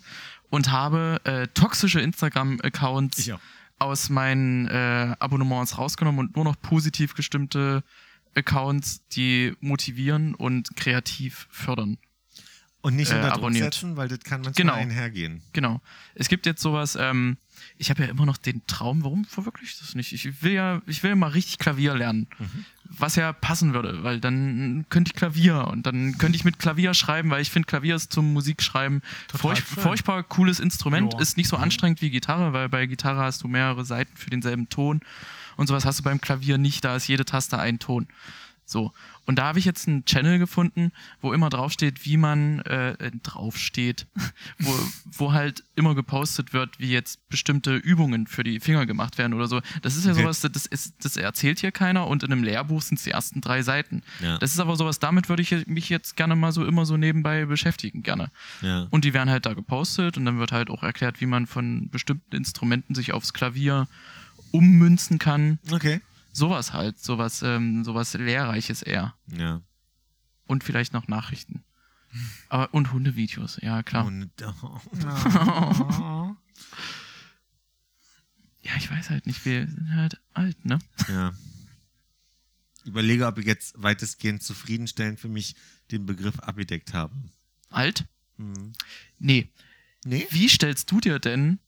S1: und habe äh, toxische Instagram-Accounts
S2: Ich auch.
S1: Aus meinen äh, Abonnements rausgenommen und nur noch positiv gestimmte Accounts, die motivieren und kreativ fördern.
S2: und nicht
S1: äh,
S2: unter Druck
S1: abonniert.
S2: setzen, weil das kann manchmal
S1: Genau.
S2: einhergehen.
S1: Genau. Es gibt jetzt sowas, ähm, ich habe ja immer noch den Traum, warum verwirkliche ich das nicht? Ich will ja, ich will ja mal richtig Klavier lernen. Was ja passen würde, weil dann könnte ich Klavier und dann könnte ich mit Klavier schreiben, weil ich finde, Klavier ist zum Musikschreiben furch
S3: schön.
S1: furchtbar cooles Instrument,
S3: Ja.
S1: ist nicht so anstrengend wie Gitarre, weil bei Gitarre hast du mehrere Seiten für denselben Ton und sowas hast du beim Klavier nicht, da ist jede Taste ein Ton. So. Und da habe ich jetzt einen Channel gefunden, wo immer draufsteht, wie man äh, äh, draufsteht, wo, wo halt immer gepostet wird, wie jetzt bestimmte Übungen für die Finger gemacht werden oder so. Das ist ja
S2: Okay.
S1: sowas, das, ist, das erzählt hier keiner und in einem Lehrbuch sind es die ersten drei Seiten.
S2: Ja.
S1: Das ist aber sowas, damit würde ich mich jetzt gerne mal so immer so nebenbei beschäftigen, gerne.
S2: Ja.
S1: Und die werden halt da gepostet und dann wird halt auch erklärt, wie man von bestimmten Instrumenten sich aufs Klavier ummünzen kann.
S2: Okay.
S1: Sowas halt, sowas, ähm, sowas Lehrreiches eher.
S2: Ja.
S1: Und vielleicht noch Nachrichten. Aber, und Hundevideos, ja klar.
S2: Und, oh.
S1: Ja, ich weiß halt nicht, wir sind halt alt, ne?
S2: Ja. Überlege, ob ich jetzt weitestgehend zufriedenstellend für mich den Begriff abgedeckt habe.
S1: Alt?
S2: Hm.
S1: Nee.
S2: Nee?
S1: Wie stellst du dir denn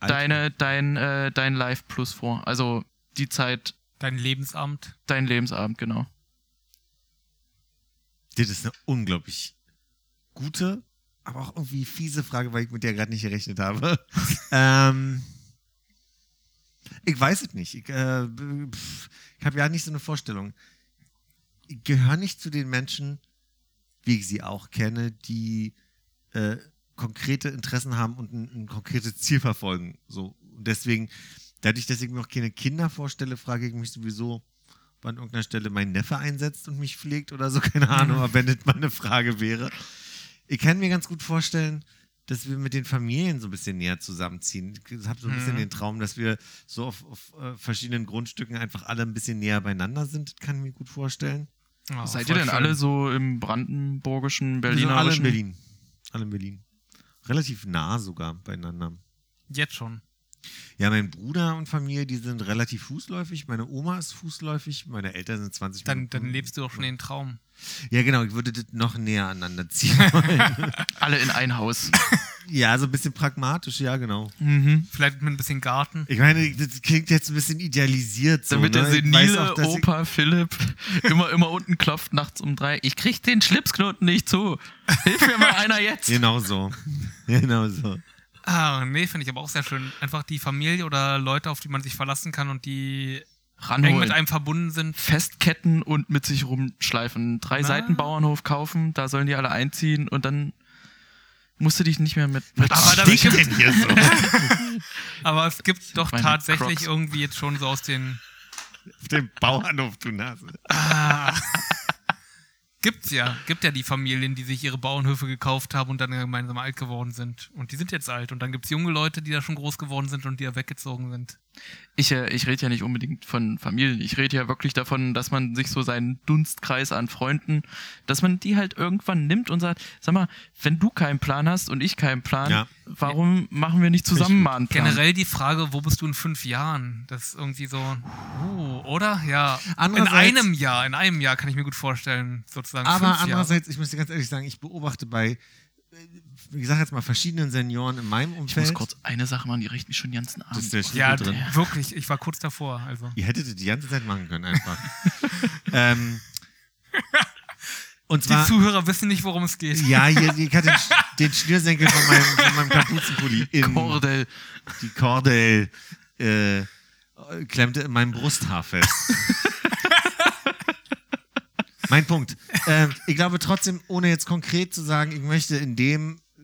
S2: Alt.
S1: deine, dein, äh, dein Live Plus vor? Also die Zeit,
S3: dein Lebensamt.
S1: dein Lebensabend, genau.
S2: Das ist eine unglaublich gute, aber auch irgendwie fiese Frage, weil ich mit der gerade nicht gerechnet habe. ähm, ich weiß es nicht. Ich, äh, ich habe ja nicht so eine Vorstellung. Ich gehöre nicht zu den Menschen, wie ich sie auch kenne, die äh, konkrete Interessen haben und ein, ein konkretes Ziel verfolgen. So. Und deswegen, dadurch, dass ich mir auch keine Kinder vorstelle, frage ich mich sowieso, ob an irgendeiner Stelle mein Neffe einsetzt und mich pflegt oder so, keine Ahnung, aber wenn das mal eine Frage wäre. Ich kann mir ganz gut vorstellen, dass wir mit den Familien so ein bisschen näher zusammenziehen. Ich habe so ein bisschen
S3: Mhm.
S2: den Traum, dass wir so auf, auf äh, verschiedenen Grundstücken einfach alle ein bisschen näher beieinander sind. Das kann ich mir gut vorstellen.
S3: Ja,
S1: Seid ihr denn alle so im brandenburgischen,
S2: sind alle in
S1: berlinerischen?
S2: Berlin. Alle in Berlin. Relativ nah sogar beieinander.
S3: Jetzt schon.
S2: Ja, mein Bruder und Familie, die sind relativ fußläufig. Meine Oma ist fußläufig. Meine Eltern sind 20
S3: Dann,
S2: Minuten.
S3: dann lebst du doch schon den Traum.
S2: Ja, genau. Ich würde das noch näher aneinander ziehen wollen.
S1: Alle in ein Haus.
S2: ja, so ein bisschen pragmatisch, ja, genau.
S1: mhm.
S3: Vielleicht mit ein bisschen Garten.
S2: Ich meine, das klingt jetzt ein bisschen idealisiert. So,
S1: Damit
S2: ne?
S1: der
S2: weiß
S1: senile
S2: auch,
S1: Opa Philipp immer, immer unten klopft nachts um drei. Ich krieg den Schlipsknoten nicht zu. Hilf mir mal einer jetzt.
S2: Genau so. Genau so.
S3: Ah, nee, finde ich aber auch sehr schön. Einfach die Familie oder Leute, auf die man sich verlassen kann und die eng
S1: Ranholen.
S3: mit einem verbunden sind.
S1: Festketten und mit sich rumschleifen. Drei
S3: Na.
S1: Seiten Bauernhof kaufen, da sollen die alle einziehen und dann musst du dich nicht mehr mit. mit
S3: Aber da-
S2: Stinkt denn hier so?
S3: Aber es gibt doch
S1: meine
S3: tatsächlich
S1: Crocs.
S3: irgendwie jetzt schon so aus den.
S2: Auf dem Bauernhof, du Nase.
S3: Ah, Gibt's ja. Gibt ja die Familien, die sich ihre Bauernhöfe gekauft haben und dann gemeinsam alt geworden sind. Und die sind jetzt alt. Und dann gibt's junge Leute, die da schon groß geworden sind und die ja weggezogen sind.
S1: Ich, äh, ich rede ja nicht unbedingt von Familien. Ich rede ja wirklich davon, dass man sich so seinen Dunstkreis an Freunden, dass man die halt irgendwann nimmt und sagt, sag mal, wenn du keinen Plan hast und ich keinen Plan,
S2: Ja.
S1: warum machen wir nicht zusammen mal einen Plan?
S3: Generell die Frage, wo bist du in fünf Jahren? Das ist irgendwie so, uh, oder? Ja. In
S2: Andererseits-
S3: einem Jahr, in einem Jahr kann ich mir gut vorstellen, sozusagen.
S2: Aber
S3: fünf Jahre.
S2: andererseits, ich muss dir ganz ehrlich sagen, ich beobachte bei, äh, wie gesagt jetzt mal, verschiedenen Senioren in meinem
S1: Ich
S2: Umfeld.
S1: muss kurz eine Sache machen, die riecht mich schon den ganzen Abend.
S2: Das ist der Stiefel
S3: Ja,
S2: drin.
S3: wirklich, ich war kurz davor. Also.
S2: Ihr hättet es die ganze Zeit machen können, einfach. ähm, und
S3: Die
S2: zwar,
S3: Zuhörer wissen nicht, worum es geht.
S2: ja, hier, ich hatte den, Sch- den Schnürsenkel von meinem, von meinem Kapuzenpulli in
S1: Kordel.
S2: die Kordel äh, klemmte in meinem Brusthaar fest. mein Punkt. Ähm, ich glaube trotzdem, ohne jetzt konkret zu sagen, ich möchte in dem äh,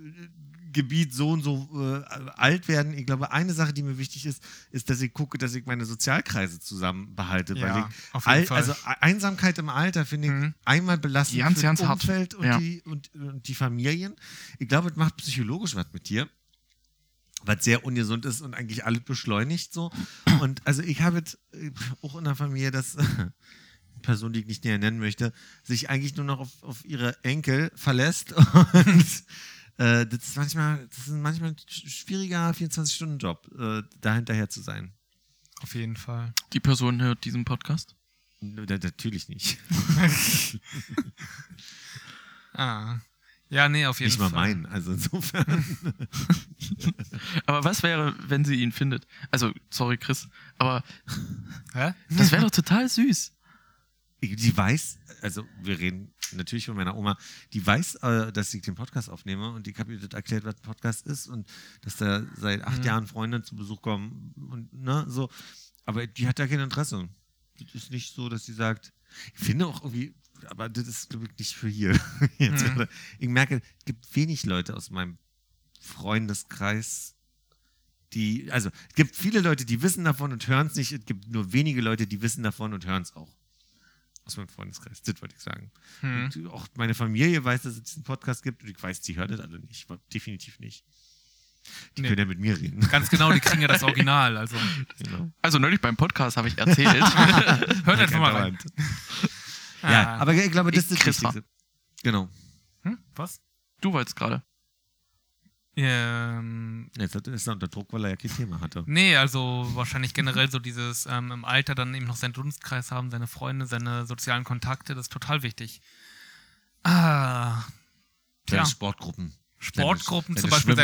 S2: Gebiet so und so äh, alt werden. Ich glaube, eine Sache, die mir wichtig ist, ist, dass ich gucke, dass ich meine Sozialkreise zusammen behalte.
S3: Ja, auf jeden
S2: all,
S3: Fall.
S2: also E- Einsamkeit im Alter finde ich
S3: Mhm.
S2: einmal belastend
S1: Ganz,
S2: für
S1: ganz
S2: das. Umfeld und,
S1: Ja.
S2: die, und, und die Familien. Ich glaube, es macht psychologisch was mit dir was sehr ungesund ist und eigentlich alles beschleunigt so. Und also ich habe jetzt, äh, auch in der Familie, eine Person, die ich nicht näher nennen möchte, sich eigentlich nur noch auf, auf ihre Enkel verlässt und äh, das ist manchmal, das ist manchmal ein sch- schwieriger 24-Stunden-Job, äh, da hinterher zu sein.
S3: Auf jeden Fall.
S1: Die Person hört diesen Podcast.
S2: N- Natürlich nicht.
S3: Ah. Ja, nee, auf jeden
S2: Nicht mal
S3: Fall.
S2: meinen. Also insofern.
S1: Aber was wäre, wenn sie ihn findet? Also, sorry, Chris, aber
S3: Hä?
S1: das wäre doch total süß.
S2: Die weiß, also wir reden natürlich von meiner Oma, die weiß, äh, dass ich den Podcast aufnehme und die habe ihr das erklärt, was ein Podcast ist und dass da seit acht
S3: Mhm.
S2: Jahren Freunde zu Besuch kommen und ne, so. Aber die hat da kein Interesse. Das ist nicht so, dass sie sagt, ich finde auch irgendwie, aber das ist glaube ich nicht für hier.
S3: Mhm.
S2: Ich merke, es gibt wenig Leute aus meinem Freundeskreis, die, also es gibt viele Leute, die wissen davon und hören es nicht. Es gibt nur wenige Leute, die wissen davon und hören es auch. Aus meinem Freundeskreis, das wollte ich sagen.
S3: Hm.
S2: Und auch meine Familie weiß, dass es diesen Podcast gibt und ich weiß, die hören das alle nicht. Definitiv nicht. Die
S3: Nee.
S2: können ja mit mir reden.
S3: Ganz genau, die kriegen ja das Original. Also
S2: genau.
S1: Also neulich beim Podcast habe ich erzählt.
S3: hört einfach mal rein.
S2: Ja,
S3: Ah.
S2: aber ich glaube, das ist das Wichtigste. Genau.
S3: Hm? Was?
S1: du wolltest gerade.
S3: Ähm,
S2: Jetzt hat- ist er unter Druck, weil er ja kein Thema hatte.
S3: nee, also wahrscheinlich generell so dieses ähm, im Alter dann eben noch seinen Dunstkreis haben, seine Freunde, seine sozialen Kontakte, das ist total wichtig. Ah,
S2: Seine
S3: Tja.
S2: Sportgruppen.
S3: Sportgruppen,
S2: Seine
S3: zum Beispiel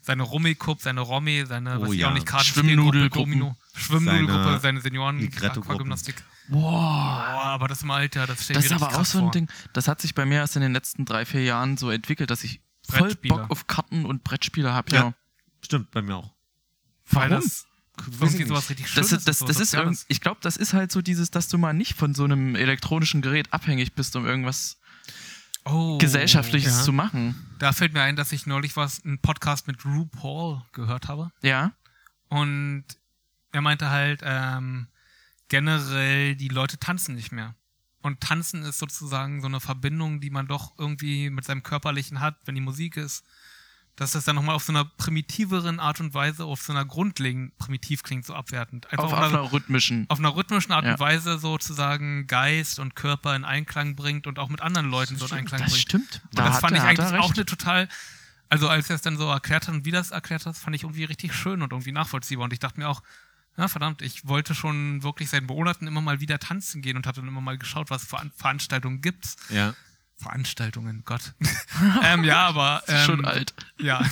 S3: seine, Rummikup, seine Romi, seine,
S2: Oh
S3: was ich
S2: ja.
S3: auch nicht,
S1: Schwimmnudelgruppen.
S3: Domino, Schwimmnudelgruppe,
S2: Seine
S3: seine Senioren,
S2: Ligretto-Gruppen.
S3: Aquagymnastik.
S1: Boah.
S3: Boah, aber das im Alter, das steht
S1: Das ist aber auch so ein Ding, das hat sich bei mir erst in den letzten drei, vier Jahren so entwickelt, dass ich voll. Bock auf Karten und Brettspiele habe.
S2: Ja.
S1: Ja.
S2: Stimmt, bei mir auch.
S3: Weil
S1: Warum?
S3: das irgendwie sowas richtig Schönes
S1: Das, ist- das,
S3: so
S1: das ist irgend, ich glaube, das ist halt so dieses, dass du mal nicht von so einem elektronischen Gerät abhängig bist, um irgendwas
S3: oh,
S1: Gesellschaftliches
S2: ja.
S1: zu machen.
S3: Da fällt mir ein, dass ich neulich was, einen Podcast mit RuPaul gehört habe.
S1: Ja.
S3: Und er meinte halt, ähm, generell, die Leute tanzen nicht mehr. Und tanzen ist sozusagen so eine Verbindung, die man doch irgendwie mit seinem Körperlichen hat, wenn die Musik ist. Dass das dann nochmal auf so einer primitiveren Art und Weise, auf so einer grundlegend primitiv klingt, so abwertend. Einfach
S1: Auf,
S3: auf, einer,
S1: einer rhythmischen.
S3: auf einer rhythmischen Art
S1: Ja.
S3: und Weise sozusagen Geist und Körper in Einklang bringt und auch mit anderen Leuten so in Einklang
S1: Das
S3: bringt.
S1: stimmt.
S3: Und das
S1: hat
S3: fand
S1: er-
S3: ich eigentlich auch eine total, also als er es dann so erklärt hat und wie das erklärt hat, fand ich irgendwie richtig schön und irgendwie nachvollziehbar. Und ich dachte mir auch, ja, verdammt, ich wollte schon wirklich seit Monaten immer mal wieder tanzen gehen und habe dann immer mal geschaut, was für An Veranstaltungen gibt's.
S2: Ja.
S3: Veranstaltungen, Gott. ähm, ja, aber. Ähm,
S1: schon alt.
S3: Ja.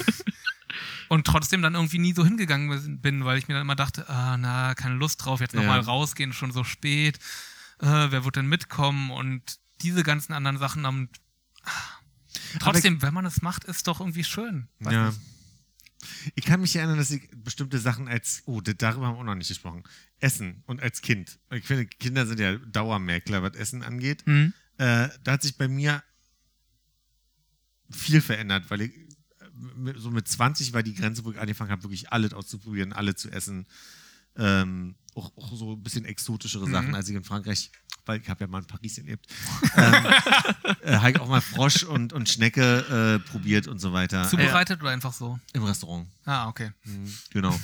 S3: Und trotzdem dann irgendwie nie so hingegangen bin, weil ich mir dann immer dachte, ah, na, keine Lust drauf, jetzt nochmal
S2: Ja.
S3: rausgehen, schon so spät. Äh, wer wird denn mitkommen? Und diese ganzen anderen Sachen. Und ah, trotzdem, wenn man es macht, ist doch irgendwie schön.
S2: Ja.
S3: nicht.
S2: Ich kann mich erinnern, dass ich bestimmte Sachen als, oh, darüber haben wir auch noch nicht gesprochen, Essen und als Kind. Ich finde, Kinder sind ja Dauermäkler, was Essen angeht.
S1: Mhm.
S2: Äh, da hat sich bei mir viel verändert, weil ich äh, so mit 20 war die Grenze, wo ich angefangen habe, wirklich alles auszuprobieren, alle zu essen. Ähm, auch, auch so ein bisschen exotischere
S3: Mhm.
S2: Sachen, als ich in Frankreich weil ich habe ja mal in Paris gelebt, ähm, äh, habe ich auch mal Frosch und, und Schnecke äh, probiert und so weiter.
S3: Zubereitet oder einfach so?
S2: Im Restaurant.
S3: Ah, okay.
S2: Mhm, Genau.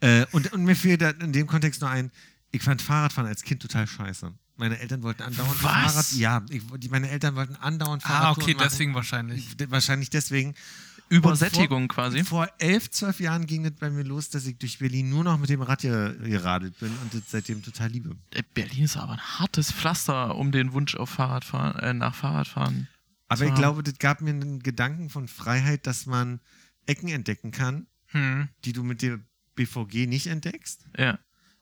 S2: äh, und, und mir fiel da in dem Kontext nur ein, ich fand Fahrradfahren als Kind total scheiße. Meine Eltern wollten andauernd
S1: Was?
S2: Fahrrad. Ja, ich, die, meine Eltern wollten andauernd Fahrrad.
S3: Ah, okay, deswegen wahrscheinlich.
S2: Wahrscheinlich deswegen.
S1: Übersättigung
S2: vor,
S1: quasi.
S2: Vor elf, zwölf Jahren ging das bei mir los, dass ich durch Berlin nur noch mit dem Rad ge- geradelt bin und das seitdem total liebe.
S1: Äh, Berlin ist aber ein hartes Pflaster um den Wunsch auf Fahrradfahren, äh, nach Fahrradfahren.
S2: Aber ich glaube, das gab mir einen Gedanken von Freiheit, dass man Ecken entdecken kann,
S3: Hm.
S2: die du mit der BVG nicht entdeckst.
S1: Ja.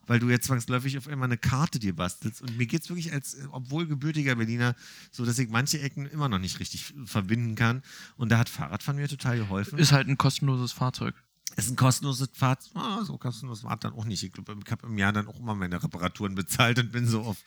S2: Weil du jetzt zwangsläufig auf einmal eine Karte dir bastelst. Und mir geht es wirklich als, äh, obwohl gebürtiger Berliner, so dass ich manche Ecken immer noch nicht richtig verbinden kann. Und da hat Fahrradfahren mir total geholfen.
S1: Ist halt ein kostenloses Fahrzeug.
S2: ist ein kostenloses Fahrt. Ah, so kostenlos war es dann auch nicht. Ich glaube, ich habe im Jahr dann auch immer meine Reparaturen bezahlt und bin so auf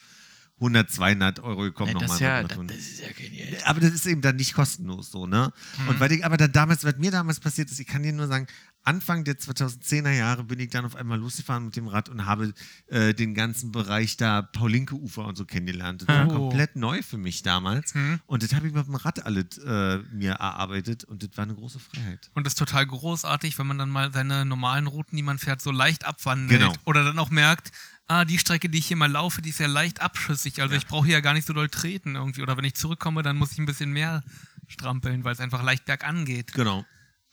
S2: 100, 200 Euro gekommen.
S1: Ja, das, ja, das, das ist ja genial.
S2: Aber das ist eben dann nicht kostenlos so, ne? Und weil ich, aber dann damals, was mir damals passiert ist, ich kann dir nur sagen, Anfang der 2010er Jahre bin ich dann auf einmal losgefahren mit dem Rad und habe äh, den ganzen Bereich da Paulinke-Ufer und so kennengelernt. Das war
S3: Oh.
S2: komplett neu für mich damals.
S3: Hm.
S2: Und das habe ich mit dem Rad alles äh, mir erarbeitet und das war eine große Freiheit.
S3: Und das ist total großartig, wenn man dann mal seine normalen Routen, die man fährt, so leicht abwandelt.
S2: Genau.
S3: Oder dann auch merkt, ah, die Strecke, die ich hier mal laufe, die ist ja leicht abschüssig. Also
S2: Ja.
S3: ich brauche hier ja gar nicht so doll treten irgendwie. Oder wenn ich zurückkomme, dann muss ich ein bisschen mehr strampeln, weil es einfach leicht bergan geht.
S2: Genau.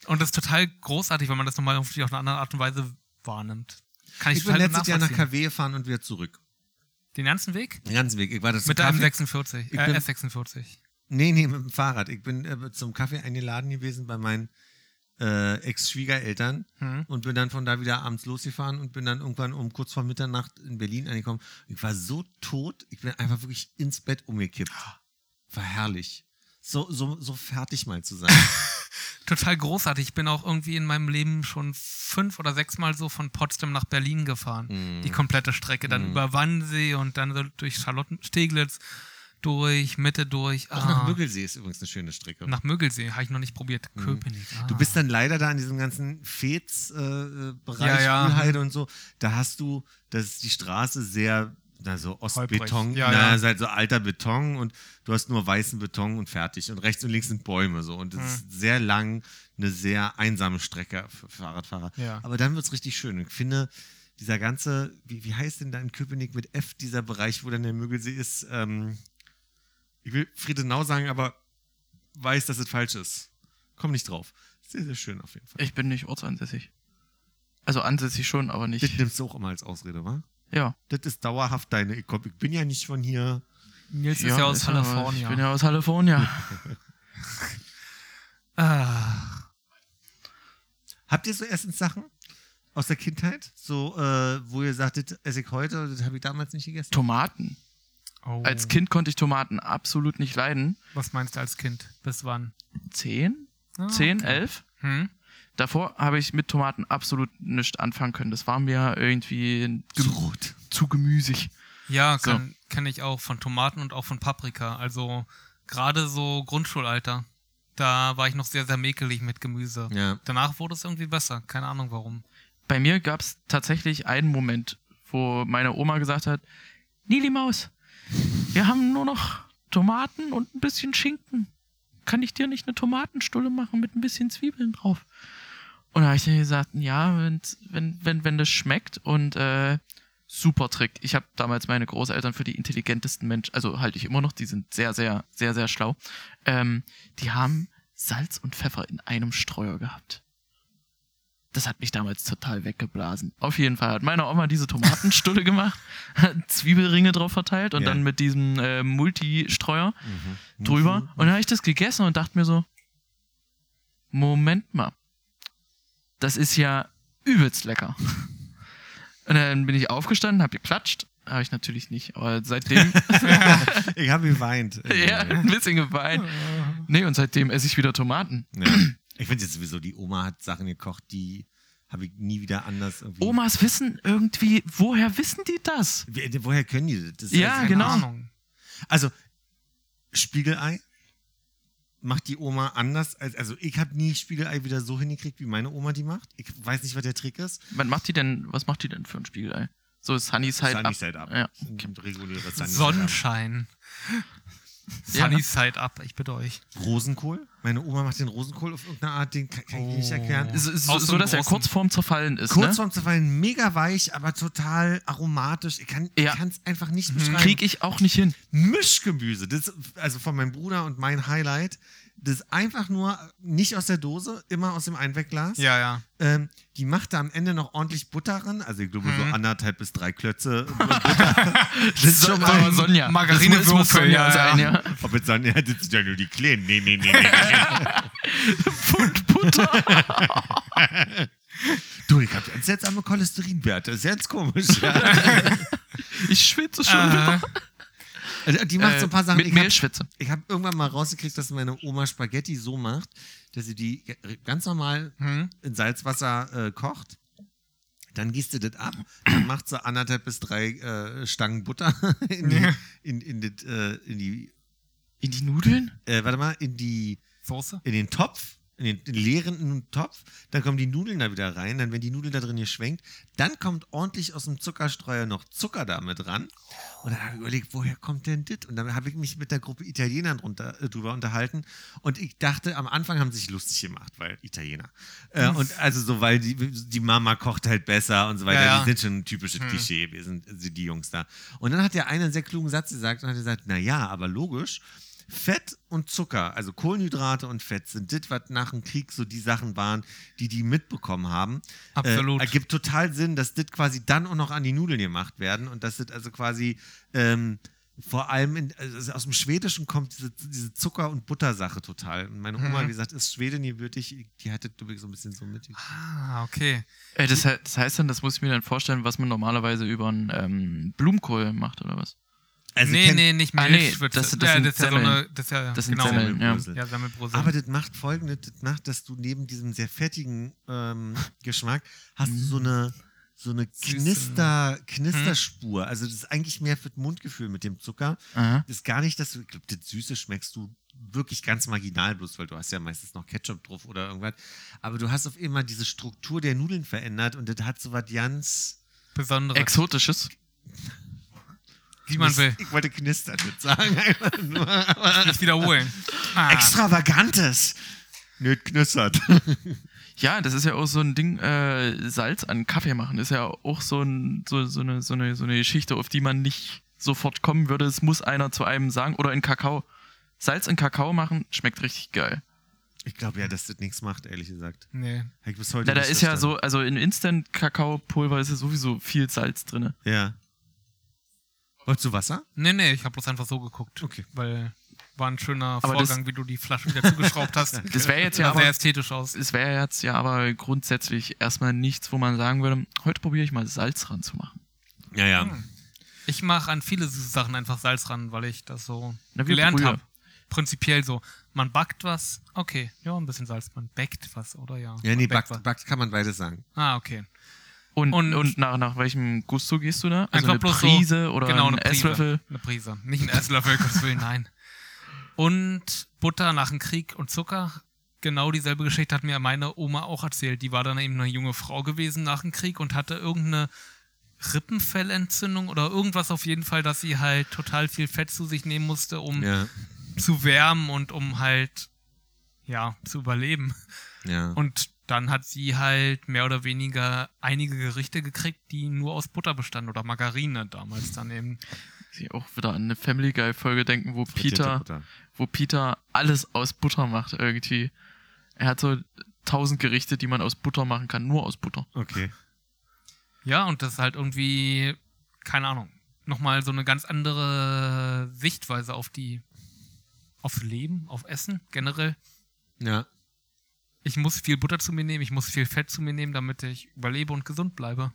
S3: Und das ist total großartig, wenn man das nochmal auf eine andere Art und Weise wahrnimmt. Kann ich,
S2: Ich bin letztes Jahr nach. KW gefahren und wieder zurück.
S3: Den ganzen Weg?
S2: Den ganzen Weg. Ich war das
S3: Mit einem
S2: Kaffee-
S3: 46,
S2: Ich
S3: äh,
S2: bin-
S3: S46.
S2: Nee, nee, mit dem Fahrrad. Ich bin äh, zum Kaffee eingeladen gewesen bei meinen äh, Ex-Schwiegereltern
S3: Hm.
S2: und bin dann von da wieder abends losgefahren und bin dann irgendwann um kurz vor Mitternacht in Berlin angekommen. Ich war so tot, ich bin einfach wirklich ins Bett umgekippt. War herrlich. So, so, so fertig mal zu sein.
S3: Total großartig. Ich bin auch irgendwie in meinem Leben schon fünf oder sechs Mal so von Potsdam nach Berlin gefahren.
S2: Mhm.
S3: Die komplette Strecke. Dann über Wannsee und dann durch Charlottensteglitz, durch, Mitte durch.
S2: Auch
S3: ah,
S2: nach Müggelsee ist übrigens eine schöne Strecke.
S3: Nach Müggelsee. Habe ich noch nicht probiert. Köpenick. Ah.
S2: Mhm. Du bist dann leider da in diesem ganzen Fez-Bereich,
S3: Ja, ja.
S2: Mühlheide und so. Da hast du, das ist die Straße sehr, na, so Ostbeton.
S3: Ja,
S2: na,
S3: ja.
S2: ist halt so alter Beton und du hast nur weißen Beton und fertig. Und rechts und links sind Bäume so. Und es
S3: Mhm.
S2: ist sehr lang, eine sehr einsame Strecke für Fahrradfahrer.
S3: Ja.
S2: Aber dann wird es richtig schön. Ich finde, dieser ganze, wie, wie heißt denn da in Köpenick mit F, dieser Bereich, wo dann der Müggelsee ist? Ähm, ich will Friedenau sagen, aber weiß, dass es falsch ist. Komm nicht drauf. Sehr, sehr schön auf jeden Fall.
S1: Ich bin nicht ortsansässig. Also ansässig schon, aber
S2: Das
S1: nicht.
S2: nimmst du auch immer als Ausrede, wa?
S1: Ja.
S2: Das ist dauerhaft deine. Ich, bin ja nicht von hier.
S3: Nils ist ja aus Kalifornien.
S1: Ich bin ja aus Kalifornien.
S3: ah,
S2: Habt ihr so Essenssachen aus der Kindheit? So, äh, wo ihr sagtet, esse ich heute, das habe ich damals nicht gegessen?
S1: Tomaten.
S3: oh.
S1: Als Kind konnte ich Tomaten absolut nicht leiden.
S3: Was meinst du als Kind? Bis wann?
S1: Zehn?
S3: Ah,
S1: Zehn,
S3: okay.
S1: elf?
S3: Hm?
S1: Davor habe ich mit Tomaten absolut nichts anfangen können. Das war mir irgendwie
S2: Zu
S1: zu gemüsig.
S3: Ja,
S1: So.
S3: kann- kenne ich auch von Tomaten und auch von Paprika. Also gerade so Grundschulalter. Da war ich noch sehr, sehr mäkelig mit Gemüse.
S2: Ja.
S3: Danach wurde es irgendwie besser. Keine Ahnung warum.
S1: Bei mir gab es tatsächlich einen Moment, wo meine Oma gesagt hat, Nili Maus, wir haben nur noch Tomaten und ein bisschen Schinken. Kann ich dir nicht eine Tomatenstulle machen mit ein bisschen Zwiebeln drauf? Und da habe ich dann gesagt, ja, wenn's- wenn, wenn, wenn das schmeckt und äh, super Trick. Ich habe damals meine Großeltern für die intelligentesten Menschen, also halte ich immer noch, die sind sehr, sehr, sehr, sehr schlau. Ähm, die haben Salz und Pfeffer in einem Streuer gehabt. Das hat mich damals total weggeblasen. Auf jeden Fall hat meine Oma diese Tomatenstulle gemacht, hat Zwiebelringe drauf verteilt und
S2: Ja.
S1: dann mit diesem äh, Multistreuer
S2: Mhm.
S1: drüber. Und dann habe ich das gegessen und dachte mir so, Moment mal, das ist ja übelst lecker. Und dann bin ich aufgestanden, habe geklatscht. Habe ich natürlich nicht, aber seitdem,
S2: Ich habe geweint.
S1: ja, ein bisschen geweint. Nee, und seitdem esse ich wieder Tomaten.
S2: Ja. Ich finde jetzt sowieso, die Oma hat Sachen gekocht, die habe ich nie wieder anders irgendwie.
S1: Omas wissen irgendwie, woher wissen die das?
S2: Woher können die das? das? ist
S1: Ja,
S3: Keine
S1: genau.
S3: Ahnung.
S2: Also, Spiegelei macht die Oma anders. Als, also, ich habe nie Spiegelei wieder so hingekriegt, wie meine Oma die macht. Ich weiß nicht, was der Trick ist.
S1: Was macht die denn, was macht die denn für ein Spiegelei? So Sunny Side
S2: Sunny
S1: Up.
S2: Side Up.
S1: Ja.
S2: Ein reguläres Sunny Side
S3: Sonnenschein.
S1: Ja.
S3: Sunny Side Up, ich bitte euch.
S2: Rosenkohl. Meine Oma macht den Rosenkohl auf irgendeine Art, den kann, kann ich nicht
S3: Oh.
S2: erklären.
S1: So, so, so
S3: dem
S1: dass er kurz vorm Zerfallen ist.
S2: Kurz
S1: ne?
S2: vorm Zerfallen, mega weich, aber total aromatisch. Ich kann
S1: Ja.
S2: es einfach nicht beschreiben.
S1: Krieg ich auch nicht hin.
S2: Mischgemüse. Das, also von meinem Bruder und mein Highlight. Das ist einfach nur nicht aus der Dose, immer aus dem Einwegglas.
S3: Ja, ja.
S2: Ähm, die macht da am Ende noch ordentlich Butter dran. Also ich glaube so
S3: Mhm.
S2: anderthalb bis drei Klötze Butter. das ist schon mal.
S1: Sonja.
S3: Margarine
S1: das muss, Sonja
S3: ja,
S1: sein,
S3: ja.
S1: ja.
S2: Ob jetzt sagen, ja, das sind ja nur die Kleinen. Nee, nee, nee, nee. nee.
S1: Pfund Butter.
S2: du, ich habe ganz seltsame Cholesterinwerte. Das ist jetzt komisch. Ja.
S1: Ich schwitze schon
S3: Äh,
S1: wieder.
S2: Also, die macht so ein paar Sachen.
S1: Mit
S2: ich hab-
S1: Mehlschwitze.
S2: Ich habe irgendwann mal rausgekriegt, dass meine Oma Spaghetti so macht, dass sie die ganz normal
S3: hm?
S2: in Salzwasser äh, kocht. Dann gießt sie das ab, dann macht sie anderthalb bis drei äh, Stangen Butter in die,
S3: Ja.
S2: in, in, das, äh, in die
S1: In die Nudeln?
S2: äh, warte mal, in die,
S3: Soße?
S2: in den Topf, in den, leeren Topf, dann kommen die Nudeln da wieder rein, dann wenn die Nudel da drin geschwenkt, dann kommt ordentlich aus dem Zuckerstreuer noch Zucker da mit ran. Und dann habe ich überlegt, woher kommt denn das? Und dann habe ich mich mit der Gruppe Italienern drunter, äh, drüber unterhalten. Und ich dachte, am Anfang haben sie sich lustig gemacht, weil Italiener. Äh, und also so, weil die, die Mama kocht halt besser und so weiter.
S3: Ja, ja.
S2: Die sind schon ein typisches Klischee, wir sind also die Jungs da. Und dann hat der eine einen sehr klugen Satz gesagt und hat gesagt, na ja, aber logisch, Fett und Zucker, also Kohlenhydrate und Fett, sind das, was nach dem Krieg so die Sachen waren, die die mitbekommen haben.
S3: Absolut.
S2: Äh, ergibt total Sinn, dass das quasi dann auch noch an die Nudeln gemacht werden und dass das also quasi ähm, vor allem in, also aus dem Schwedischen kommt diese, diese Zucker- und Buttersache total. Und meine Oma,
S3: Mhm.
S2: wie gesagt, ist Schwedin gebürtig, die hatte so ein bisschen so mit.
S3: Ah, okay.
S1: Äh, das, das heißt dann, das muss ich mir dann vorstellen, was man normalerweise über einen ähm, Blumenkohl macht, oder was?
S2: Also
S3: nee, nee, nicht
S1: Ah, nee,
S3: Mehlschwitze.
S1: das- das
S3: ja,
S1: sind
S3: das ist ja so eine, das ist ja,
S1: Das sind
S3: genau.
S1: Semmeln, ja.
S3: Ja, Semmelbrösel.
S2: Aber das macht folgendes, das macht, dass du neben diesem sehr fettigen ähm, Geschmack hast du so eine so eine Knister, Knisterspur. Also das ist eigentlich mehr für das Mundgefühl mit dem Zucker.
S1: Aha.
S2: Das ist gar nicht, dass du, ich glaube, das Süße schmeckst du wirklich ganz marginal bloß, weil du hast ja meistens noch Ketchup drauf oder irgendwas. Aber du hast auf immer diese Struktur der Nudeln verändert und das hat so was ganz...
S3: Besonderes.
S1: Exotisches.
S3: wie man will.
S2: Ich wollte knistern mit sagen,
S3: Das wiederholen. Ah.
S2: Extravagantes. Nöt knistert.
S1: Ja, das ist ja auch so ein Ding, äh, Salz an Kaffee machen, ist ja auch so, ein, so, so, eine, so, eine, so eine Geschichte, auf die man nicht sofort kommen würde. Es muss einer zu einem sagen. Oder in Kakao. Salz in Kakao machen schmeckt richtig geil.
S2: Ich glaube ja, dass das nichts macht, ehrlich gesagt.
S3: Nee.
S2: Ich bis heute
S1: Na, da
S2: nicht
S1: ist ja so, also in Instant-Kakaopulver ist ja sowieso viel Salz drin.
S2: Ja. Wolltest du Wasser?
S3: Nee, nee, ich habe bloß einfach so geguckt.
S2: Okay.
S3: Weil war ein schöner
S1: Aber das-
S3: Vorgang, wie du die Flasche wieder zugeschraubt hast.
S1: Das wäre jetzt ja
S3: Sah
S1: aber,
S3: sehr ästhetisch aus.
S1: es wäre jetzt ja aber grundsätzlich erstmal nichts, wo man sagen würde, heute probiere ich mal Salz ranzumachen.
S2: Ja, ja.
S3: Hm. Ich mache an viele süße Sachen einfach Salz ran, weil ich das so
S1: Na,
S3: gelernt habe. Prinzipiell so. Man backt was, okay, ja, ein bisschen Salz. Man backt was, oder ja?
S2: Ja, nee,
S3: backt
S2: backt, backt kann man beides sagen.
S3: Ah, okay.
S1: Und,
S3: Und-
S1: und, nach, nach welchem Gusto gehst du da? Also
S3: Einfach
S1: eine
S3: bloß
S1: Prise
S3: so,
S1: oder
S3: genau,
S1: ein
S3: eine Prise.
S1: Esslöffel?
S3: Eine Prise. Nicht ein Esslöffel, Gottes Willen, nein. Und Butter nach dem Krieg und Zucker. Genau dieselbe Geschichte hat mir meine Oma auch erzählt. Die war dann eben eine junge Frau gewesen nach dem Krieg und hatte irgendeine Rippenfellentzündung oder irgendwas auf jeden Fall, dass sie halt total viel Fett zu sich nehmen musste, um
S2: Ja.
S3: zu wärmen und um halt, ja, zu überleben.
S2: Ja.
S3: Und dann hat sie halt mehr oder weniger einige Gerichte gekriegt, die nur aus Butter bestanden oder Margarine damals dann eben.
S1: Sie auch wieder an eine Family Guy Folge denken, wo Peter,
S2: Butter.
S1: wo Peter alles aus Butter macht irgendwie. Er hat so tausend Gerichte, die man aus Butter machen kann, nur aus Butter.
S2: Okay.
S3: Ja, und das ist halt irgendwie, keine Ahnung, nochmal so eine ganz andere Sichtweise auf die, aufs Leben, auf Essen generell.
S2: Ja.
S3: Ich muss viel Butter zu mir nehmen, ich muss viel Fett zu mir nehmen, damit ich überlebe und gesund bleibe.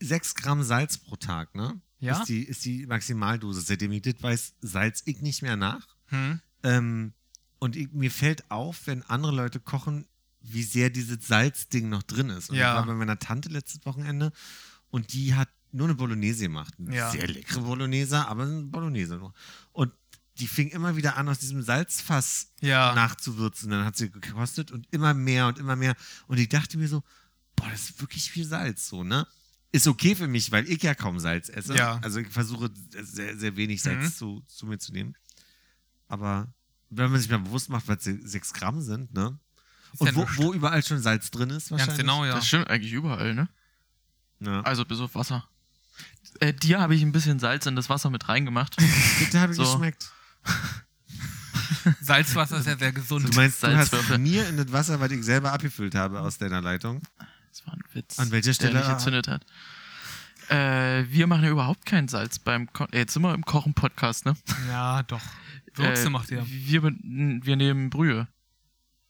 S2: Sechs Gramm Salz pro Tag, ne?
S3: Ja?
S2: Ist die, ist die Maximaldosis. Seitdem ich das weiß, salz ich nicht mehr nach.
S3: Hm?
S2: Ähm, und ich, mir fällt auf, wenn andere Leute kochen, wie sehr dieses Salzding noch drin ist. Und
S3: Ja.
S2: ich war bei meiner Tante letztes Wochenende und die hat nur eine Bolognese gemacht. Eine
S3: Ja.
S2: Sehr leckere Bolognese, aber eine Bolognese nur. Und die fing immer wieder an, aus diesem Salzfass
S3: Ja.
S2: nachzuwürzen. Dann hat sie gekostet und immer mehr und immer mehr. Und ich dachte mir so, boah, das ist wirklich viel Salz, so, ne? ist okay für mich, weil ich ja kaum Salz esse.
S3: Ja.
S2: Also ich versuche sehr, sehr wenig Salz
S3: Mhm.
S2: zu, zu mir zu nehmen. Aber wenn man sich mal bewusst macht, was 6 Gramm sind, ne?
S3: Ist
S2: Und
S3: ja
S2: wo, wo überall schon Salz drin ist, wahrscheinlich.
S3: Ganz genau, ja.
S1: Das stimmt eigentlich überall, ne?
S2: Ja.
S1: Also bis auf Wasser. Äh, dir habe ich ein bisschen Salz in das Wasser mit reingemacht.
S2: Bitte habe ich
S1: So.
S2: geschmeckt.
S3: Salzwasser ist ja sehr gesund.
S2: Du meinst, du hast
S1: Salzwürfel.
S2: mir in das Wasser, was ich selber abgefüllt habe aus deiner Leitung.
S1: Das war ein Witz.
S2: An welcher Stelle?
S1: Der nicht gezündet hat. Äh, wir machen ja überhaupt kein Salz beim Ko äh, Jetzt sind wir im Kochen-Podcast, ne?
S3: Ja, doch. Würze
S1: äh,
S3: macht ihr.
S1: Wir, wir nehmen Brühe.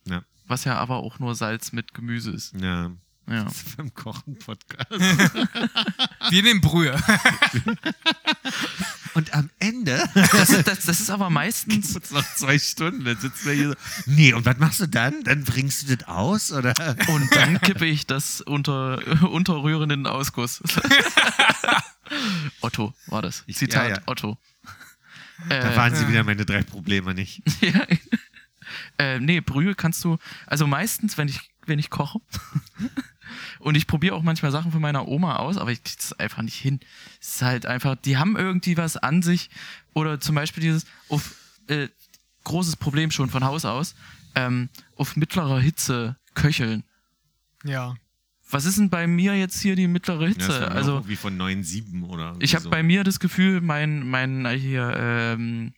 S2: Ja.
S1: Was ja aber auch nur Salz mit Gemüse ist.
S2: Ja.
S1: Ja.
S2: Das ist beim Kochen-Podcast.
S3: Wir nehmen Brühe.
S2: Und am Ende
S1: Das, ist- das, das ist aber meistens.
S2: Jetzt noch zwei Stunden, dann sitzen wir hier so. Nee, und was machst du dann? Dann bringst du das aus? Oder?
S1: Und dann kippe ich das unter, unterrührenden Ausguss. Otto war das. Zitat
S2: ja, ja.
S1: Otto.
S2: Da
S1: Äh,
S2: waren sie wieder meine drei Probleme nicht.
S1: ja. äh, nee, Brühe kannst du, also meistens, wenn ich, wenn ich koche, und ich probiere auch manchmal Sachen von meiner Oma aus, aber ich kriege das einfach nicht hin. Es ist halt einfach, die haben irgendwie was an sich. Oder zum Beispiel dieses, auf, äh, großes Problem schon von Haus aus, ähm, auf mittlerer Hitze köcheln.
S3: Ja.
S1: Was ist denn bei mir jetzt hier die mittlere
S2: Ja,
S1: Hitze?
S2: war
S1: also,
S2: irgendwie von 9,7 oder irgendwie
S1: ich habe
S2: so.
S1: bei mir das Gefühl, mein, mein äh, hier ähm,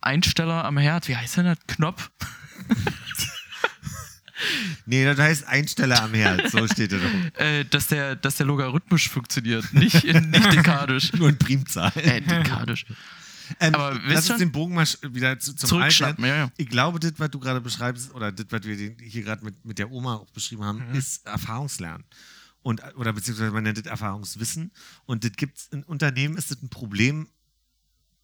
S1: Einsteller am Herd, wie heißt denn das? Knopf?
S2: Nee, das heißt Einsteller am Herd. So steht es doch.
S1: Äh, dass, der, dass der logarithmisch funktioniert, nicht, nicht dekadisch.
S2: Nur in Primzahl.
S1: Äh, dekadisch.
S2: Ähm,
S1: aber
S2: lass uns den Bogen mal wieder zu, zum Alter.
S1: ja, ja.
S2: Ich glaube, das, was du gerade beschreibst, oder das, was wir hier gerade mit, mit der Oma auch beschrieben haben,
S1: Mhm.
S2: ist Erfahrungslernen. Und, oder beziehungsweise man nennt das Erfahrungswissen. Und das gibt in Unternehmen ist das ein Problem,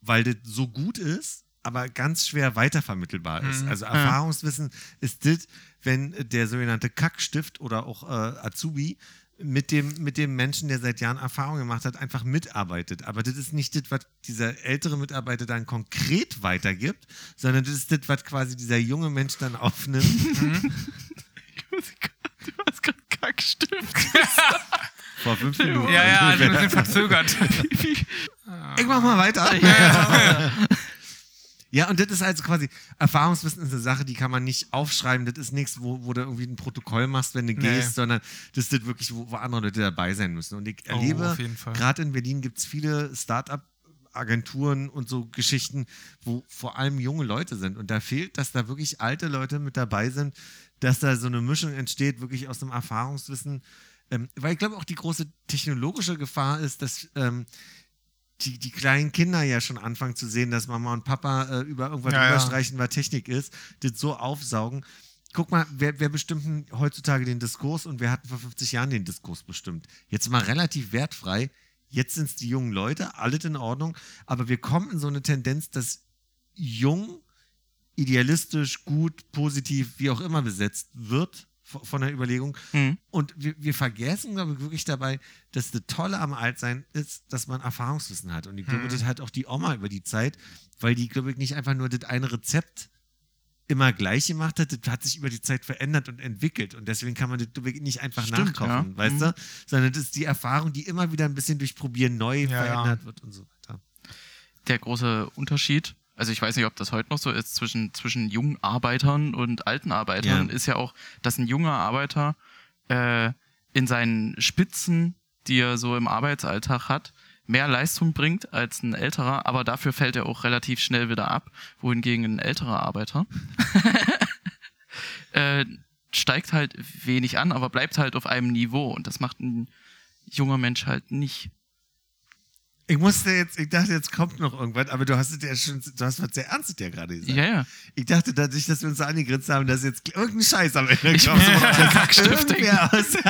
S2: weil das so gut ist, aber ganz schwer weitervermittelbar ist.
S3: Mhm.
S2: Also Erfahrungswissen ist das, wenn der sogenannte Kackstift oder auch äh, Azubi mit dem, mit dem Menschen, der seit Jahren Erfahrung gemacht hat, einfach mitarbeitet. Aber das ist nicht das, was dieser ältere Mitarbeiter dann konkret weitergibt, sondern das ist das, was quasi dieser junge Mensch dann aufnimmt.
S1: Du hast gerade Kackstift.
S2: Vor fünf Minuten.
S3: Ja, ja, also ein bisschen verzögert.
S2: Ich mach mal weiter.
S1: ja,
S2: Ja, und das ist also quasi, Erfahrungswissen ist eine Sache, die kann man nicht aufschreiben. Das ist nichts, wo, wo du irgendwie ein Protokoll machst, wenn du
S3: Nee.
S2: gehst, sondern das ist das wirklich, wo, wo andere Leute dabei sein müssen. Und ich
S3: Oh,
S2: erlebe,
S3: Fall.
S2: gerade in Berlin gibt es viele Start-up-Agenturen und so Geschichten, wo vor allem junge Leute sind. Und da fehlt, dass da wirklich alte Leute mit dabei sind, dass da so eine Mischung entsteht, wirklich aus dem Erfahrungswissen. Ähm, weil ich glaube auch die große technologische Gefahr ist, dass ähm, die, die kleinen Kinder ja schon anfangen zu sehen, dass Mama und Papa äh, über irgendwas
S3: Ja, ja.
S2: überstreichen, was Technik ist, das so aufsaugen. Guck mal, wer, wer bestimmt heutzutage den Diskurs und wer hat vor 50 Jahren den Diskurs bestimmt? Jetzt mal relativ wertfrei. Jetzt sind es die jungen Leute, alles in Ordnung, aber wir kommen in so eine Tendenz, dass jung, idealistisch, gut, positiv, wie auch immer besetzt wird von der Überlegung.
S1: Mhm.
S2: Und wir, wir vergessen, glaube ich, wirklich dabei, dass das Tolle am Altsein ist, dass man Erfahrungswissen hat. Und ich glaube,
S3: Mhm.
S2: das hat auch die Oma über die Zeit, weil die, glaube ich, nicht einfach nur das eine Rezept immer gleich gemacht hat, das hat sich über die Zeit verändert und entwickelt. Und deswegen kann man das nicht einfach
S1: Stimmt,
S2: nachkochen,
S1: ja.
S2: weißt
S1: Mhm.
S2: du? Sondern das ist die Erfahrung, die immer wieder ein bisschen durch Probieren neu
S3: Ja, ja.
S2: verändert wird und so weiter.
S1: Der große Unterschied, also ich weiß nicht, ob das heute noch so ist, zwischen, zwischen jungen Arbeitern und alten Arbeitern,
S2: Ja.
S1: ist ja auch, dass ein junger Arbeiter äh, in seinen Spitzen, die er so im Arbeitsalltag hat, mehr Leistung bringt als ein älterer, aber dafür fällt er auch relativ schnell wieder ab, wohingegen ein älterer Arbeiter äh, steigt halt wenig an, aber bleibt halt auf einem Niveau und das macht ein junger Mensch halt nicht.
S2: Ich musste jetzt, ich dachte, jetzt kommt noch irgendwas, aber du hast es ja schon, du hast was sehr Ernstes ja gerade gesagt.
S1: Ja, ja.
S2: Ich dachte dadurch, dass wir uns angegrinst haben, dass jetzt irgendein Scheiß am Ende kommt.
S1: muss immer an
S2: Dass
S1: Kackstift
S2: irgendwer aus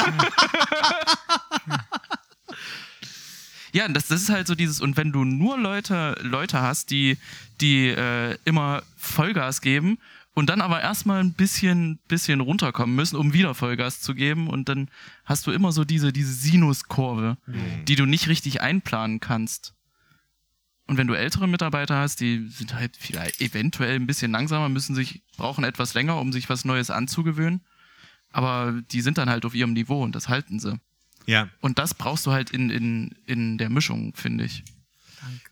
S1: Ja, das, das ist halt so dieses, und wenn du nur Leute, Leute hast, die, die äh, immer Vollgas geben und dann aber erstmal ein bisschen, bisschen runterkommen müssen, um wieder Vollgas zu geben, und dann hast du immer so diese, diese Sinuskurve, die du nicht richtig einplanen kannst. Und wenn du ältere Mitarbeiter hast, die sind halt vielleicht eventuell ein bisschen langsamer, müssen sich, brauchen etwas länger, um sich was Neues anzugewöhnen. Aber die sind dann halt auf ihrem Niveau und das halten sie.
S2: Ja.
S1: Und das brauchst du halt in, in, in der Mischung, finde ich.
S3: Danke.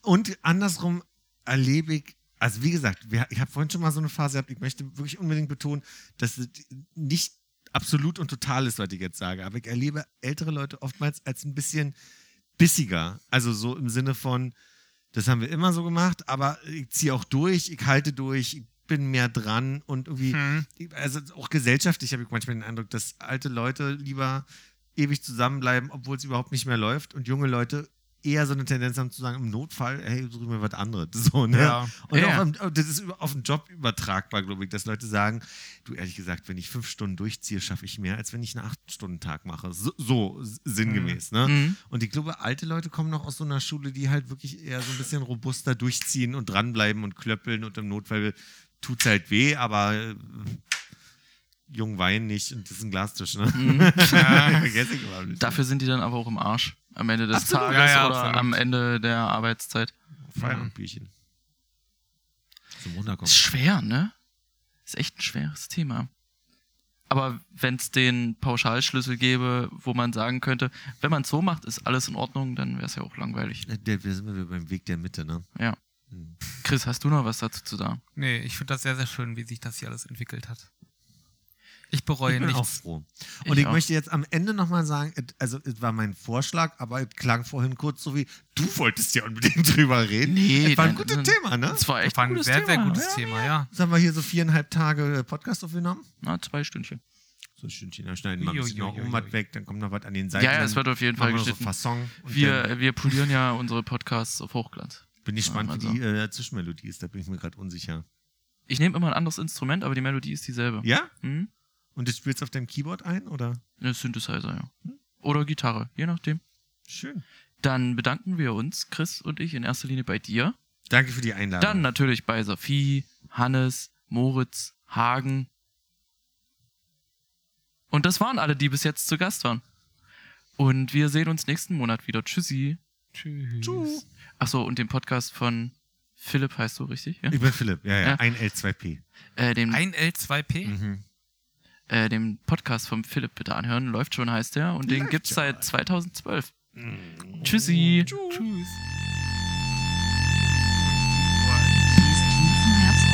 S2: Und andersrum erlebe ich, also wie gesagt, wir, ich habe vorhin schon mal so eine Phase gehabt, ich möchte wirklich unbedingt betonen, dass es nicht absolut und total ist, was ich jetzt sage, aber ich erlebe ältere Leute oftmals als ein bisschen bissiger. Also so im Sinne von, das haben wir immer so gemacht, aber ich ziehe auch durch, ich halte durch, ich bin mehr dran und irgendwie,
S3: Hm.
S2: also auch gesellschaftlich habe ich manchmal den Eindruck, dass alte Leute lieber ewig zusammenbleiben, obwohl es überhaupt nicht mehr läuft und junge Leute eher so eine Tendenz haben zu sagen, im Notfall, hey, such mir was anderes. So, ne?
S3: Ja.
S2: Und
S1: Ja,
S2: auch
S1: ja.
S2: am- das ist auf den Job übertragbar, glaube ich, dass Leute sagen, du ehrlich gesagt, wenn ich fünf Stunden durchziehe, schaffe ich mehr, als wenn ich einen Acht-Stunden-Tag mache. So, so sinngemäß. Ne?
S1: Mhm.
S2: Und ich glaube, alte Leute kommen noch aus so einer Schule, die halt wirklich eher so ein bisschen robuster durchziehen und dranbleiben und klöppeln und im Notfall tut es halt weh, aber äh, jung weinen nicht und das ist ein Glastisch. Ne? Vergesse ich überhaupt nicht.
S1: Dafür sind die dann aber auch im Arsch. Am Ende des
S2: Absolut.
S1: Tages
S3: Ja, ja,
S1: oder am Ende der Arbeitszeit.
S2: Feierabendbierchen. Zum Runterkommen.
S1: Ist schwer, ne? Ist echt ein schweres Thema. Aber wenn es den Pauschalschlüssel gäbe, wo man sagen könnte, wenn man es so macht, ist alles in Ordnung, dann wäre es ja auch langweilig.
S2: Wir sind wieder beim Weg der Mitte, ne?
S1: Ja.
S2: Hm.
S1: Chris, hast du noch was dazu zu sagen?
S3: Nee, ich finde das sehr, sehr schön, wie sich das hier alles entwickelt hat. Ich bereue
S2: Ich bin auch
S3: nichts.
S2: froh.
S1: Ich
S2: Und ich,
S1: auch.
S2: möchte jetzt am Ende nochmal sagen, also es war mein Vorschlag, aber es klang vorhin kurz so wie, du wolltest ja unbedingt drüber reden.
S1: Nee,
S2: es war ein gutes
S1: dann-
S2: Thema, ne?
S1: Das war echt
S3: war
S1: ein gutes
S3: sehr,
S1: Thema.
S3: sehr gutes
S1: ja.
S3: Thema, ja.
S2: Jetzt haben wir hier so viereinhalb Tage äh, Podcast aufgenommen.
S1: Na, zwei Stündchen.
S2: So ein Stündchen, dann schneiden wir ein bisschen noch um was weg, dann kommt noch was an den Seiten.
S1: Ja, es wird auf jeden Fall
S2: so
S1: geschnitten.
S2: Fasson. Und
S1: Wir, wir polieren ja unsere Podcasts auf Hochglanz.
S2: bin ich gespannt,
S1: also.
S2: wie die äh, Zwischenmelodie ist, da bin ich mir gerade unsicher.
S1: Ich nehme immer ein anderes Instrument, aber die Melodie ist dieselbe.
S2: Ja?
S1: Hm?
S2: Und das spielst du auf deinem Keyboard ein, oder?
S1: Eine Synthesizer, ja. Oder Gitarre, je nachdem.
S2: Schön.
S1: Dann bedanken wir uns, Chris und ich, in erster Linie bei dir.
S2: Danke für die Einladung.
S1: Dann natürlich bei Sophie, Hannes, Moritz, Hagen. Und das waren alle, die bis jetzt zu Gast waren. Und wir sehen uns nächsten Monat wieder. Tschüssi.
S3: Tschüss.
S1: Achso, und den Podcast von Philipp heißt du richtig? Ja?
S2: Ich bin Philipp, ja, ja,
S1: Ja.
S2: ein L2P.
S1: Äh, den,
S3: Ein L2P?
S2: Mhm.
S1: Äh, den Podcast vom Philipp bitte anhören. Läuft schon, heißt der. Und den
S2: Läuft
S1: gibt's
S2: schon.
S1: seit 2012. Tschüssi.
S3: Tschüss.
S5: Herzen.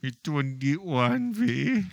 S2: Mir tun die Ohren weh.